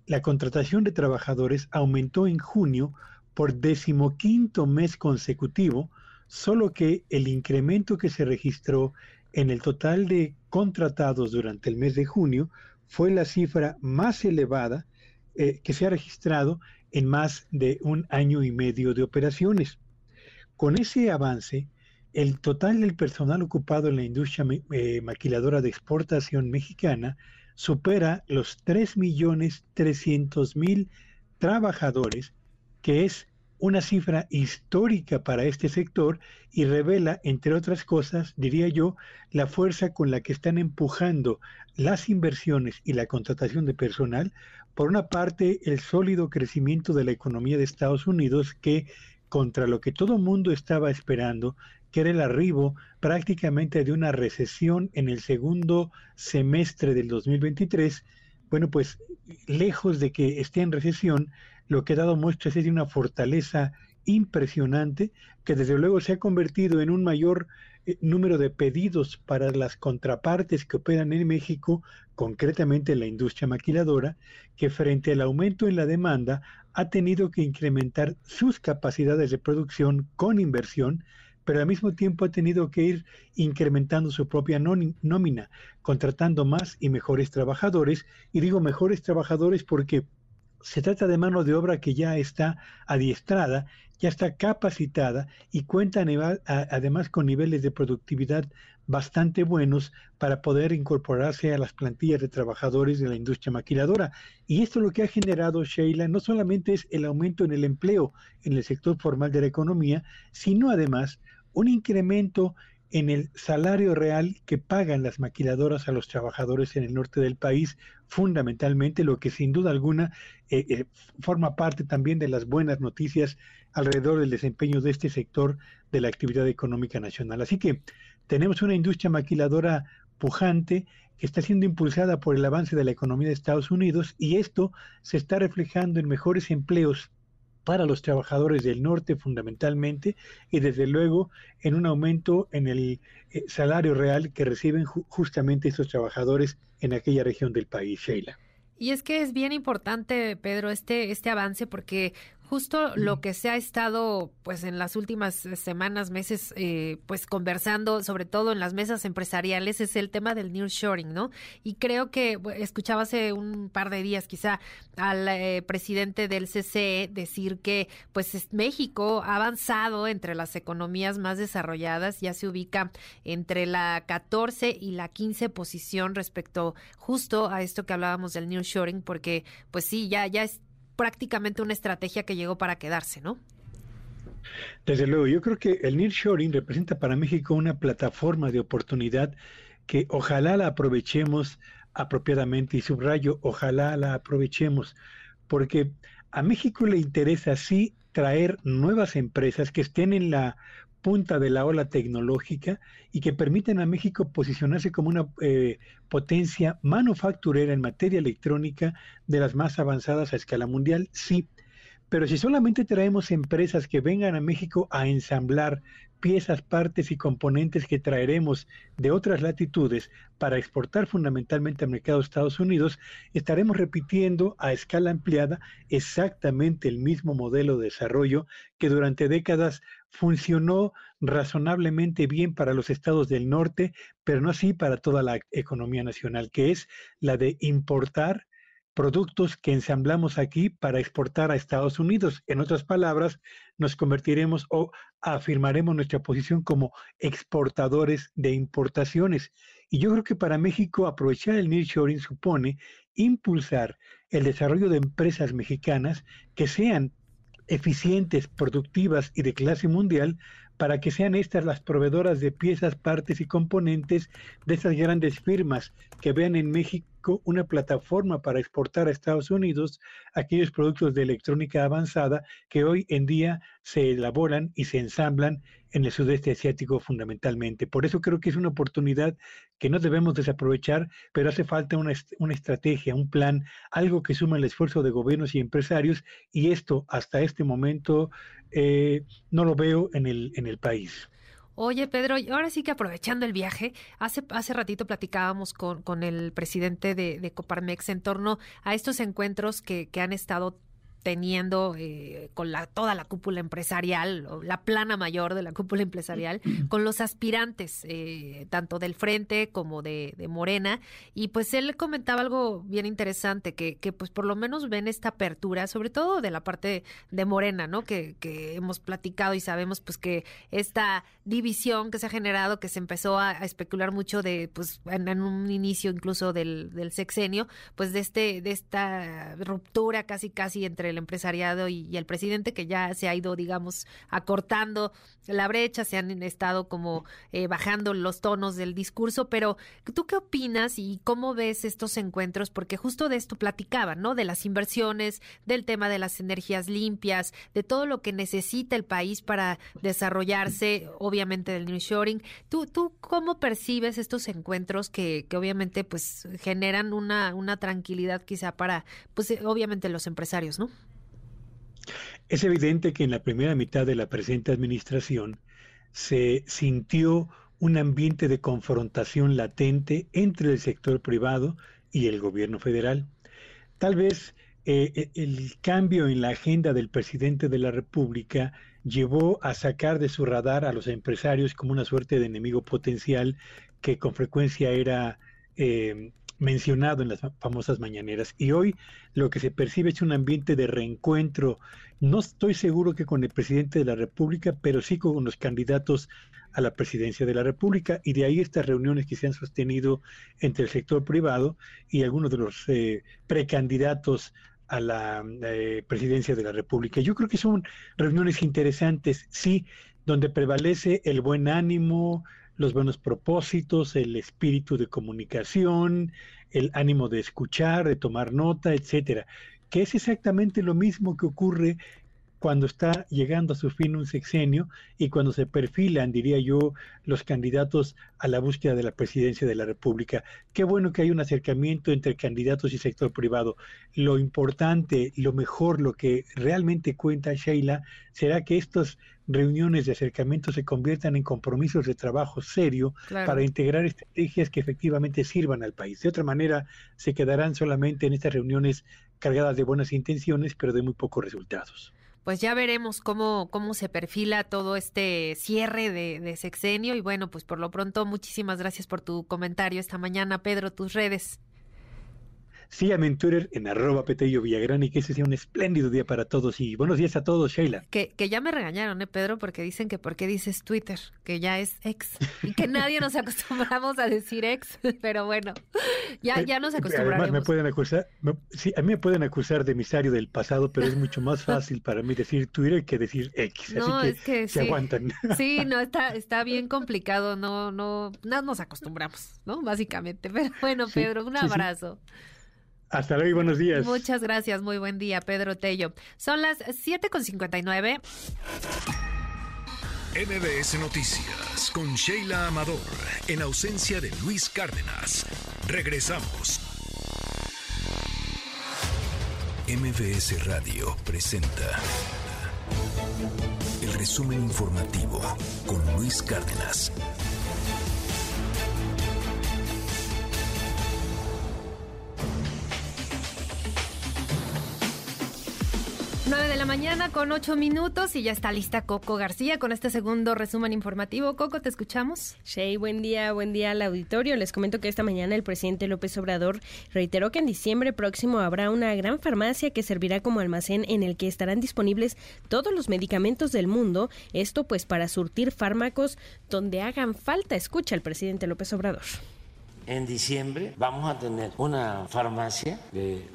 Speaker 37: la contratación de trabajadores aumentó en junio por decimoquinto mes consecutivo, solo que el incremento que se registró en el total de contratados durante el mes de junio fue la cifra más elevada eh, que se ha registrado en más de un año y medio de operaciones. Con ese avance, el total del personal ocupado en la industria eh, maquiladora de exportación mexicana supera los 3.300.000 trabajadores, que es una cifra histórica para este sector y revela, entre otras cosas, diría yo, la fuerza con la que están empujando las inversiones y la contratación de personal. Por una parte, el sólido crecimiento de la economía de Estados Unidos que, contra lo que todo mundo estaba esperando, que era el arribo prácticamente de una recesión en el segundo semestre del 2023, bueno, pues lejos de que esté en recesión, lo que ha dado muestra es de una fortaleza impresionante que desde luego se ha convertido en un mayor eh, número de pedidos para las contrapartes que operan en México, concretamente la industria maquiladora, que frente al aumento en la demanda ha tenido que incrementar sus capacidades de producción con inversión, pero al mismo tiempo ha tenido que ir incrementando su propia nómina, contratando más y mejores trabajadores. Y digo mejores trabajadores porque se trata de mano de obra que ya está adiestrada, ya está capacitada y cuenta además con niveles de productividad bastante buenos para poder incorporarse a las plantillas de trabajadores de la industria maquiladora. Y esto lo que ha generado, Sheila, no solamente es el aumento en el empleo en el sector formal de la economía, sino además un incremento en el salario real que pagan las maquiladoras a los trabajadores en el norte del país, fundamentalmente, lo que sin duda alguna eh, eh, forma parte también de las buenas noticias alrededor del desempeño de este sector de la actividad económica nacional. Así que tenemos una industria maquiladora pujante que está siendo impulsada por el avance de la economía de Estados Unidos y esto se está reflejando en mejores empleos para los trabajadores del norte fundamentalmente y desde luego en un aumento en el eh, salario real que reciben justamente estos trabajadores en aquella región del país, Sheila.
Speaker 2: Y es que es bien importante, Pedro, este, este avance porque justo lo que se ha estado pues en las últimas semanas, meses, eh, pues conversando, sobre todo en las mesas empresariales, es el tema del nearshoring, ¿no? Y creo que escuchaba hace un par de días quizá al eh, presidente del CCE decir que pues México ha avanzado entre las economías más desarrolladas, ya se ubica entre la 14 y la 15 posición respecto justo a esto que hablábamos del nearshoring, porque pues sí, ya, ya es prácticamente una estrategia que llegó para quedarse, ¿no?
Speaker 37: Desde luego, yo creo que el nearshoring representa para México una plataforma de oportunidad que ojalá la aprovechemos apropiadamente y subrayo, ojalá la aprovechemos, porque a México le interesa sí traer nuevas empresas que estén en la punta de la ola tecnológica y que permiten a México posicionarse como una eh, potencia manufacturera en materia electrónica de las más avanzadas a escala mundial, sí. Pero si solamente traemos empresas que vengan a México a ensamblar piezas, partes y componentes que traeremos de otras latitudes para exportar fundamentalmente al mercado de Estados Unidos, estaremos repitiendo a escala ampliada exactamente el mismo modelo de desarrollo que durante décadas funcionó razonablemente bien para los estados del norte, pero no así para toda la economía nacional, que es la de importar productos que ensamblamos aquí para exportar a Estados Unidos. En otras palabras, nos convertiremos o afirmaremos nuestra posición como exportadores de importaciones. Y yo creo que para México aprovechar el nearshoring supone impulsar el desarrollo de empresas mexicanas que sean eficientes, productivas y de clase mundial para que sean estas las proveedoras de piezas, partes y componentes de estas grandes firmas que vean en México una plataforma para exportar a Estados Unidos aquellos productos de electrónica avanzada que hoy en día se elaboran y se ensamblan en el sudeste asiático fundamentalmente. Por eso creo que es una oportunidad que no debemos desaprovechar, pero hace falta una, estrategia, un plan, algo que suma el esfuerzo de gobiernos y empresarios y esto hasta este momento eh, no lo veo en el país.
Speaker 2: Oye, Pedro, ahora sí que aprovechando el viaje, hace, hace ratito platicábamos con, con el presidente de, de Coparmex en torno a estos encuentros que, que han estado teniendo eh, con la, toda la cúpula empresarial, o la plana mayor de la cúpula empresarial, con los aspirantes, eh, tanto del Frente como de, de, Morena. Y pues él comentaba algo bien interesante, que, que pues por lo menos ven esta apertura, sobre todo de la parte de Morena, ¿no? Que, que hemos platicado y sabemos pues que esta división que se ha generado, que se empezó a, a especular mucho de, pues en, en, un inicio incluso del, del sexenio, pues de este, de esta ruptura casi casi entre el empresariado y, el presidente, que ya se ha ido, digamos, acortando la brecha, se han estado como eh, bajando los tonos del discurso, pero ¿tú qué opinas y cómo ves estos encuentros? Porque justo de esto platicaban, ¿no? De las inversiones, del tema de las energías limpias, de todo lo que necesita el país para desarrollarse, obviamente del nearshoring. ¿Tú, tú cómo percibes estos encuentros que, que obviamente pues generan una, una tranquilidad quizá para, pues obviamente los empresarios, ¿no?
Speaker 37: Es evidente que en la primera mitad de la presente administración se sintió un ambiente de confrontación latente entre el sector privado y el gobierno federal. Tal vez eh, el cambio en la agenda del presidente de la República llevó a sacar de su radar a los empresarios como una suerte de enemigo potencial que con frecuencia era eh, mencionado en las famosas mañaneras. Y hoy lo que se percibe es un ambiente de reencuentro. No estoy seguro que con el presidente de la República, pero sí con los candidatos a la presidencia de la República. Y de ahí estas reuniones que se han sostenido entre el sector privado y algunos de los eh, precandidatos a la eh, presidencia de la República. Yo creo que son reuniones interesantes, sí, donde prevalece el buen ánimo, los buenos propósitos, el espíritu de comunicación, el ánimo de escuchar, de tomar nota, etcétera, que es exactamente lo mismo que ocurre cuando está llegando a su fin un sexenio y cuando se perfilan, diría yo, los candidatos a la búsqueda de la presidencia de la República. Qué bueno que hay un acercamiento entre candidatos y sector privado. Lo importante, lo mejor, lo que realmente cuenta Sheila, será que estas reuniones de acercamiento se conviertan en compromisos de trabajo serio claro. para integrar estrategias que efectivamente sirvan al país. De otra manera, se quedarán solamente en estas reuniones cargadas de buenas intenciones, pero de muy pocos resultados
Speaker 2: pues ya veremos cómo, cómo se perfila todo este cierre de, de, sexenio. Y bueno, pues por lo pronto, muchísimas gracias por tu comentario esta mañana, Pedro, tus redes.
Speaker 37: Síganme en Twitter en arroba Petello Villagrán y que ese sea un espléndido día para todos y buenos días a todos, Sheila.
Speaker 2: Que, que ya me regañaron, ¿eh, Pedro? Porque dicen que por qué dices Twitter, que ya es ex y que nadie nos acostumbramos a decir ex, pero bueno, ya, ya nos acostumbraremos.
Speaker 37: Además me pueden acusar, me, sí, a mí me pueden acusar de emisario del pasado, pero es mucho más fácil para mí decir Twitter que decir X,
Speaker 2: no,
Speaker 37: así que,
Speaker 2: es que
Speaker 37: se
Speaker 2: sí.
Speaker 37: aguantan.
Speaker 2: Sí, no, está, está bien complicado, no, no, no nos acostumbramos, ¿no? Básicamente, pero bueno, Pedro, un abrazo.
Speaker 37: Sí. Hasta luego y buenos días.
Speaker 2: Muchas gracias, muy buen día, Pedro Tello. Son las 7.59.
Speaker 26: MBS Noticias con Sheila Amador, en ausencia de Luis Cárdenas. Regresamos. MBS Radio presenta el resumen informativo con Luis Cárdenas.
Speaker 2: 9 de la mañana con 8 minutos y ya está lista Coco García con este segundo resumen informativo. Coco, te escuchamos.
Speaker 29: Shay, buen día, buen día al auditorio. Les comento que esta mañana el presidente López Obrador reiteró que en diciembre próximo habrá una gran farmacia que servirá como almacén en el que estarán disponibles todos los medicamentos del mundo. Esto pues para surtir fármacos donde hagan falta. Escucha el presidente López Obrador
Speaker 38: en diciembre vamos a tener una farmacia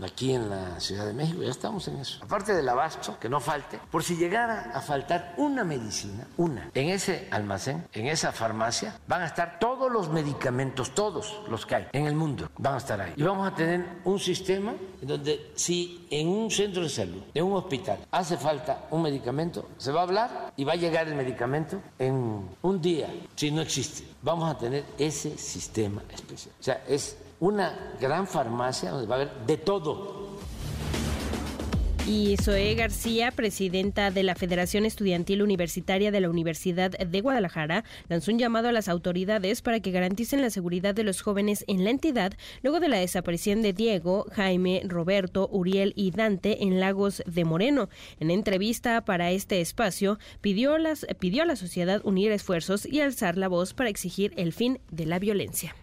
Speaker 38: aquí en la Ciudad de México, ya estamos en eso. Aparte del abasto, que no falte, por si llegara a faltar una medicina, una, en ese almacén, en esa farmacia, van a estar todos los medicamentos, todos los que hay en el mundo, van a estar ahí. Y vamos a tener un sistema donde si en un centro de salud, en un hospital, hace falta un medicamento, se va a hablar y va a llegar el medicamento en un día, si no existe. Vamos a tener ese sistema especial. O sea, es una gran farmacia donde va a haber de todo
Speaker 29: y Zoe García, presidenta de la Federación Estudiantil Universitaria de la Universidad de Guadalajara, lanzó un llamado a las autoridades para que garanticen la seguridad de los jóvenes en la entidad luego de la desaparición de Diego, Jaime, Roberto, Uriel y Dante en Lagos de Moreno. En entrevista para este espacio, pidió, las, pidió a la sociedad unir esfuerzos y alzar la voz para exigir el fin de la violencia.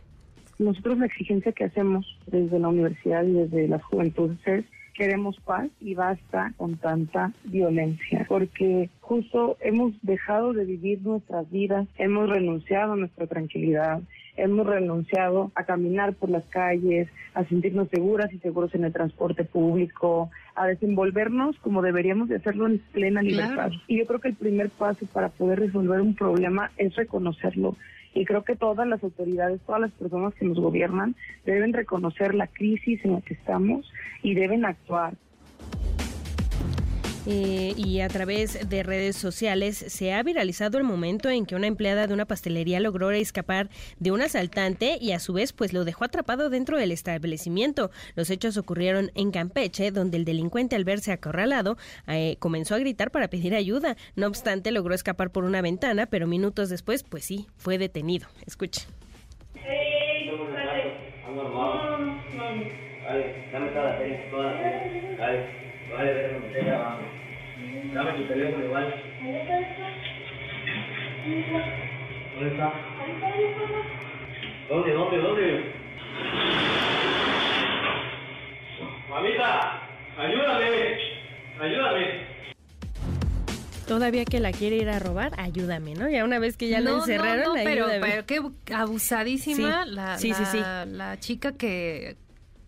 Speaker 39: Nosotros la exigencia que hacemos desde la universidad y desde las juventudes es queremos paz y basta con tanta violencia, porque justo hemos dejado de vivir nuestras vidas, hemos renunciado a nuestra tranquilidad, hemos renunciado a caminar por las calles, a sentirnos seguras y seguros en el transporte público, a desenvolvernos como deberíamos de hacerlo en plena libertad. Y yo creo que el primer paso para poder resolver un problema es reconocerlo y creo que todas las autoridades, todas las personas que nos gobiernan deben reconocer la crisis en la que estamos y deben actuar.
Speaker 29: Eh, y a través de redes sociales se ha viralizado el momento en que una empleada de una pastelería logró escapar de un asaltante y a su vez pues lo dejó atrapado dentro del establecimiento. Los hechos ocurrieron en Campeche, donde el delincuente al verse acorralado eh, comenzó a gritar para pedir ayuda. No obstante logró escapar por una ventana, pero minutos después pues sí, fue detenido. Escuche. Dame tu teléfono igual. ¿Dónde está? ¿Dónde, dónde, dónde? Mamita, ayúdame, ayúdame. Todavía que la quiere ir a robar, ayúdame, ¿no? Ya una vez que ya la encerraron,
Speaker 2: no, no, pero, pero, qué abusadísima la, sí, sí, la chica que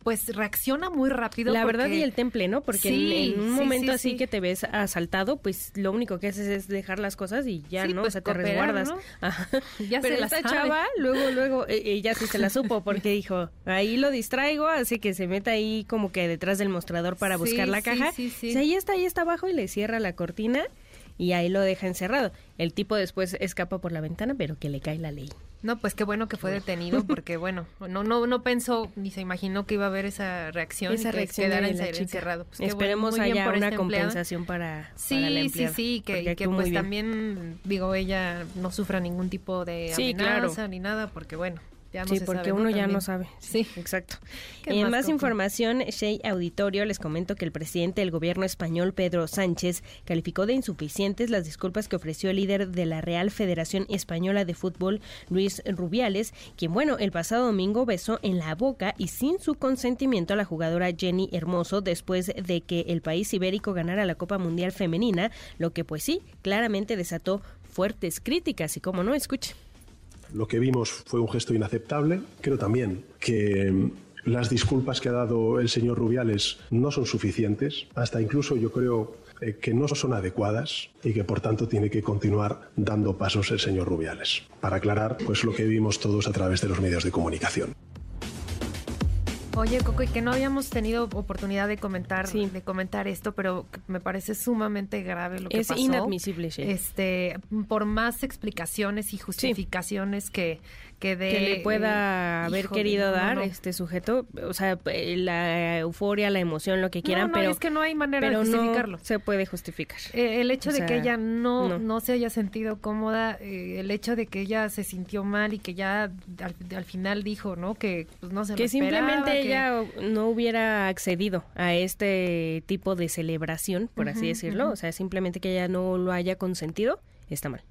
Speaker 2: pues reacciona muy rápido.
Speaker 29: La verdad y el temple, ¿no? Porque en, un momento así que te ves asaltado, pues lo único que haces es dejar las cosas y ya, ¿no? Pues, o sea, te resguardas. Ya Pero esta chava, luego, luego, e, ella sí se la supo porque dijo, ahí lo distraigo, así que se mete ahí como que detrás del mostrador para buscar la caja. Sí, sí, ahí está, ahí está abajo y le cierra la cortina y ahí lo deja encerrado. El tipo después escapa por la ventana, pero que le cae la ley.
Speaker 2: No, pues qué bueno que fue detenido porque bueno, no no no pensó ni se imaginó que iba a haber esa reacción esa y que reacción quedara encerrado. Pues
Speaker 29: Esperemos haya una compensación para,
Speaker 2: sí, Sí, sí, que, que pues también digo ella no sufra ningún tipo de amenaza ni nada porque bueno,
Speaker 29: sí, porque uno ya no sabe. Sí, exacto. Y en más información, Shea Auditorio, les comento que el presidente del gobierno español, Pedro Sánchez, calificó de insuficientes las disculpas que ofreció el líder de la Real Federación Española de Fútbol, Luis Rubiales, quien, bueno, el pasado domingo besó en la boca y sin su consentimiento a la jugadora Jenny Hermoso después de que el país ibérico ganara la Copa Mundial Femenina, lo que pues sí, claramente desató fuertes críticas y como no, escuche.
Speaker 40: Lo que vimos fue un gesto inaceptable. Creo también que mm, las disculpas que ha dado el señor Rubiales no son suficientes. Hasta incluso yo creo eh, que no son adecuadas y que por tanto tiene que continuar dando pasos el señor Rubiales para aclarar pues lo que vimos todos a través de los medios de comunicación.
Speaker 2: Oye, Coco, y que no habíamos tenido oportunidad de comentar, de comentar esto, pero me parece sumamente grave lo que
Speaker 41: es
Speaker 2: pasó.
Speaker 41: Es inadmisible, sí.
Speaker 2: Este, por más explicaciones y justificaciones que, que, de,
Speaker 41: que le pueda haber querido dar este sujeto, o sea, la euforia, la emoción, lo que quieran, pero
Speaker 2: es que no hay manera de justificarlo.
Speaker 41: se puede justificar.
Speaker 2: Eh, el hecho de que ella no, no, se haya sentido cómoda, eh, el hecho de que ella se sintió mal y que ya al, final dijo, ¿no? Que pues, no se
Speaker 41: que simplemente ella no hubiera accedido a este tipo de celebración, por así decirlo, o sea, simplemente que ella no lo haya consentido, está mal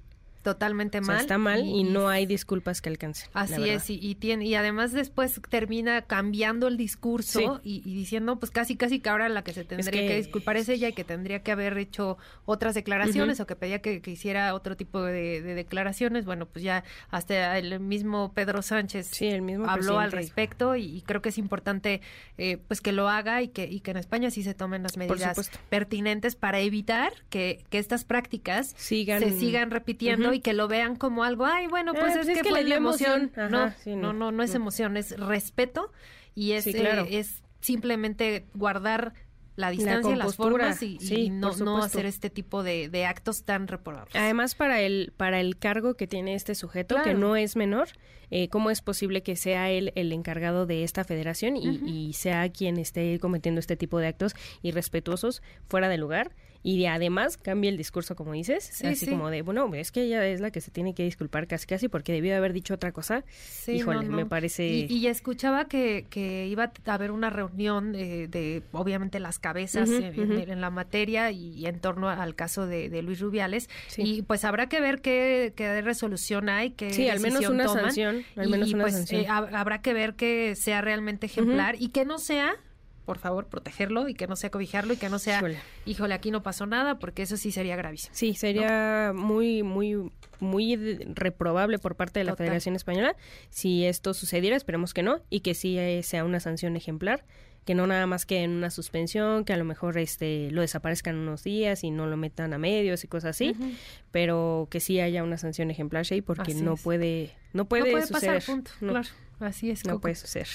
Speaker 2: totalmente mal.
Speaker 41: está mal y, no hay disculpas que alcancen.
Speaker 2: Así es, y, tiene, y además después termina cambiando el discurso y, diciendo, pues casi, casi que ahora la que se tendría que... disculpar es ella y que tendría que haber hecho otras declaraciones o que pedía que, hiciera otro tipo de, declaraciones. Bueno, pues ya hasta el mismo Pedro Sánchez
Speaker 41: sí, el mismo
Speaker 2: habló al respecto y, creo que es importante eh, pues que lo haga y que, y que en España sí se tomen las medidas pertinentes para evitar que, estas prácticas
Speaker 41: sigan,
Speaker 2: se sigan repitiendo y que lo vean como algo, ay, bueno, pues
Speaker 41: ah,
Speaker 2: es,
Speaker 41: pues
Speaker 2: que, fue la emoción.
Speaker 41: no,
Speaker 2: no, no, no, es emoción, es respeto y es, eh, es simplemente guardar la distancia, las formas y, no, hacer este tipo de, actos tan reprobables.
Speaker 41: Además, para el, para el cargo que tiene este sujeto, que no es menor, eh, ¿cómo es posible que sea él el encargado de esta federación y, y sea quien esté cometiendo este tipo de actos irrespetuosos fuera de lugar? Y además cambia el discurso como dices, así como de, bueno, es que ella es la que se tiene que disculpar casi casi porque debió haber dicho otra cosa. Híjole, me parece...
Speaker 2: Y, escuchaba que, que iba a haber una reunión de, obviamente, las cabezas en, la materia y, en torno al caso de, Luis Rubiales. Y pues habrá que ver qué, qué resolución hay, qué
Speaker 41: Sí, al menos una sanción. Al menos una
Speaker 2: pues,
Speaker 41: sanción.
Speaker 2: Eh, habrá que ver que sea realmente ejemplar y que no sea por favor, protegerlo y que no sea cobijarlo y que no sea, híjole, aquí no pasó nada, porque eso sí sería gravísimo.
Speaker 41: Sí, sería muy, muy, muy reprobable por parte de la Federación Española si esto sucediera, esperemos que no, y que sí eh, sea una sanción ejemplar que no nada más que en una suspensión, que a lo mejor este lo desaparezcan unos días y no lo metan a medios y cosas así, pero que sí haya una sanción ejemplar, Shay, porque no puede no puede,
Speaker 2: no suceder. Pasar, punto. claro, así es.
Speaker 41: No puede suceder.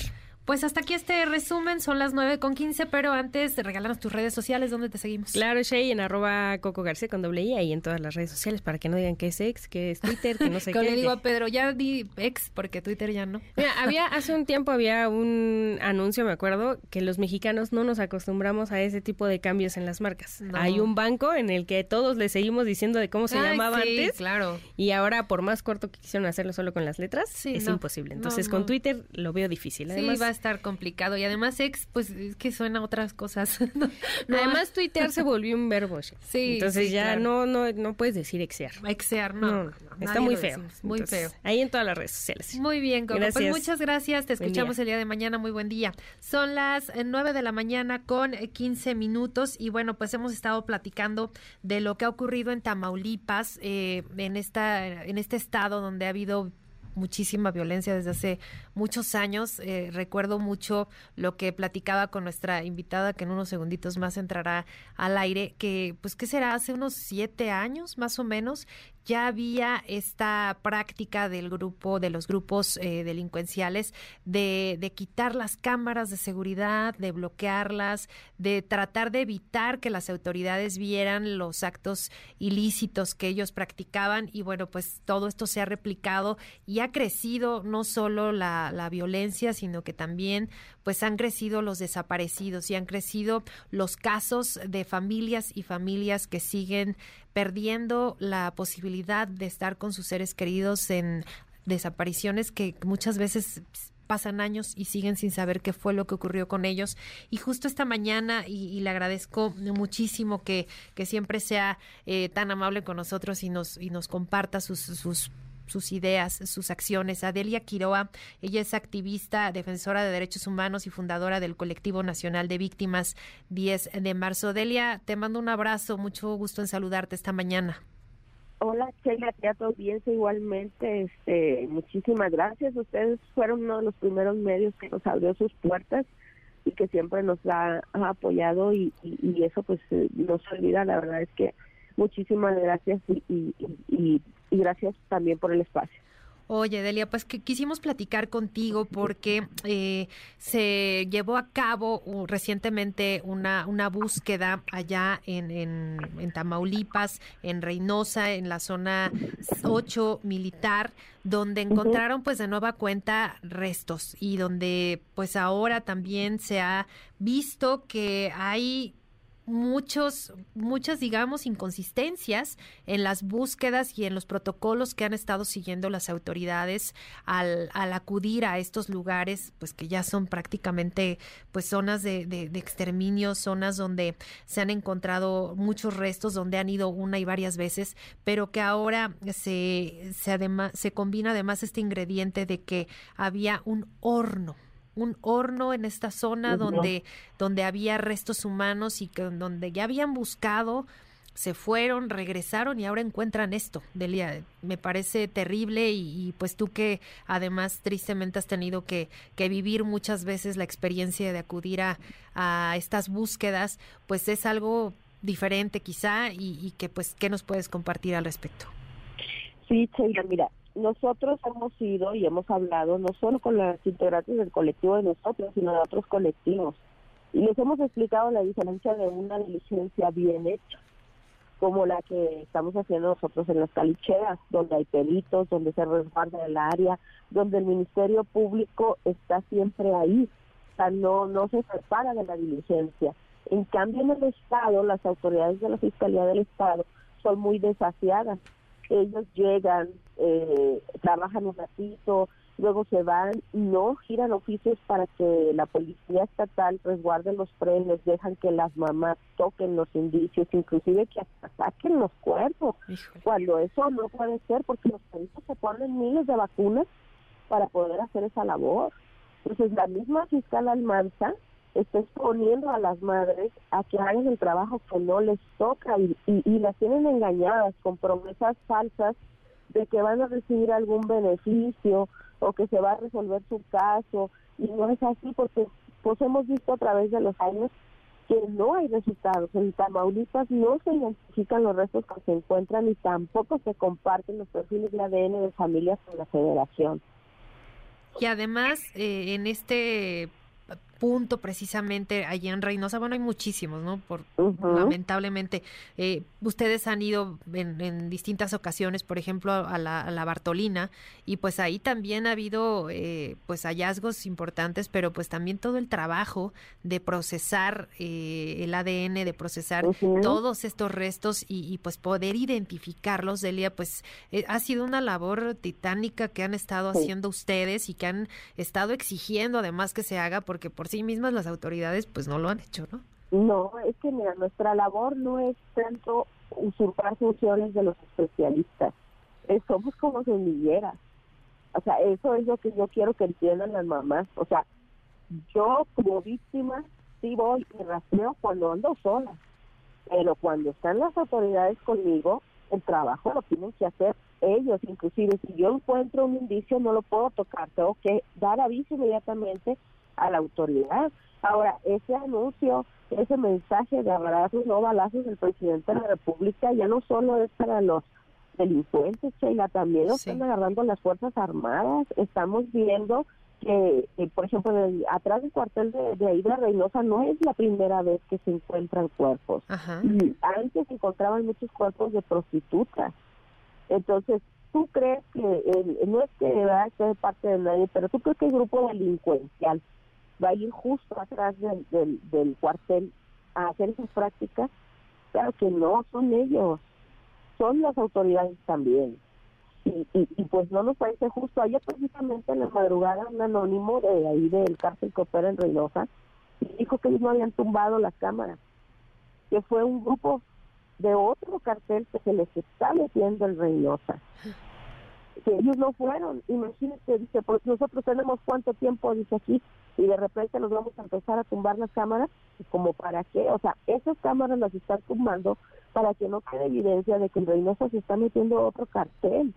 Speaker 2: Pues hasta aquí este resumen, son las 9 con 15, pero antes de regalarnos tus redes sociales, ¿dónde te seguimos?
Speaker 41: Claro, Shay, en arroba Coco García con doble I, ahí en todas las redes sociales, para que no digan que es ex, que es Twitter, que no sé qué.
Speaker 2: le digo a Pedro, ya di ex, porque Twitter ya no.
Speaker 41: Mira, había, hace un tiempo había un anuncio, me acuerdo, que los mexicanos no nos acostumbramos a ese tipo de cambios en las marcas. Hay un banco en el que todos le seguimos diciendo de cómo se llamaba antes.
Speaker 2: claro.
Speaker 41: Y ahora, por más corto que quisieron hacerlo solo con las letras, es imposible. Entonces, con Twitter lo veo difícil.
Speaker 2: Además, sí, a estar complicado y además ex, pues es que suena a otras cosas.
Speaker 41: además tuitear se volvió un verbo. Sí. Entonces ya no, no, no puedes decir exear.
Speaker 2: Exear, no.
Speaker 41: está muy feo.
Speaker 2: muy feo.
Speaker 41: Ahí en todas las redes sociales.
Speaker 2: Muy bien, Coco. Pues muchas gracias. Te escuchamos el día de mañana. Muy buen día. Son las 9 eh, de la mañana con 15 minutos y bueno, pues hemos estado platicando de lo que ha ocurrido en Tamaulipas, eh, en, esta, en este estado donde ha habido muchísima violencia desde hace muchos años. Eh, recuerdo mucho lo que platicaba con nuestra invitada, que en unos segunditos más entrará al aire, que pues qué será, hace unos siete años más o menos, ya había esta práctica del grupo, de los grupos eh, delincuenciales, de, de, quitar las cámaras de seguridad, de bloquearlas, de tratar de evitar que las autoridades vieran los actos ilícitos que ellos practicaban. Y bueno, pues todo esto se ha replicado y ha crecido no solo la, la violencia, sino que también pues han crecido los desaparecidos y han crecido los casos de familias y familias que siguen perdiendo la posibilidad de estar con sus seres queridos en desapariciones que muchas veces pasan años y siguen sin saber qué fue lo que ocurrió con ellos. Y justo esta mañana, y, le agradezco muchísimo que, que siempre sea eh, tan amable con nosotros y nos, y nos comparta sus, sus sus ideas, sus acciones. Adelia Quiroa, ella es activista, defensora de derechos humanos y fundadora del Colectivo Nacional de Víctimas 10 de marzo. Adelia, te mando un abrazo, mucho gusto en saludarte esta mañana.
Speaker 24: Hola, Sheila, a tu audiencia igualmente. Este, muchísimas gracias. Ustedes fueron uno de los primeros medios que nos abrió sus puertas y que siempre nos ha, apoyado y, eso pues eh, no se olvida. La verdad es que muchísimas gracias y, y gracias también por el espacio.
Speaker 2: Oye, Delia, pues que quisimos platicar contigo porque eh, se llevó a cabo uh, recientemente una, una búsqueda allá en, en, Tamaulipas, en Reynosa, en la zona 8 militar, donde encontraron pues de nueva cuenta restos y donde pues ahora también se ha visto que hay muchos, muchas, digamos, inconsistencias en las búsquedas y en los protocolos que han estado siguiendo las autoridades al, al acudir a estos lugares, pues que ya son prácticamente pues zonas de, de, exterminio, zonas donde se han encontrado muchos restos, donde han ido una y varias veces, pero que ahora se, se, se combina además este ingrediente de que había un horno un horno en esta zona donde, donde había restos humanos y que, donde ya habían buscado, se fueron, regresaron y ahora encuentran esto. Delia, me parece terrible y, pues tú que además tristemente has tenido que, que, vivir muchas veces la experiencia de acudir a, a estas búsquedas, pues es algo diferente quizá y, y que pues, ¿qué nos puedes compartir al respecto?
Speaker 24: Sí, Sheila, mira, nosotros hemos ido y hemos hablado no solo con las integrantes del colectivo de nosotros, sino de otros colectivos. Y les hemos explicado la diferencia de una diligencia bien hecha, como la que estamos haciendo nosotros en las calicheras, donde hay peritos, donde se resguarda el área, donde el Ministerio Público está siempre ahí, o sea, no, no se separa de la diligencia. En cambio, en el Estado, las autoridades de la Fiscalía del Estado son muy desafiadas ellos llegan, eh, trabajan un ratito, luego se van, no giran oficios para que la policía estatal resguarde los premios, dejan que las mamás toquen los indicios, inclusive que hasta saquen los cuerpos, cuando eso no puede ser porque los peritos se ponen miles de vacunas para poder hacer esa labor. Entonces la misma fiscal Almanza está exponiendo a las madres a que hagan el trabajo que no les toca y, y, las tienen engañadas con promesas falsas de que van a recibir algún beneficio o que se va a resolver su caso y no es así porque pues hemos visto a través de los años que no hay resultados. En Tamaulipas no se identifican los restos que se encuentran y tampoco se comparten los perfiles de ADN de familias con la federación.
Speaker 2: Y además, eh, en este punto precisamente allí en Reynosa, bueno, hay muchísimos, ¿no? Por, Lamentablemente, eh, ustedes han ido en, distintas ocasiones, por ejemplo, a la, Bartolina, y pues ahí también ha habido eh, pues hallazgos importantes, pero pues también todo el trabajo de procesar eh, el ADN, de procesar todos estos restos y, pues poder identificarlos, Delia, pues ha sido una labor titánica que han estado haciendo ustedes y que han estado exigiendo además que se haga, porque por sí mismas las autoridades pues no lo han hecho, ¿no?
Speaker 24: No, es que mira, nuestra labor no es tanto usurpar funciones de los especialistas, somos como semilleras. O sea, eso es lo que yo quiero que entiendan las mamás. O sea, yo como víctima sí voy y rastreo cuando ando sola, pero cuando están las autoridades conmigo, el trabajo lo tienen que hacer ellos. Inclusive si yo encuentro un indicio no lo puedo tocar, tengo que dar aviso inmediatamente a la autoridad. Ahora, ese anuncio, ese mensaje de abrazos, no balazos del presidente de la República, ya no solo es para los delincuentes, Sheila, también lo están agarrando las Fuerzas Armadas. Estamos viendo que, por ejemplo, atrás del cuartel de, de, ahí de Reynosa no es la primera vez que se encuentran cuerpos. Antes se encontraban muchos cuerpos de prostitutas. Entonces, ¿tú crees que, no es que va a ser parte de nadie, pero tú crees que el grupo delincuencial va a ir justo atrás del, del, cuartel a hacer esas prácticas? Claro que no, son ellos, son las autoridades también. Y, y, pues no nos parece justo. Ayer precisamente en la madrugada un anónimo de ahí del cárcel que opera en Reynosa dijo que ellos no habían tumbado las cámaras, que fue un grupo de otro cartel que se les está metiendo en Reynosa que ellos no fueron. Imagínense, dice, pues nosotros tenemos cuánto tiempo, dice aquí, y de repente nos vamos a empezar a tumbar las cámaras, como para qué, o sea, esas cámaras las están tumbando para que no quede evidencia de que en Reynosa se está metiendo otro cartel.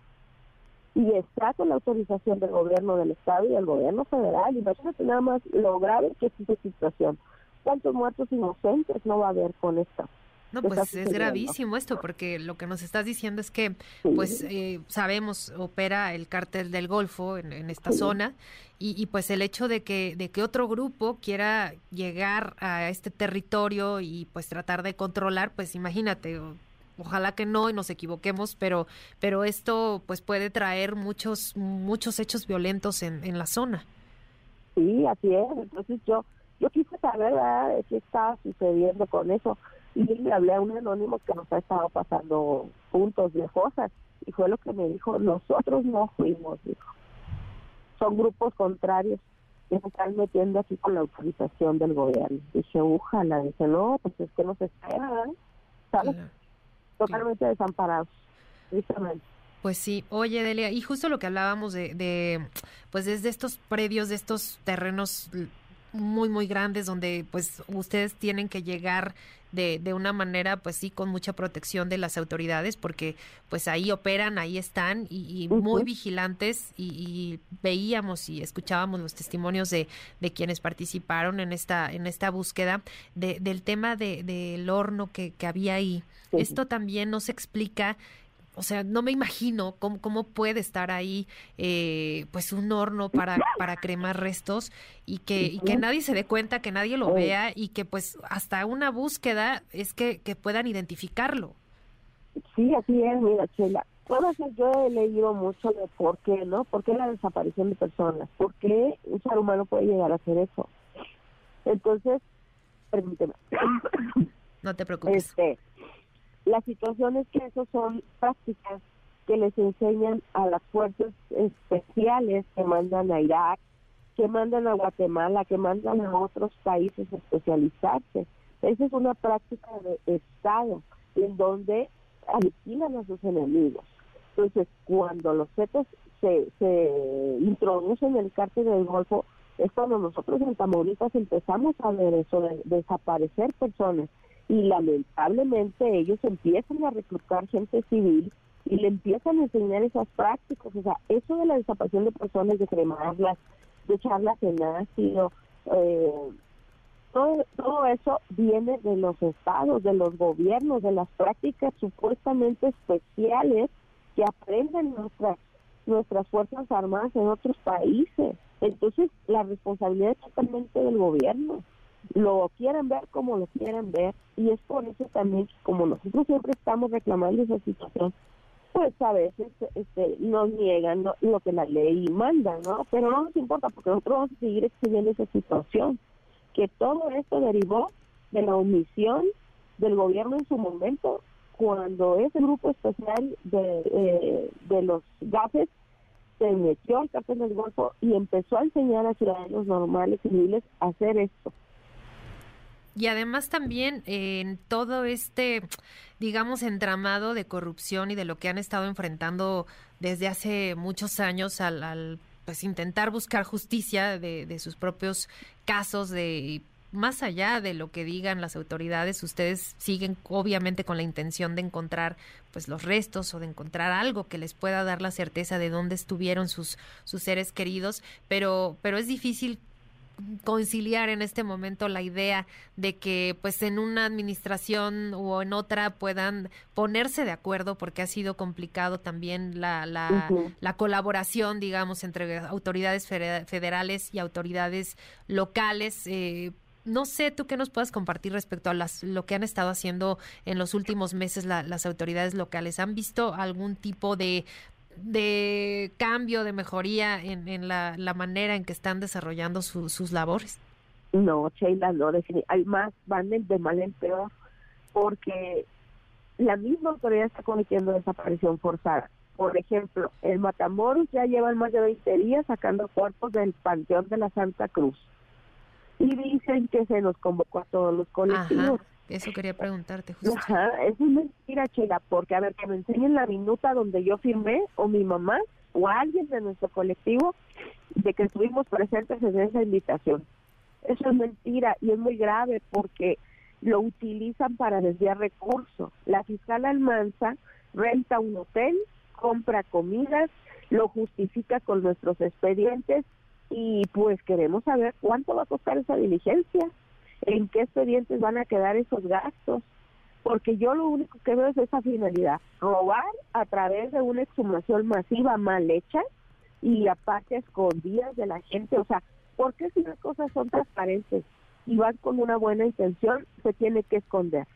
Speaker 24: Y está con la autorización del gobierno del Estado y del gobierno federal. Imagínate nada más lo grave que es esta situación. ¿Cuántos muertos inocentes no va a haber con esta?
Speaker 2: No, pues es gravísimo esto, porque lo que nos estás diciendo es que, pues, eh, sabemos, opera el cártel del Golfo en, esta zona, y, pues el hecho de que, de que otro grupo quiera llegar a este territorio y pues tratar de controlar, pues imagínate, ojalá que no y nos equivoquemos, pero, pero esto pues puede traer muchos, muchos hechos violentos en, en la zona.
Speaker 24: Sí, así es. Entonces yo, yo quise saber qué está sucediendo con eso y le hablé a un anónimo que nos ha estado pasando puntos de cosas y fue lo que me dijo, nosotros no fuimos, dijo. Son grupos contrarios que se están metiendo aquí con la autorización del gobierno. Dije, ojalá, dice, no, pues es que nos esperan, ¿sabes? Totalmente desamparados, tristemente.
Speaker 2: Pues sí, oye Delia, y justo lo que hablábamos de, de, pues desde estos predios, de estos terrenos muy, muy grandes donde pues ustedes tienen que llegar de, de, una manera pues sí con mucha protección de las autoridades porque pues ahí operan, ahí están y, muy vigilantes y, veíamos y escuchábamos los testimonios de, de quienes participaron en esta, en esta búsqueda de, del tema de, del horno que, que había ahí. Esto también nos explica o sea, no me imagino cómo, cómo puede estar ahí eh, pues un horno para, para cremar restos y que, y que nadie se dé cuenta, que nadie lo vea y que pues hasta una búsqueda es que, que puedan identificarlo.
Speaker 24: Sí, así es, mira, Chela. yo he leído mucho de por qué, ¿no? ¿Por qué la desaparición de personas? ¿Por qué un ser humano puede llegar a hacer eso? Entonces, permíteme.
Speaker 2: No te preocupes.
Speaker 24: Este, la situación es que esas son prácticas que les enseñan a las fuerzas especiales que mandan a Irak, que mandan a Guatemala, que mandan a otros países a especializarse. Esa es una práctica de Estado en donde aniquilan a sus enemigos. Entonces, cuando los fetos se, se introducen en el cártel del Golfo, es cuando nosotros en Tamaulipas empezamos a ver eso, de desaparecer personas y lamentablemente ellos empiezan a reclutar gente civil y le empiezan a enseñar esas prácticas, o sea, eso de la desaparición de personas, de cremarlas, de echarlas en ácido, eh, todo, todo eso viene de los estados, de los gobiernos, de las prácticas supuestamente especiales que aprenden nuestras nuestras fuerzas armadas en otros países. Entonces, la responsabilidad es totalmente del gobierno lo quieren ver como lo quieren ver y es por eso también como nosotros siempre estamos reclamando esa situación pues a veces este, nos niegan lo que la ley manda no pero no nos importa porque nosotros vamos a seguir exigiendo esa situación que todo esto derivó de la omisión del gobierno en su momento cuando ese grupo especial de, eh, de los GAFES se metió al cárcel del Golfo y empezó a enseñar a ciudadanos normales y civiles a hacer esto
Speaker 2: y además también en todo este, digamos, entramado de corrupción y de lo que han estado enfrentando desde hace muchos años al, pues intentar buscar justicia de, de sus propios casos de más allá de lo que digan las autoridades, ustedes siguen obviamente con la intención de encontrar pues los restos o de encontrar algo que les pueda dar la certeza de dónde estuvieron sus sus seres queridos, pero pero es difícil conciliar en este momento la idea de que pues en una administración o en otra puedan ponerse de acuerdo porque ha sido complicado también la, la, la colaboración digamos entre autoridades federales y autoridades locales eh, no sé tú qué nos puedas compartir respecto a las, lo que han estado haciendo en los últimos meses las autoridades locales. ¿Han visto algún tipo de de cambio, de mejoría en, en la, la, manera en que están desarrollando sus labores?
Speaker 24: No, Sheila, no, hay más, van de mal en peor, porque la misma autoridad está cometiendo desaparición forzada. Por ejemplo, el Matamoros ya lleva más de 20 días sacando cuerpos del Panteón de la Santa Cruz. Y dicen que se nos convocó a todos los colectivos.
Speaker 2: Eso quería preguntarte. Justo.
Speaker 24: Ajá, es una mentira, Chela, porque a ver, que me enseñen la minuta donde yo firmé, o mi mamá, o alguien de nuestro colectivo, de que estuvimos presentes en esa invitación. Eso es mentira y es muy grave porque lo utilizan para desviar recursos. La fiscal Almanza renta un hotel, compra comidas, lo justifica con nuestros expedientes y pues queremos saber cuánto va a costar esa diligencia en qué expedientes van a quedar esos gastos. porque yo lo único que veo es esa finalidad, robar a través de una exhumación masiva mal hecha y aparte escondidas de la gente, o sea, ¿por qué si las cosas son transparentes y van con una buena intención, se tiene que esconder?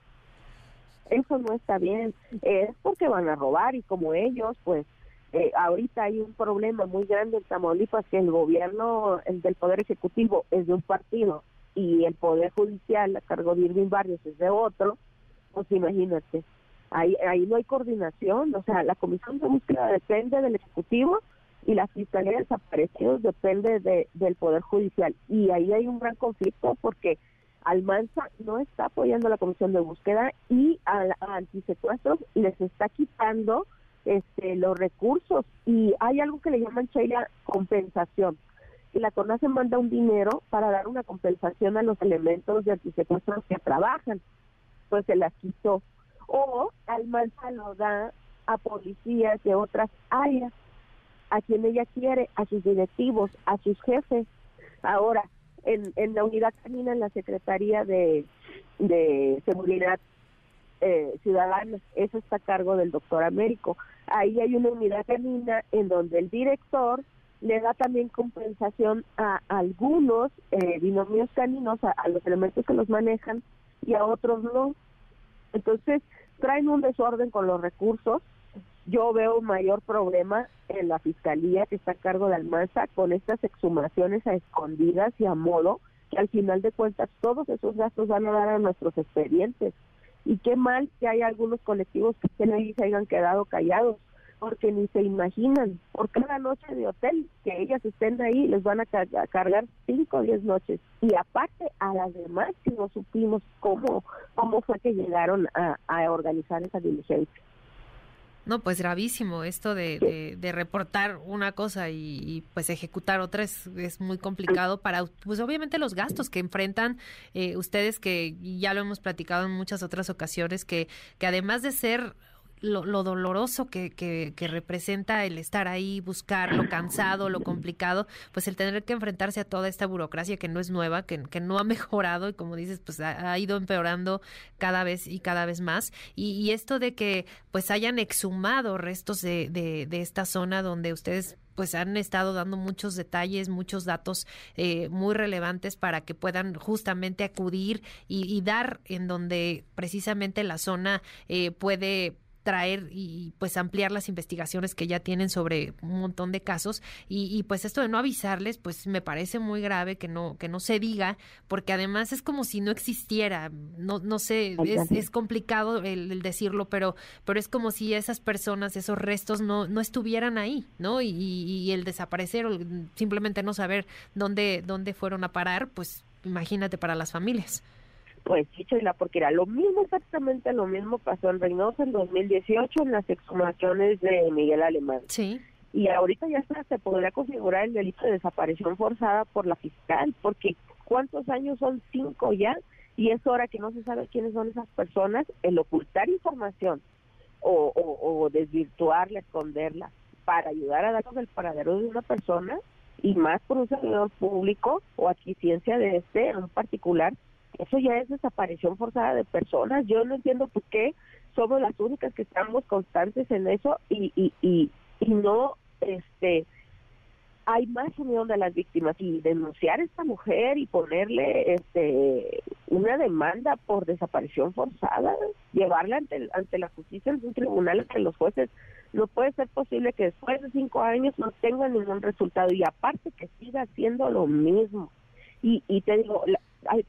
Speaker 24: Eso no está bien, es porque van a robar y como ellos, pues eh, ahorita hay un problema muy grande en Tamaulipas que el gobierno el del Poder Ejecutivo es de un partido y el Poder Judicial a cargo de Irving Barrios es de otro, pues imagínate, ahí, ahí no hay coordinación, o sea, la Comisión de Búsqueda depende del Ejecutivo y la Fiscalía de Desaparecidos depende de, del Poder Judicial. Y ahí hay un gran conflicto porque Almanza no está apoyando a la Comisión de Búsqueda y a, a antisecuestros les está quitando este, los recursos. Y hay algo que le llaman, Sheila, compensación. Y la CONASE manda un dinero para dar una compensación a los elementos de antisecuestros que trabajan pues se las quitó. O Almanza lo da a policías de otras áreas, a quien ella quiere, a sus directivos, a sus jefes. Ahora, en, en la unidad canina, en la Secretaría de, de Seguridad eh, Ciudadana, eso está a cargo del doctor Américo. Ahí hay una unidad canina en donde el director le da también compensación a algunos eh, binomios caninos, a los elementos que los manejan, y a otros no. Entonces, traen un desorden con los recursos. Yo veo mayor problema en la fiscalía que está a cargo de Almanza con estas exhumaciones a escondidas y a modo, que al final de cuentas todos esos gastos van a dar a nuestros expedientes. Y qué mal que hay algunos colectivos que se hayan quedado callados porque ni se imaginan, por cada noche de hotel que ellas estén ahí, les van a, cargar cinco o diez noches. Y aparte a las demás, si no supimos cómo, cómo fue que llegaron a, organizar esa diligencia.
Speaker 2: No, pues gravísimo esto de, de, reportar una cosa y, pues ejecutar otra es, es, muy complicado para, pues obviamente los gastos que enfrentan eh, ustedes que ya lo hemos platicado en muchas otras ocasiones que, que además de ser lo, lo doloroso que, que, que, representa el estar ahí, buscar lo cansado, lo complicado, pues el tener que enfrentarse a toda esta burocracia que no es nueva, que, que no ha mejorado y como dices, pues ha, ido empeorando cada vez y cada vez más. Y, y, esto de que pues hayan exhumado restos de, de, de esta zona donde ustedes pues han estado dando muchos detalles, muchos datos eh, muy relevantes para que puedan justamente acudir y, y, dar en donde precisamente la zona eh, puede traer y pues ampliar las investigaciones que ya tienen sobre un montón de casos y, pues esto de no avisarles pues me parece muy grave que no que no se diga porque además es como si no existiera no no sé es, es complicado el, decirlo pero pero es como si esas personas esos restos no no estuvieran ahí no y, y el desaparecer o simplemente no saber dónde dónde fueron a parar pues imagínate para las familias
Speaker 24: pues la porque era lo mismo, exactamente lo mismo pasó en Reynosa en 2018 en las exhumaciones de Miguel Alemán.
Speaker 2: Sí.
Speaker 24: Y ahorita ya se podría configurar el delito de desaparición forzada por la fiscal, porque ¿cuántos años son? Cinco ya, y es hora que no se sabe quiénes son esas personas, el ocultar información o, o, o desvirtuarla, esconderla, para ayudar a datos del paradero de una persona, y más por un servidor público o adquisiencia de este en particular, eso ya es desaparición forzada de personas. Yo no entiendo por qué somos las únicas que estamos constantes en eso y, y, y, y no, este, hay más unión de las víctimas y denunciar a esta mujer y ponerle este una demanda por desaparición forzada, llevarla ante, ante la justicia en un tribunal que los jueces no puede ser posible que después de cinco años no tenga ningún resultado y aparte que siga haciendo lo mismo. Y, y te digo, la,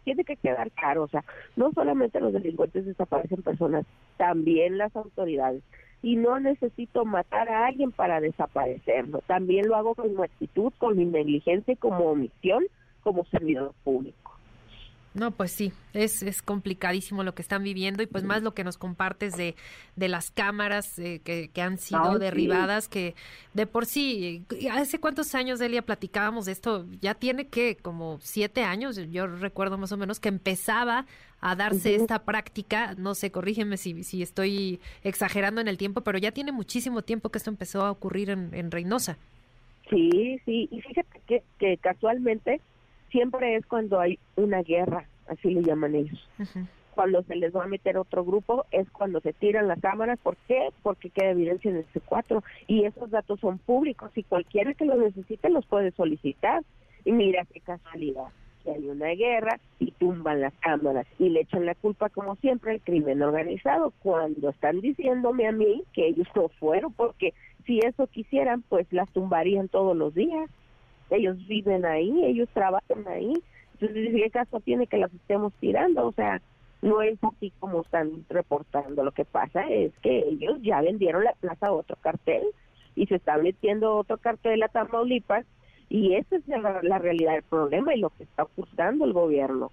Speaker 24: tiene que quedar claro, o sea, no solamente los delincuentes desaparecen personas, también las autoridades. Y no necesito matar a alguien para desaparecerlo, también lo hago con mi actitud, con mi negligencia y como omisión como servidor público.
Speaker 2: No, pues sí, es, es complicadísimo lo que están viviendo y pues más lo que nos compartes de, de las cámaras eh, que, que, han sido derribadas, que de por sí, ¿hace cuántos años, Delia, platicábamos de esto? Ya tiene que como siete años, yo recuerdo más o menos que empezaba a darse esta práctica, no sé, corrígeme si, si estoy exagerando en el tiempo, pero ya tiene muchísimo tiempo que esto empezó a ocurrir en, en Reynosa.
Speaker 24: Sí, sí, y fíjate que, que casualmente siempre es cuando hay una guerra, así le llaman ellos. cuando se les va a meter otro grupo es cuando se tiran las cámaras. ¿Por qué? Porque queda evidencia en el C4 y esos datos son públicos y cualquiera que los necesite los puede solicitar. Y mira qué casualidad, que hay una guerra y tumban las cámaras y le echan la culpa como siempre al crimen organizado cuando están diciéndome a mí que ellos no fueron porque si eso quisieran pues las tumbarían todos los días. Ellos viven ahí, ellos trabajan ahí. Entonces, ¿qué caso tiene que las estemos tirando? O sea, no es así como están reportando. Lo que pasa es que ellos ya vendieron la plaza a otro cartel y se está metiendo otro cartel a Tamaulipas y esa es la, realidad del problema y lo que está ocultando el gobierno.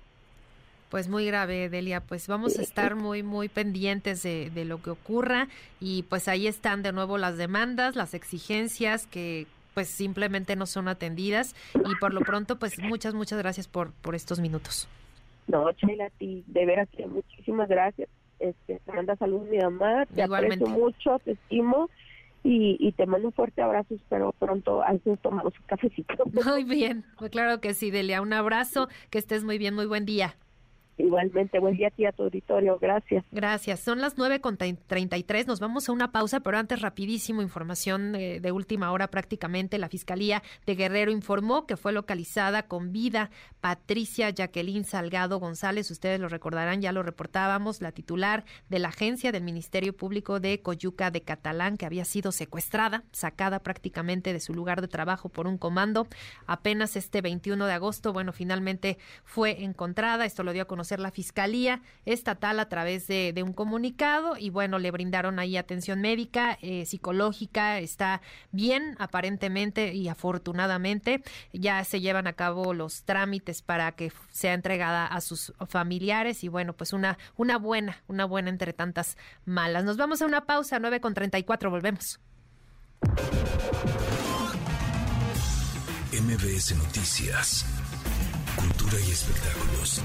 Speaker 2: Pues muy grave, Delia. Pues vamos a estar muy, muy pendientes de, de, lo que ocurra y pues ahí están de nuevo las demandas, las exigencias que pues simplemente no son atendidas y por lo pronto pues muchas, muchas gracias por, por estos minutos.
Speaker 24: No, Chela, a ti, de veras que muchísimas gracias. Este, te manda saludos mi mamá, te aprecio mucho, te estimo y, y, te mando un fuerte abrazo. Espero pronto a veces tomamos un cafecito.
Speaker 2: Muy bien, pues claro que sí, Delia. Un abrazo, que estés muy bien, muy buen día.
Speaker 24: Igualmente, buen día a ti a tu auditorio, gracias.
Speaker 2: Gracias. Son las nueve con tres. nos vamos a una pausa, pero antes rapidísimo, información de, de, última hora prácticamente. La Fiscalía de Guerrero informó que fue localizada con vida Patricia Jacqueline Salgado González. Ustedes lo recordarán, ya lo reportábamos, la titular de la agencia del Ministerio Público de Coyuca de Catalán, que había sido secuestrada, sacada prácticamente de su lugar de trabajo por un comando. Apenas este 21 de agosto, bueno, finalmente fue encontrada. Esto lo dio a conocer la Fiscalía Estatal a través de, un comunicado y bueno, le brindaron ahí atención médica, eh, psicológica, está bien aparentemente y afortunadamente ya se llevan a cabo los trámites para que sea entregada a sus familiares y bueno, pues una, una buena, una buena entre tantas malas. Nos vamos a una pausa, 9 con 34, volvemos.
Speaker 26: MBS Noticias, Cultura y Espectáculos.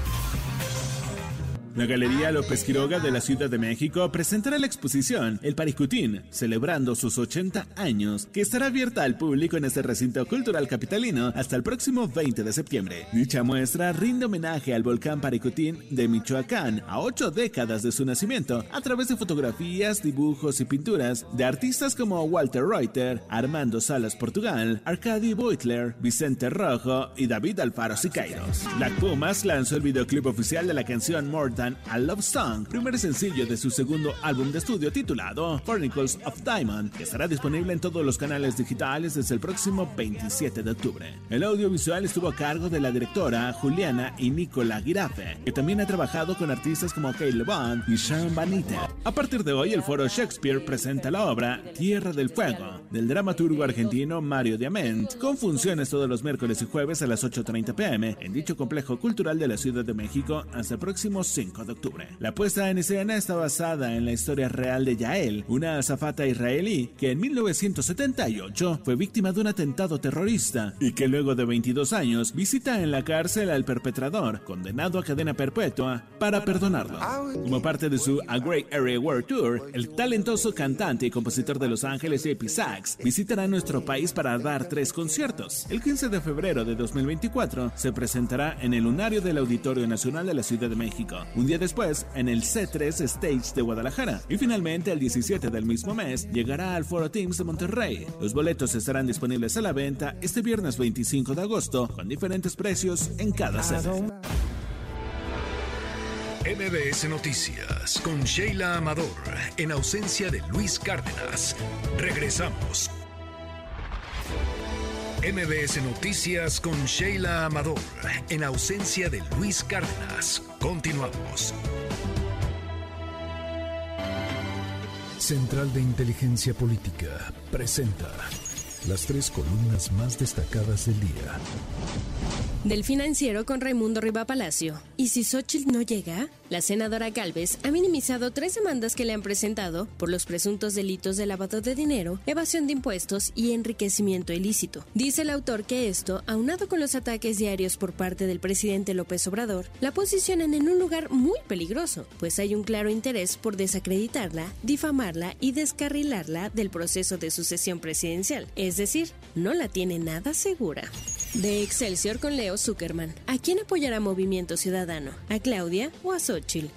Speaker 30: La Galería López Quiroga de la Ciudad de México presentará la exposición El Paricutín, celebrando sus 80 años, que estará abierta al público en este recinto cultural capitalino hasta el próximo 20 de septiembre. Dicha muestra rinde homenaje al volcán Paricutín de Michoacán a ocho décadas de su nacimiento a través de fotografías, dibujos y pinturas de artistas como Walter Reuter, Armando Salas Portugal, Arcadi Beutler, Vicente Rojo y David Alfaro Siqueiros. Black Pumas lanzó el videoclip oficial de la canción More a Love Song, primer sencillo de su segundo álbum de estudio titulado Chronicles of Diamond, que estará disponible en todos los canales digitales desde el próximo 27 de octubre. El audiovisual estuvo a cargo de la directora Juliana y Nicola Girafe, que también ha trabajado con artistas como Kyle Bond y Sean Vanita. A partir de hoy, el foro Shakespeare presenta la obra Tierra del Fuego, del dramaturgo argentino Mario Diamant, con funciones todos los miércoles y jueves a las 8.30 pm en dicho complejo cultural de la Ciudad de México hasta el próximo 5 de octubre. La puesta en escena está basada en la historia real de Yael, una azafata israelí que en 1978 fue víctima de un atentado terrorista y que luego de 22 años visita en la cárcel al perpetrador, condenado a cadena perpetua, para perdonarlo. Como parte de su A Great Area World Tour, el talentoso cantante y compositor de Los Ángeles, Epi Sachs, visitará nuestro país para dar tres conciertos. El 15 de febrero de 2024 se presentará en el Lunario del Auditorio Nacional de la Ciudad de México, un día después en el C3 Stage de Guadalajara y finalmente el 17 del mismo mes llegará al Foro Teams de Monterrey. Los boletos estarán disponibles a la venta este viernes 25 de agosto con diferentes precios en cada sede.
Speaker 26: MBS Noticias con Sheila Amador en ausencia de Luis Cárdenas. Regresamos. MBS Noticias con Sheila Amador, en ausencia de Luis Cárdenas. Continuamos. Central de Inteligencia Política presenta las tres columnas más destacadas del día.
Speaker 29: Del financiero con Raimundo Riva Palacio. ¿Y si Xochitl no llega? La senadora Galvez ha minimizado tres demandas que le han presentado por los presuntos delitos de lavado de dinero, evasión de impuestos y enriquecimiento ilícito. Dice el autor que esto, aunado con los ataques diarios por parte del presidente López Obrador, la posicionan en un lugar muy peligroso, pues hay un claro interés por desacreditarla, difamarla y descarrilarla del proceso de sucesión presidencial. Es decir, no la tiene nada segura. De Excelsior con Leo Zuckerman. ¿A quién apoyará Movimiento Ciudadano? ¿A Claudia o a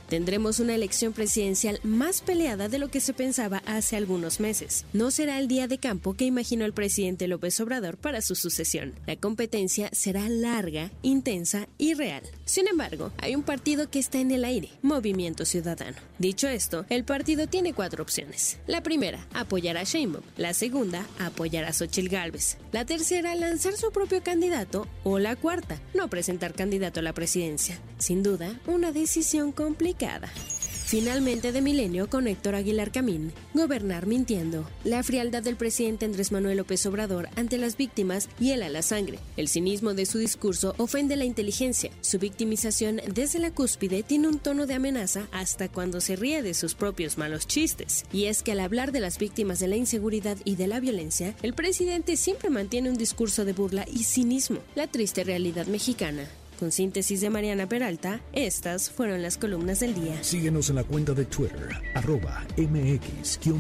Speaker 29: Tendremos una elección presidencial más peleada de lo que se pensaba hace algunos meses. No será el día de campo que imaginó el presidente López Obrador para su sucesión. La competencia será larga, intensa y real. Sin embargo, hay un partido que está en el aire, Movimiento Ciudadano. Dicho esto, el partido tiene cuatro opciones. La primera, apoyar a Sheinbaum. La segunda, apoyar a Xochitl Gálvez. La tercera, lanzar su propio candidato o la cuarta, no presentar candidato a la presidencia. Sin duda, una decisión complicada. Finalmente de Milenio con Héctor Aguilar Camín, gobernar mintiendo. La frialdad del presidente Andrés Manuel López Obrador ante las víctimas hiela la sangre. El cinismo de su discurso ofende la inteligencia. Su victimización desde la cúspide tiene un tono de amenaza hasta cuando se ríe de sus propios malos chistes. Y es que al hablar de las víctimas de la inseguridad y de la violencia, el presidente siempre mantiene un discurso de burla y cinismo. La triste realidad mexicana con síntesis de Mariana Peralta, estas fueron las columnas del día.
Speaker 26: Síguenos en la cuenta de Twitter, arroba mx-arma.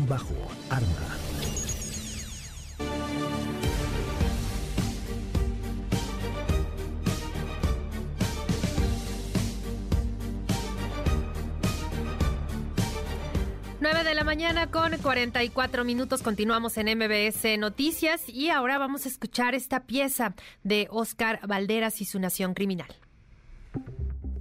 Speaker 2: 9 de la mañana con 44 minutos. Continuamos en MBS Noticias y ahora vamos a escuchar esta pieza de Oscar Valderas y su Nación Criminal.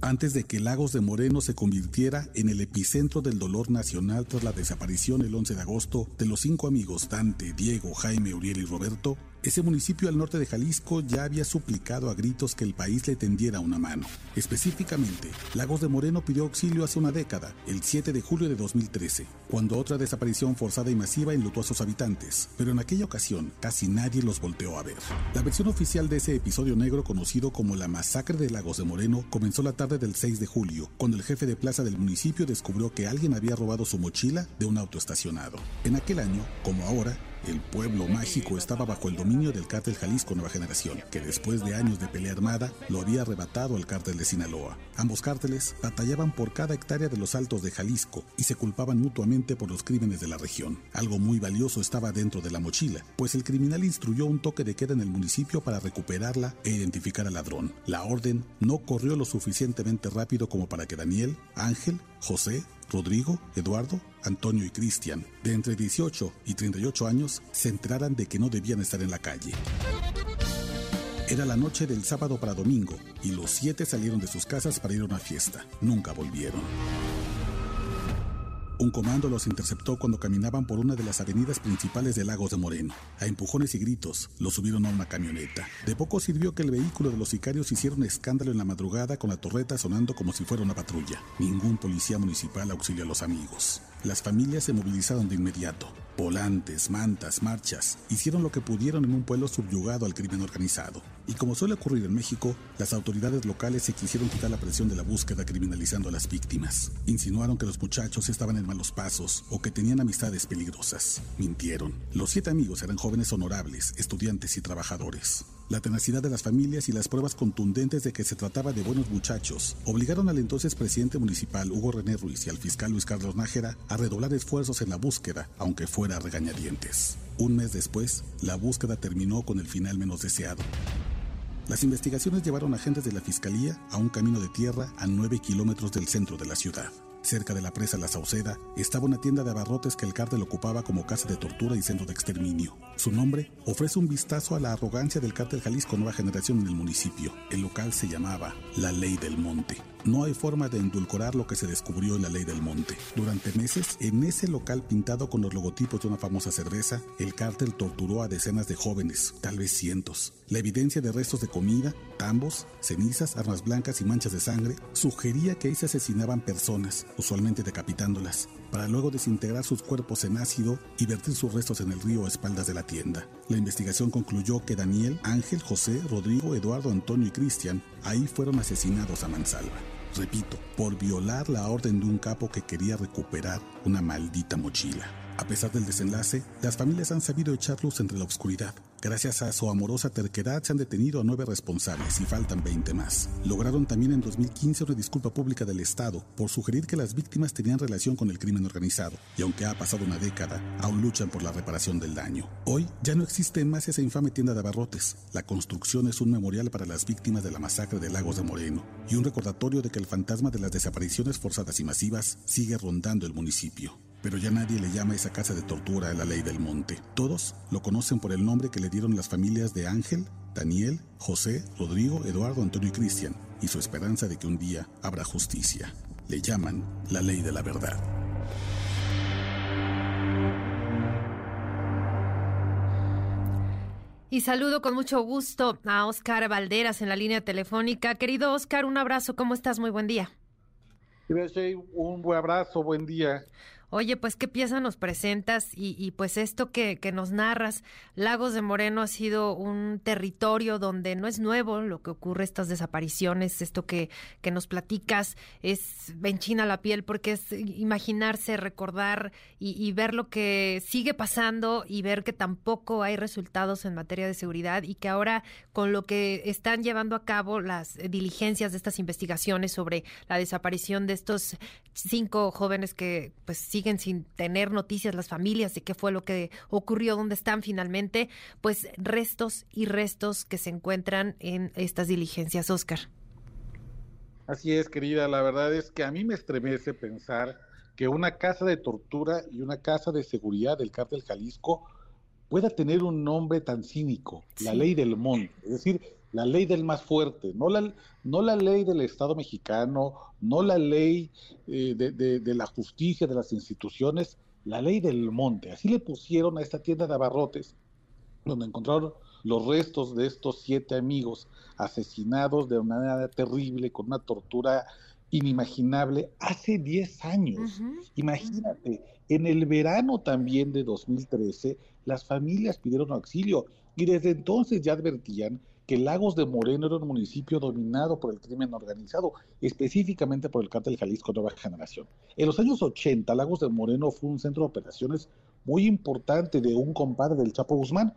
Speaker 42: Antes de que Lagos de Moreno se convirtiera en el epicentro del dolor nacional tras la desaparición el 11 de agosto de los cinco amigos Dante, Diego, Jaime, Uriel y Roberto, ese municipio al norte de Jalisco ya había suplicado a gritos que el país le tendiera una mano. Específicamente, Lagos de Moreno pidió auxilio hace una década, el 7 de julio de 2013, cuando otra desaparición forzada y masiva enlutó a sus habitantes, pero en aquella ocasión casi nadie los volteó a ver. La versión oficial de ese episodio negro conocido como la masacre de Lagos de Moreno comenzó la tarde del 6 de julio, cuando el jefe de plaza del municipio descubrió que alguien había robado su mochila de un auto estacionado. En aquel año, como ahora, el pueblo mágico estaba bajo el dominio del cártel Jalisco Nueva Generación, que después de años de pelea armada lo había arrebatado al cártel de Sinaloa. Ambos cárteles batallaban por cada hectárea de los altos de Jalisco y se culpaban mutuamente por los crímenes de la región. Algo muy valioso estaba dentro de la mochila, pues el criminal instruyó un toque de queda en el municipio para recuperarla e identificar al ladrón. La orden no corrió lo suficientemente rápido como para que Daniel, Ángel, José, Rodrigo, Eduardo, Antonio y Cristian, de entre 18 y 38 años, se enteraran de que no debían estar en la calle. Era la noche del sábado para domingo y los siete salieron de sus casas para ir a una fiesta. Nunca volvieron. Un comando los interceptó cuando caminaban por una de las avenidas principales de Lagos de Moreno. A empujones y gritos, los subieron a una camioneta. De poco sirvió que el vehículo de los sicarios hiciera un escándalo en la madrugada con la torreta sonando como si fuera una patrulla. Ningún policía municipal auxilió a los amigos. Las familias se movilizaron de inmediato. Volantes, mantas, marchas, hicieron lo que pudieron en un pueblo subyugado al crimen organizado. Y como suele ocurrir en México, las autoridades locales se quisieron quitar la presión de la búsqueda criminalizando a las víctimas. Insinuaron que los muchachos estaban en malos pasos o que tenían amistades peligrosas. Mintieron. Los siete amigos eran jóvenes honorables, estudiantes y trabajadores. La tenacidad de las familias y las pruebas contundentes de que se trataba de buenos muchachos obligaron al entonces presidente municipal Hugo René Ruiz y al fiscal Luis Carlos Nájera a redoblar esfuerzos en la búsqueda, aunque fuera regañadientes. Un mes después, la búsqueda terminó con el final menos deseado. Las investigaciones llevaron agentes de la Fiscalía a un camino de tierra a 9 kilómetros del centro de la ciudad. Cerca de la presa La Sauceda estaba una tienda de abarrotes que el cártel ocupaba como casa de tortura y centro de exterminio. Su nombre ofrece un vistazo a la arrogancia del cártel Jalisco Nueva Generación en el municipio. El local se llamaba La Ley del Monte. No hay forma de endulcorar lo que se descubrió en la ley del monte. Durante meses, en ese local pintado con los logotipos de una famosa cerveza, el cártel torturó a decenas de jóvenes, tal vez cientos. La evidencia de restos de comida, tambos, cenizas, armas blancas y manchas de sangre sugería que ahí se asesinaban personas, usualmente decapitándolas, para luego desintegrar sus cuerpos en ácido y vertir sus restos en el río a espaldas de la tienda. La investigación concluyó que Daniel, Ángel, José, Rodrigo, Eduardo, Antonio y Cristian ahí fueron asesinados a mansalva repito, por violar la orden de un capo que quería recuperar una maldita mochila. A pesar del desenlace, las familias han sabido echar luz entre la oscuridad. Gracias a su amorosa terquedad se han detenido a nueve responsables y faltan 20 más. Lograron también en 2015 una disculpa pública del Estado por sugerir que las víctimas tenían relación con el crimen organizado y aunque ha pasado una década, aún luchan por la reparación del daño. Hoy ya no existe más esa infame tienda de abarrotes. La construcción es un memorial para las víctimas de la masacre de Lagos de Moreno y un recordatorio de que el fantasma de las desapariciones forzadas y masivas sigue rondando el municipio pero ya nadie le llama a esa casa de tortura a la ley del monte. Todos lo conocen por el nombre que le dieron las familias de Ángel, Daniel, José, Rodrigo, Eduardo, Antonio y Cristian, y su esperanza de que un día habrá justicia. Le llaman la ley de la verdad.
Speaker 2: Y saludo con mucho gusto a Oscar Valderas en la línea telefónica. Querido Oscar, un abrazo, ¿cómo estás? Muy buen día.
Speaker 43: Un buen abrazo, buen día.
Speaker 2: Oye, pues qué pieza nos presentas y, pues esto que, que, nos narras, Lagos de Moreno ha sido un territorio donde no es nuevo lo que ocurre, estas desapariciones, esto que, que nos platicas, es enchina la piel porque es imaginarse, recordar y, ver lo que sigue pasando y ver que tampoco hay resultados en materia de seguridad y que ahora con lo que están llevando a cabo las diligencias de estas investigaciones sobre la desaparición de estos cinco jóvenes que pues siguen sin tener noticias las familias de qué fue lo que ocurrió, dónde están finalmente, pues restos y restos que se encuentran en estas diligencias, Oscar.
Speaker 43: Así es, querida, la verdad es que a mí me estremece pensar que una casa de tortura y una casa de seguridad del cártel Jalisco pueda tener un nombre tan cínico, la ley del monte, es decir, la ley del más fuerte, no la, no la ley del Estado mexicano, no la ley eh, de, la justicia, de las instituciones, la ley del monte. Así le pusieron a esta tienda de abarrotes, donde encontraron los restos de estos siete amigos asesinados de una manera terrible, con una tortura inimaginable, hace 10 años. Imagínate, en el verano también de 2013, las familias pidieron auxilio y desde entonces ya advertían que Lagos de Moreno era un municipio dominado por el crimen organizado, específicamente por el cártel Jalisco Nueva Generación. En los años 80, Lagos de Moreno fue un centro de operaciones muy importante de un compadre del Chapo Guzmán,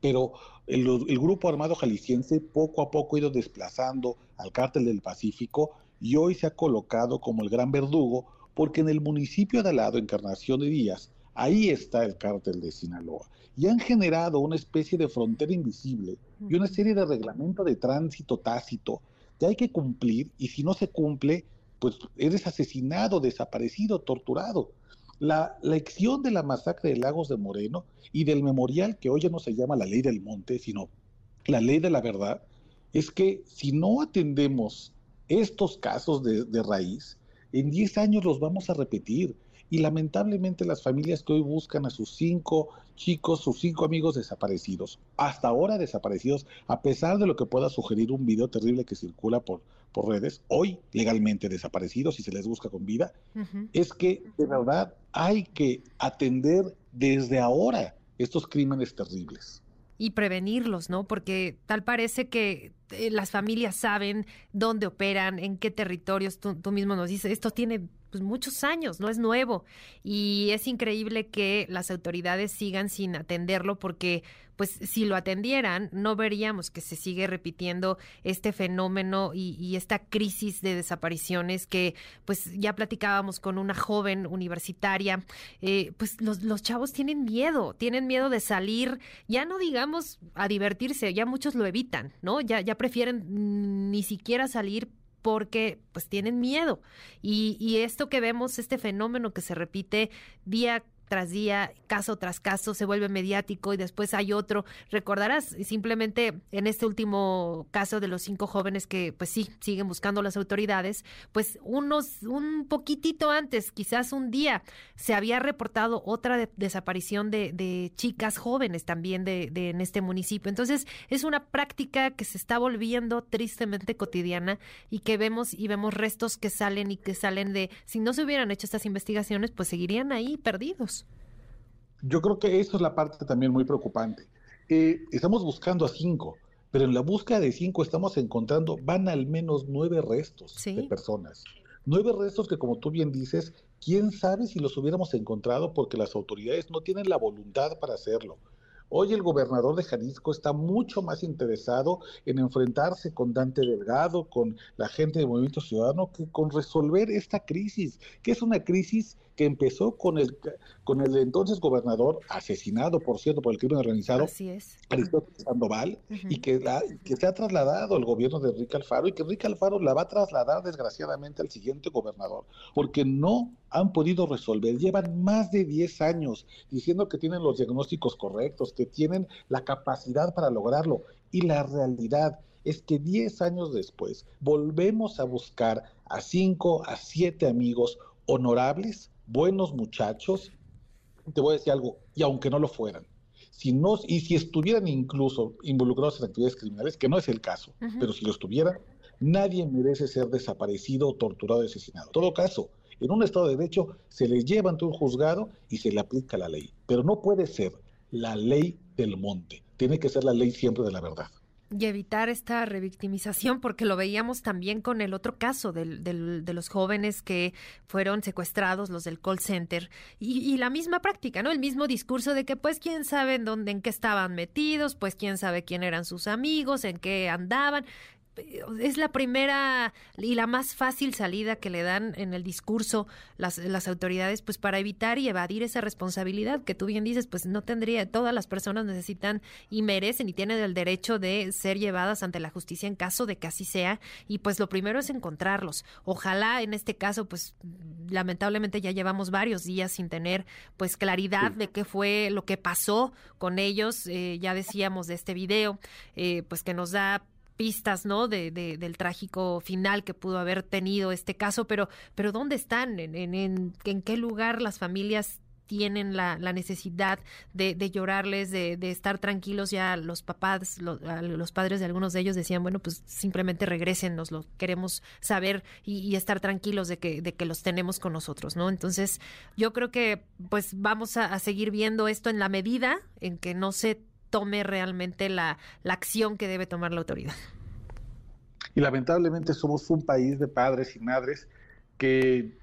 Speaker 43: pero el, grupo armado jalisciense poco a poco ha ido desplazando al cártel del Pacífico y hoy se ha colocado como el gran verdugo porque en el municipio de al lado, Encarnación de Díaz, ahí está el cártel de Sinaloa y han generado una especie de frontera invisible y una serie de reglamentos de tránsito tácito que hay que cumplir y si no se cumple, pues eres asesinado, desaparecido, torturado. La lección de la masacre de Lagos de Moreno y del memorial que hoy ya no se llama la ley del monte, sino la ley de la verdad, es que si no atendemos estos casos de, de raíz, en 10 años los vamos a repetir y lamentablemente las familias que hoy buscan a sus cinco chicos, sus cinco amigos desaparecidos, hasta ahora desaparecidos, a pesar de lo que pueda sugerir un video terrible que circula por, por redes, hoy legalmente desaparecidos y se les busca con vida, es que de verdad hay que atender desde ahora estos crímenes terribles.
Speaker 2: Y prevenirlos, ¿no? Porque tal parece que eh, las familias saben dónde operan, en qué territorios, tú, tú mismo nos dices, esto tiene pues, muchos años, no es nuevo. Y es increíble que las autoridades sigan sin atenderlo porque pues si lo atendieran, no veríamos que se sigue repitiendo este fenómeno y, esta crisis de desapariciones que pues ya platicábamos con una joven universitaria, eh, pues los, los chavos tienen miedo, tienen miedo de salir, ya no digamos a divertirse, ya muchos lo evitan, ¿no? Ya, ya prefieren ni siquiera salir porque pues tienen miedo. Y, y esto que vemos, este fenómeno que se repite día tras día, caso tras caso, se vuelve mediático y después hay otro. Recordarás simplemente en este último caso de los cinco jóvenes que, pues sí, siguen buscando las autoridades, pues unos, un poquitito antes, quizás un día, se había reportado otra desaparición de, de, chicas jóvenes también de, de, en este municipio. Entonces, es una práctica que se está volviendo tristemente cotidiana y que vemos y vemos restos que salen y que salen de, si no se hubieran hecho estas investigaciones, pues seguirían ahí perdidos.
Speaker 43: Yo creo que eso es la parte también muy preocupante. Eh, estamos buscando a cinco, pero en la búsqueda de cinco estamos encontrando, van al menos nueve restos de personas. Nueve restos que, como tú bien dices, quién sabe si los hubiéramos encontrado porque las autoridades no tienen la voluntad para hacerlo. Hoy el gobernador de Jalisco está mucho más interesado en enfrentarse con Dante Delgado, con la gente del Movimiento Ciudadano, que con resolver esta crisis, que es una crisis que empezó con el, con el entonces gobernador, asesinado, por cierto, por el crimen organizado,
Speaker 2: Así es.
Speaker 43: Aristóteles Sandoval, y que, que se ha trasladado al gobierno de Enrique Alfaro, y que Enrique Alfaro la va a trasladar desgraciadamente al siguiente gobernador, porque no han podido resolver. Llevan más de 10 años diciendo que tienen los diagnósticos correctos, que tienen la capacidad para lograrlo, y la realidad es que 10 años después volvemos a buscar a 5, a 7 amigos honorables buenos muchachos, te voy a decir algo, y aunque no lo fueran, si no, y si estuvieran incluso involucrados en actividades criminales, que no es el caso, pero si lo estuvieran, nadie merece ser desaparecido, torturado, asesinado. En todo caso, en un Estado de Derecho se le lleva ante un juzgado y se le aplica la ley, pero no puede ser la ley del monte, tiene que ser la ley siempre de la verdad
Speaker 2: y evitar esta revictimización, porque lo veíamos también con el otro caso del, del, de los jóvenes que fueron secuestrados, los del call center, y, y, la misma práctica, ¿no? El mismo discurso de que pues quién sabe en dónde, en qué estaban metidos, pues quién sabe quién eran sus amigos, en qué andaban es la primera y la más fácil salida que le dan en el discurso las, las autoridades, pues para evitar y evadir esa responsabilidad que tú bien dices, pues no tendría, todas las personas necesitan y merecen y tienen el derecho de ser llevadas ante la justicia en caso de que así sea. Y pues lo primero es encontrarlos. Ojalá en este caso, pues lamentablemente ya llevamos varios días sin tener pues claridad de qué fue lo que pasó con ellos. Eh, ya decíamos de este video, eh, pues que nos da pistas, ¿no? De, del trágico final que pudo haber tenido este caso, pero, pero ¿dónde están? ¿En, en, en, qué lugar las familias tienen la, la necesidad de, de llorarles, de, de, estar tranquilos ya los papás, los, los, padres de algunos de ellos decían, bueno, pues simplemente regresen, nos lo queremos saber y, estar tranquilos de que, de que los tenemos con nosotros, ¿no? Entonces, yo creo que pues vamos a seguir viendo esto en la medida en que no se tome realmente la, la acción que debe tomar la autoridad.
Speaker 43: Y lamentablemente somos un país de padres y madres que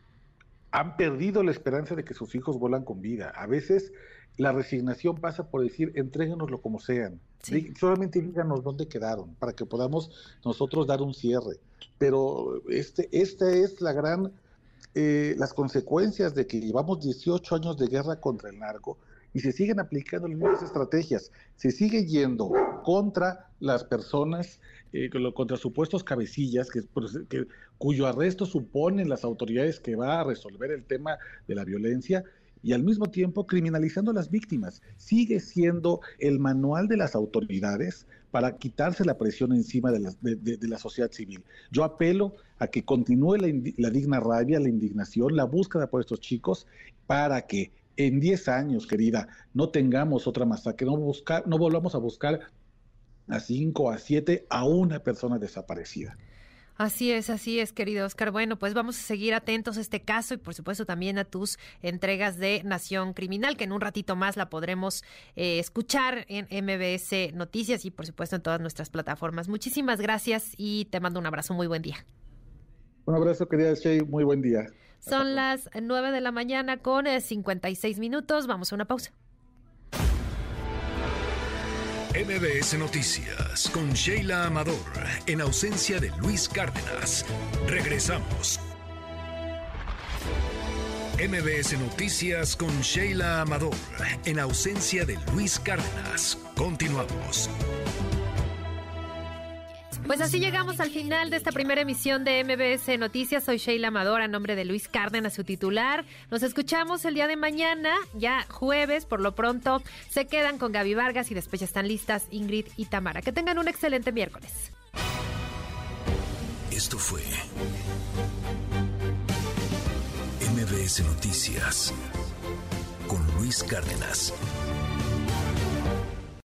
Speaker 43: han perdido la esperanza de que sus hijos vuelan con vida. A veces la resignación pasa por decir, entréguenoslo como sean. Sí. Solamente díganos dónde quedaron para que podamos nosotros dar un cierre. Pero este, esta es la gran, eh, las consecuencias de que llevamos 18 años de guerra contra el narco y se siguen aplicando las mismas estrategias. Se sigue yendo contra las personas, eh, contra supuestos cabecillas, que, que, cuyo arresto suponen las autoridades que va a resolver el tema de la violencia y al mismo tiempo criminalizando a las víctimas. Sigue siendo el manual de las autoridades para quitarse la presión encima de la, de, la sociedad civil. Yo apelo a que continúe la digna rabia, la indignación, la búsqueda por estos chicos para que en 10 años, querida, no tengamos otra masacre, no, buscar, no volvamos a buscar a 5, a 7, a una persona desaparecida.
Speaker 2: Así es, así es, querido Oscar. Bueno, pues vamos a seguir atentos a este caso y por supuesto también a tus entregas de Nación Criminal, que en un ratito más la podremos eh, escuchar en MBS Noticias y por supuesto en todas nuestras plataformas. Muchísimas gracias y te mando un abrazo. Muy buen día.
Speaker 43: Un abrazo, querida Shay. Muy buen día.
Speaker 2: Son las 9 de la mañana con 56 eh, minutos. Vamos a una pausa.
Speaker 26: MBS Noticias con Sheila Amador, en ausencia de Luis Cárdenas. Regresamos. MBS Noticias con Sheila Amador, en ausencia de Luis Cárdenas. Continuamos.
Speaker 2: Pues así llegamos al final de esta primera emisión de MBS Noticias. Soy Sheila Amador, a nombre de Luis Cárdenas, su titular. Nos escuchamos el día de mañana, ya jueves, por lo pronto. Se quedan con Gaby Vargas y después ya están listas Ingrid y Tamara. Que tengan un excelente miércoles.
Speaker 26: Esto fue MBS Noticias con Luis Cárdenas.